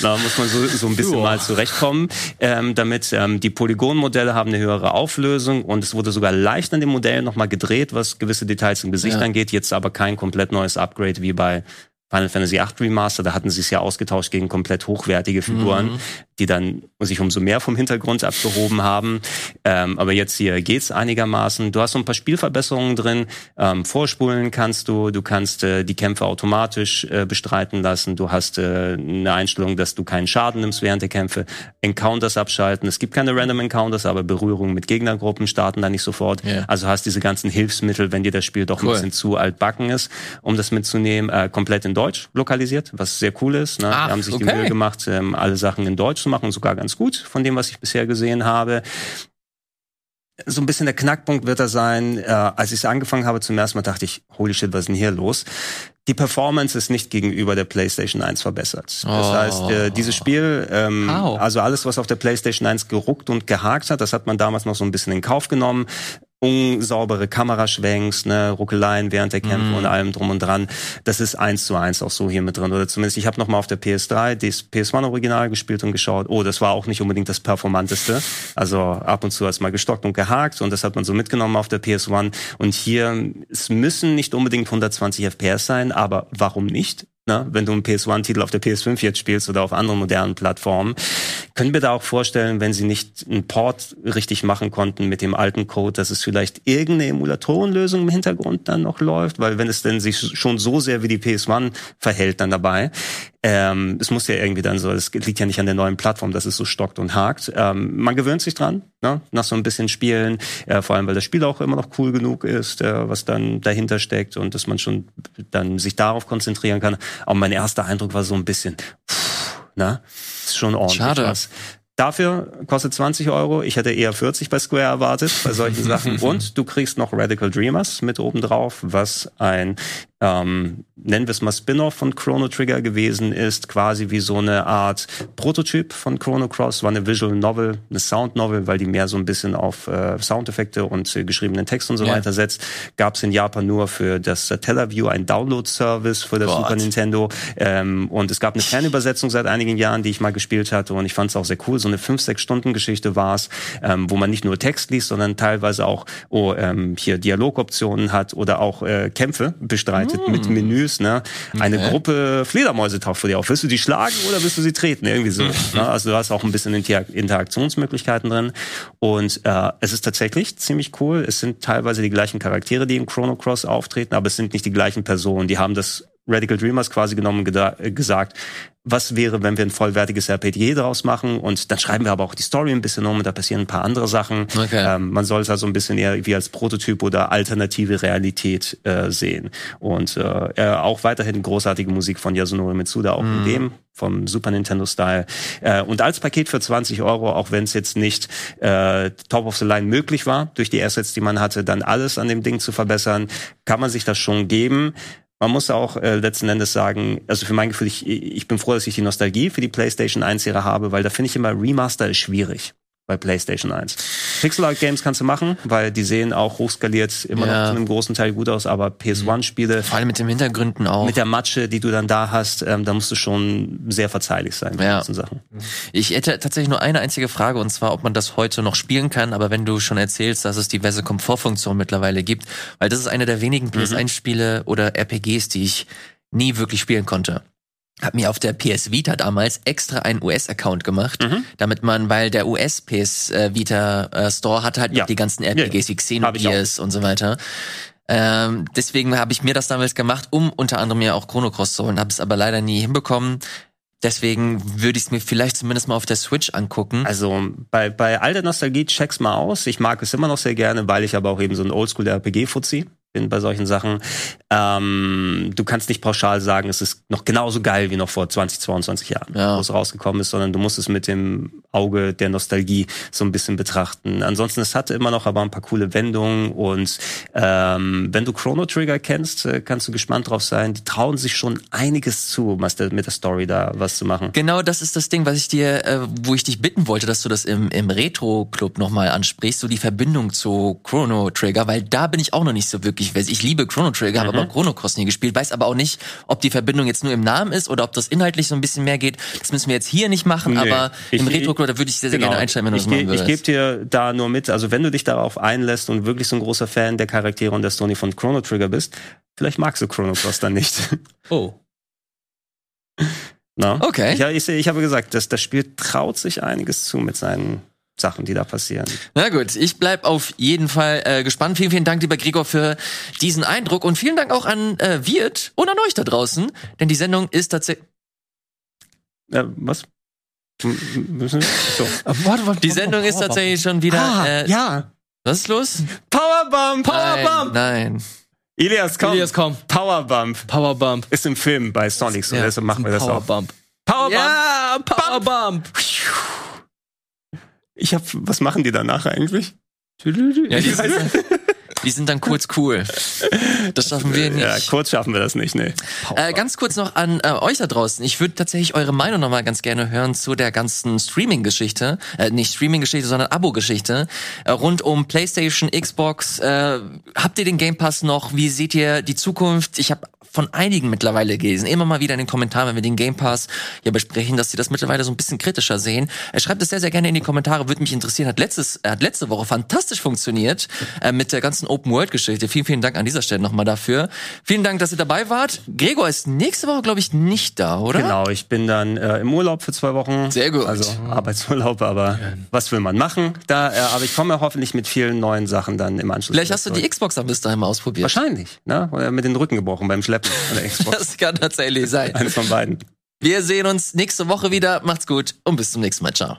Da muss man so, so ein bisschen Joa. mal zurechtkommen, ähm, damit ähm, die Polygonmodelle haben eine höhere Auflösung und es wurde sogar leicht an dem Modell nochmal gedreht, was gewisse Details im Gesicht Ja. angeht. Jetzt aber kein komplett neues Upgrade wie bei Final Fantasy VIII Remaster, da hatten sie es ja ausgetauscht gegen komplett hochwertige Figuren, Mhm. die dann sich umso mehr vom Hintergrund abgehoben haben. Ähm, aber jetzt hier geht's einigermaßen. Du hast so ein paar Spielverbesserungen drin. Ähm, vorspulen kannst du, du kannst äh, die Kämpfe automatisch äh, bestreiten lassen. Du hast äh, eine Einstellung, dass du keinen Schaden nimmst während der Kämpfe. Encounters abschalten. Es gibt keine Random Encounters, aber Berührungen mit Gegnergruppen starten da nicht sofort. Ja. Also hast diese ganzen Hilfsmittel, wenn dir das Spiel doch Cool. ein bisschen zu altbacken ist, um das mitzunehmen, äh, komplett in Deutsch lokalisiert, was sehr cool ist. Ne? Ach, Die haben sich die okay. Mühe gemacht, ähm, alle Sachen in Deutsch zu machen, sogar ganz gut, von dem, was ich bisher gesehen habe. So ein bisschen der Knackpunkt wird da sein, äh, als ich es angefangen habe zum ersten Mal, dachte ich, holy shit, was ist denn hier los? Die Performance ist nicht gegenüber der PlayStation 1 verbessert. Das Oh. heißt, äh, dieses Spiel, ähm, How? also alles, was auf der PlayStation 1 geruckt und gehakt hat, das hat man damals noch so ein bisschen in Kauf genommen. Unsaubere Kameraschwenks, ne, Ruckeleien während der Kämpfe Mhm. und allem drum und dran. Das ist eins zu eins auch so hier mit drin. Oder zumindest, ich habe noch mal auf der PS3 das PS1-Original gespielt und geschaut. Oh, das war auch nicht unbedingt das performanteste. Also ab und zu hat's mal gestockt und gehakt und das hat man so mitgenommen auf der PS1. Und hier, es müssen nicht unbedingt 120 FPS sein, aber warum nicht? Ne? Wenn du einen PS1-Titel auf der PS5 jetzt spielst oder auf anderen modernen Plattformen, können wir da auch vorstellen, wenn sie nicht einen Port richtig machen konnten mit dem alten Code, dass es vielleicht irgendeine Emulatorenlösung im Hintergrund dann noch läuft, weil wenn es denn sich schon so sehr wie die PS1 verhält dann dabei, ähm, es muss ja irgendwie dann so, es liegt ja nicht an der neuen Plattform, dass es so stockt und hakt. Ähm, man gewöhnt sich dran, ne? nach so ein bisschen Spielen, äh, vor allem weil das Spiel auch immer noch cool genug ist, äh, was dann dahinter steckt und dass man schon dann sich darauf konzentrieren kann. Aber mein erster Eindruck war so ein bisschen, pff, na, ist schon ordentlich Schade. was. Dafür kostet 20 Euro. Ich hätte eher 40 bei Square erwartet, bei solchen Sachen. Und du kriegst noch Radical Dreamers mit oben drauf, was ein, ähm, nennen wir es mal Spin-off von Chrono Trigger gewesen ist. Quasi wie so eine Art Prototyp von Chrono Cross. War eine Visual Novel, eine Sound Novel, weil die mehr so ein bisschen auf äh, Soundeffekte und äh, geschriebenen Text und so Ja. weiter setzt. Gab es in Japan nur für das äh, Teleview ein Download-Service für das Gott. Super Nintendo. Ähm, und es gab eine Fernübersetzung seit einigen Jahren, die ich mal gespielt hatte. Und ich fand es auch sehr cool. So eine 5-6-Stunden-Geschichte war es, ähm, wo man nicht nur Text liest, sondern teilweise auch oh, ähm, hier Dialogoptionen hat oder auch äh, Kämpfe bestreitet mit Menüs. Ne? Eine Okay. Gruppe Fledermäuse taucht vor dir auf. Willst du die schlagen oder willst du sie treten? Irgendwie so. ne? Also du hast auch ein bisschen Inter Interaktionsmöglichkeiten drin. Und äh, es ist tatsächlich ziemlich cool. Es sind teilweise die gleichen Charaktere, die im Chrono Cross auftreten, aber es sind nicht die gleichen Personen. Die haben das Radical Dreamers quasi genommen äh, gesagt, was wäre, wenn wir ein vollwertiges RPG daraus machen und dann schreiben wir aber auch die Story ein bisschen um und da passieren ein paar andere Sachen. Okay. Ähm, man soll es also ein bisschen eher wie als Prototyp oder alternative Realität äh, sehen. Und äh, äh, auch weiterhin großartige Musik von Yasunori Mitsuda, auch in dem vom Super Nintendo Style. Äh, und als Paket für 20 Euro, auch wenn es jetzt nicht äh, Top of the Line möglich war, durch die Assets, die man hatte, dann alles an dem Ding zu verbessern, kann man sich das schon geben. Man muss auch äh, letzten Endes sagen, also für mein Gefühl, ich, ich bin froh, dass ich die Nostalgie für die PlayStation 1 Serie habe, weil da finde ich immer Remaster ist schwierig bei PlayStation 1. Pixel Art Games kannst du machen, weil die sehen auch hochskaliert immer Ja. noch zu einem großen Teil gut aus, aber PS1-Spiele Vor allem mit den Hintergründen auch. mit der Matsche, die du dann da hast, ähm, da musst du schon sehr verzeihlich sein bei Ja. ganzen Sachen. Ich hätte tatsächlich nur eine einzige Frage und zwar, ob man das heute noch spielen kann. Aber wenn du schon erzählst, dass es diverse Komfortfunktionen mittlerweile gibt, weil das ist eine der wenigen PS1-Spiele oder RPGs, die ich nie wirklich spielen konnte. Hab mir auf der PS Vita damals extra einen US-Account gemacht, Mhm. damit man, weil der US PS äh, Vita äh, Store hat halt Ja. noch die ganzen Ja, RPGs wie. Xenogears und so weiter. Ähm, deswegen habe ich mir das damals gemacht, um unter anderem ja auch Chrono Cross zu holen, habe es aber leider nie hinbekommen. Deswegen würde ich es mir vielleicht zumindest mal auf der Switch angucken. Also bei, bei all der Nostalgie check's mal aus. Ich mag es immer noch sehr gerne, weil ich aber auch eben so ein Oldschool-RPG-Fuzzi bin bei solchen Sachen. Ähm, du kannst nicht pauschal sagen, es ist noch genauso geil wie noch vor 20, 22 Jahren, Ja. wo es rausgekommen ist, sondern du musst es mit dem Auge der Nostalgie so ein bisschen betrachten. Ansonsten, es hatte immer noch aber ein paar coole Wendungen und ähm, wenn du Chrono Trigger kennst, äh, kannst du gespannt drauf sein. Die trauen sich schon einiges zu, was der, mit der Story da was zu machen. Genau, das ist das Ding, was ich dir, äh, wo ich dich bitten wollte, dass du das im, im Retro-Club nochmal ansprichst, so die Verbindung zu Chrono Trigger, weil da bin ich auch noch nicht so wirklich. Versiert. Ich liebe Chrono Trigger, habe aber Chrono Cross nie gespielt, weiß aber auch nicht, ob die Verbindung jetzt nur im Namen ist oder ob das inhaltlich so ein bisschen mehr geht. Das müssen wir jetzt hier nicht machen, Nee. aber Ich- im Retro-Club, da würde ich sehr, sehr Genau. gerne einsteigen, wenn du ich das machen ge- Ich würdest. gebe dir da nur mit, also wenn du dich darauf einlässt und wirklich so ein großer Fan der Charaktere und der Story von Chrono Trigger bist, vielleicht magst du Chrono Cross dann nicht. Oh. Na? Okay. Ja, ich, ich habe gesagt, das, das Spiel traut sich einiges zu mit seinen Sachen, die da passieren. Na gut, ich bleib auf jeden Fall äh, gespannt. Vielen, vielen Dank, lieber Gregor, für diesen Eindruck und vielen Dank auch an äh, Wirt und an euch da draußen, denn die Sendung ist tatsächlich Äh, was? Müssen? So. Warte, warte, die Sendung ist tatsächlich schon wieder. Ah, äh, ja. Was ist los? Powerbump! Nein, nein. Elias, komm. Elias, komm. Powerbump. Powerbump. Ist im Film bei Sonic so, Ja, deshalb machen wir das auch. Powerbump. Powerbump! Ja, Powerbump. Ich hab, was machen die danach eigentlich? Ja, die, Die sind dann kurz cool. Das schaffen wir nicht. Ja, kurz schaffen wir das nicht, nee. Äh, ganz kurz noch an äh, euch da draußen. Ich würde tatsächlich eure Meinung noch mal ganz gerne hören zu der ganzen Streaming-Geschichte. Äh, nicht Streaming-Geschichte, sondern Abo-Geschichte. Äh, rund um PlayStation, Xbox. Äh, habt ihr den Game Pass noch? Wie seht ihr die Zukunft? Ich habe von einigen mittlerweile gelesen. Immer mal wieder in den Kommentaren, wenn wir den Game Pass ja besprechen, dass sie das mittlerweile so ein bisschen kritischer sehen. Äh, schreibt es sehr, sehr gerne in die Kommentare. Würde mich interessieren. Hat, letztes, äh, hat letzte Woche fantastisch funktioniert äh, mit der ganzen Open-World-Geschichte. Vielen, vielen Dank an dieser Stelle nochmal dafür. Vielen Dank, dass ihr dabei wart. Gregor ist nächste Woche, glaube ich, nicht da, oder? Genau, ich bin dann äh, im Urlaub für zwei Wochen. Sehr gut. Also Arbeitsurlaub, aber was will man machen? Da, äh, aber ich komme hoffentlich mit vielen neuen Sachen dann im Anschluss. Vielleicht hast du die. Xbox dann bis dahin mal ausprobiert. Wahrscheinlich, ne? Oder mit den Rücken gebrochen beim Schleppen Apple oder Xbox. Das kann tatsächlich sein. Eines von beiden. Wir sehen uns nächste Woche wieder. Macht's gut und bis zum nächsten Mal. Ciao.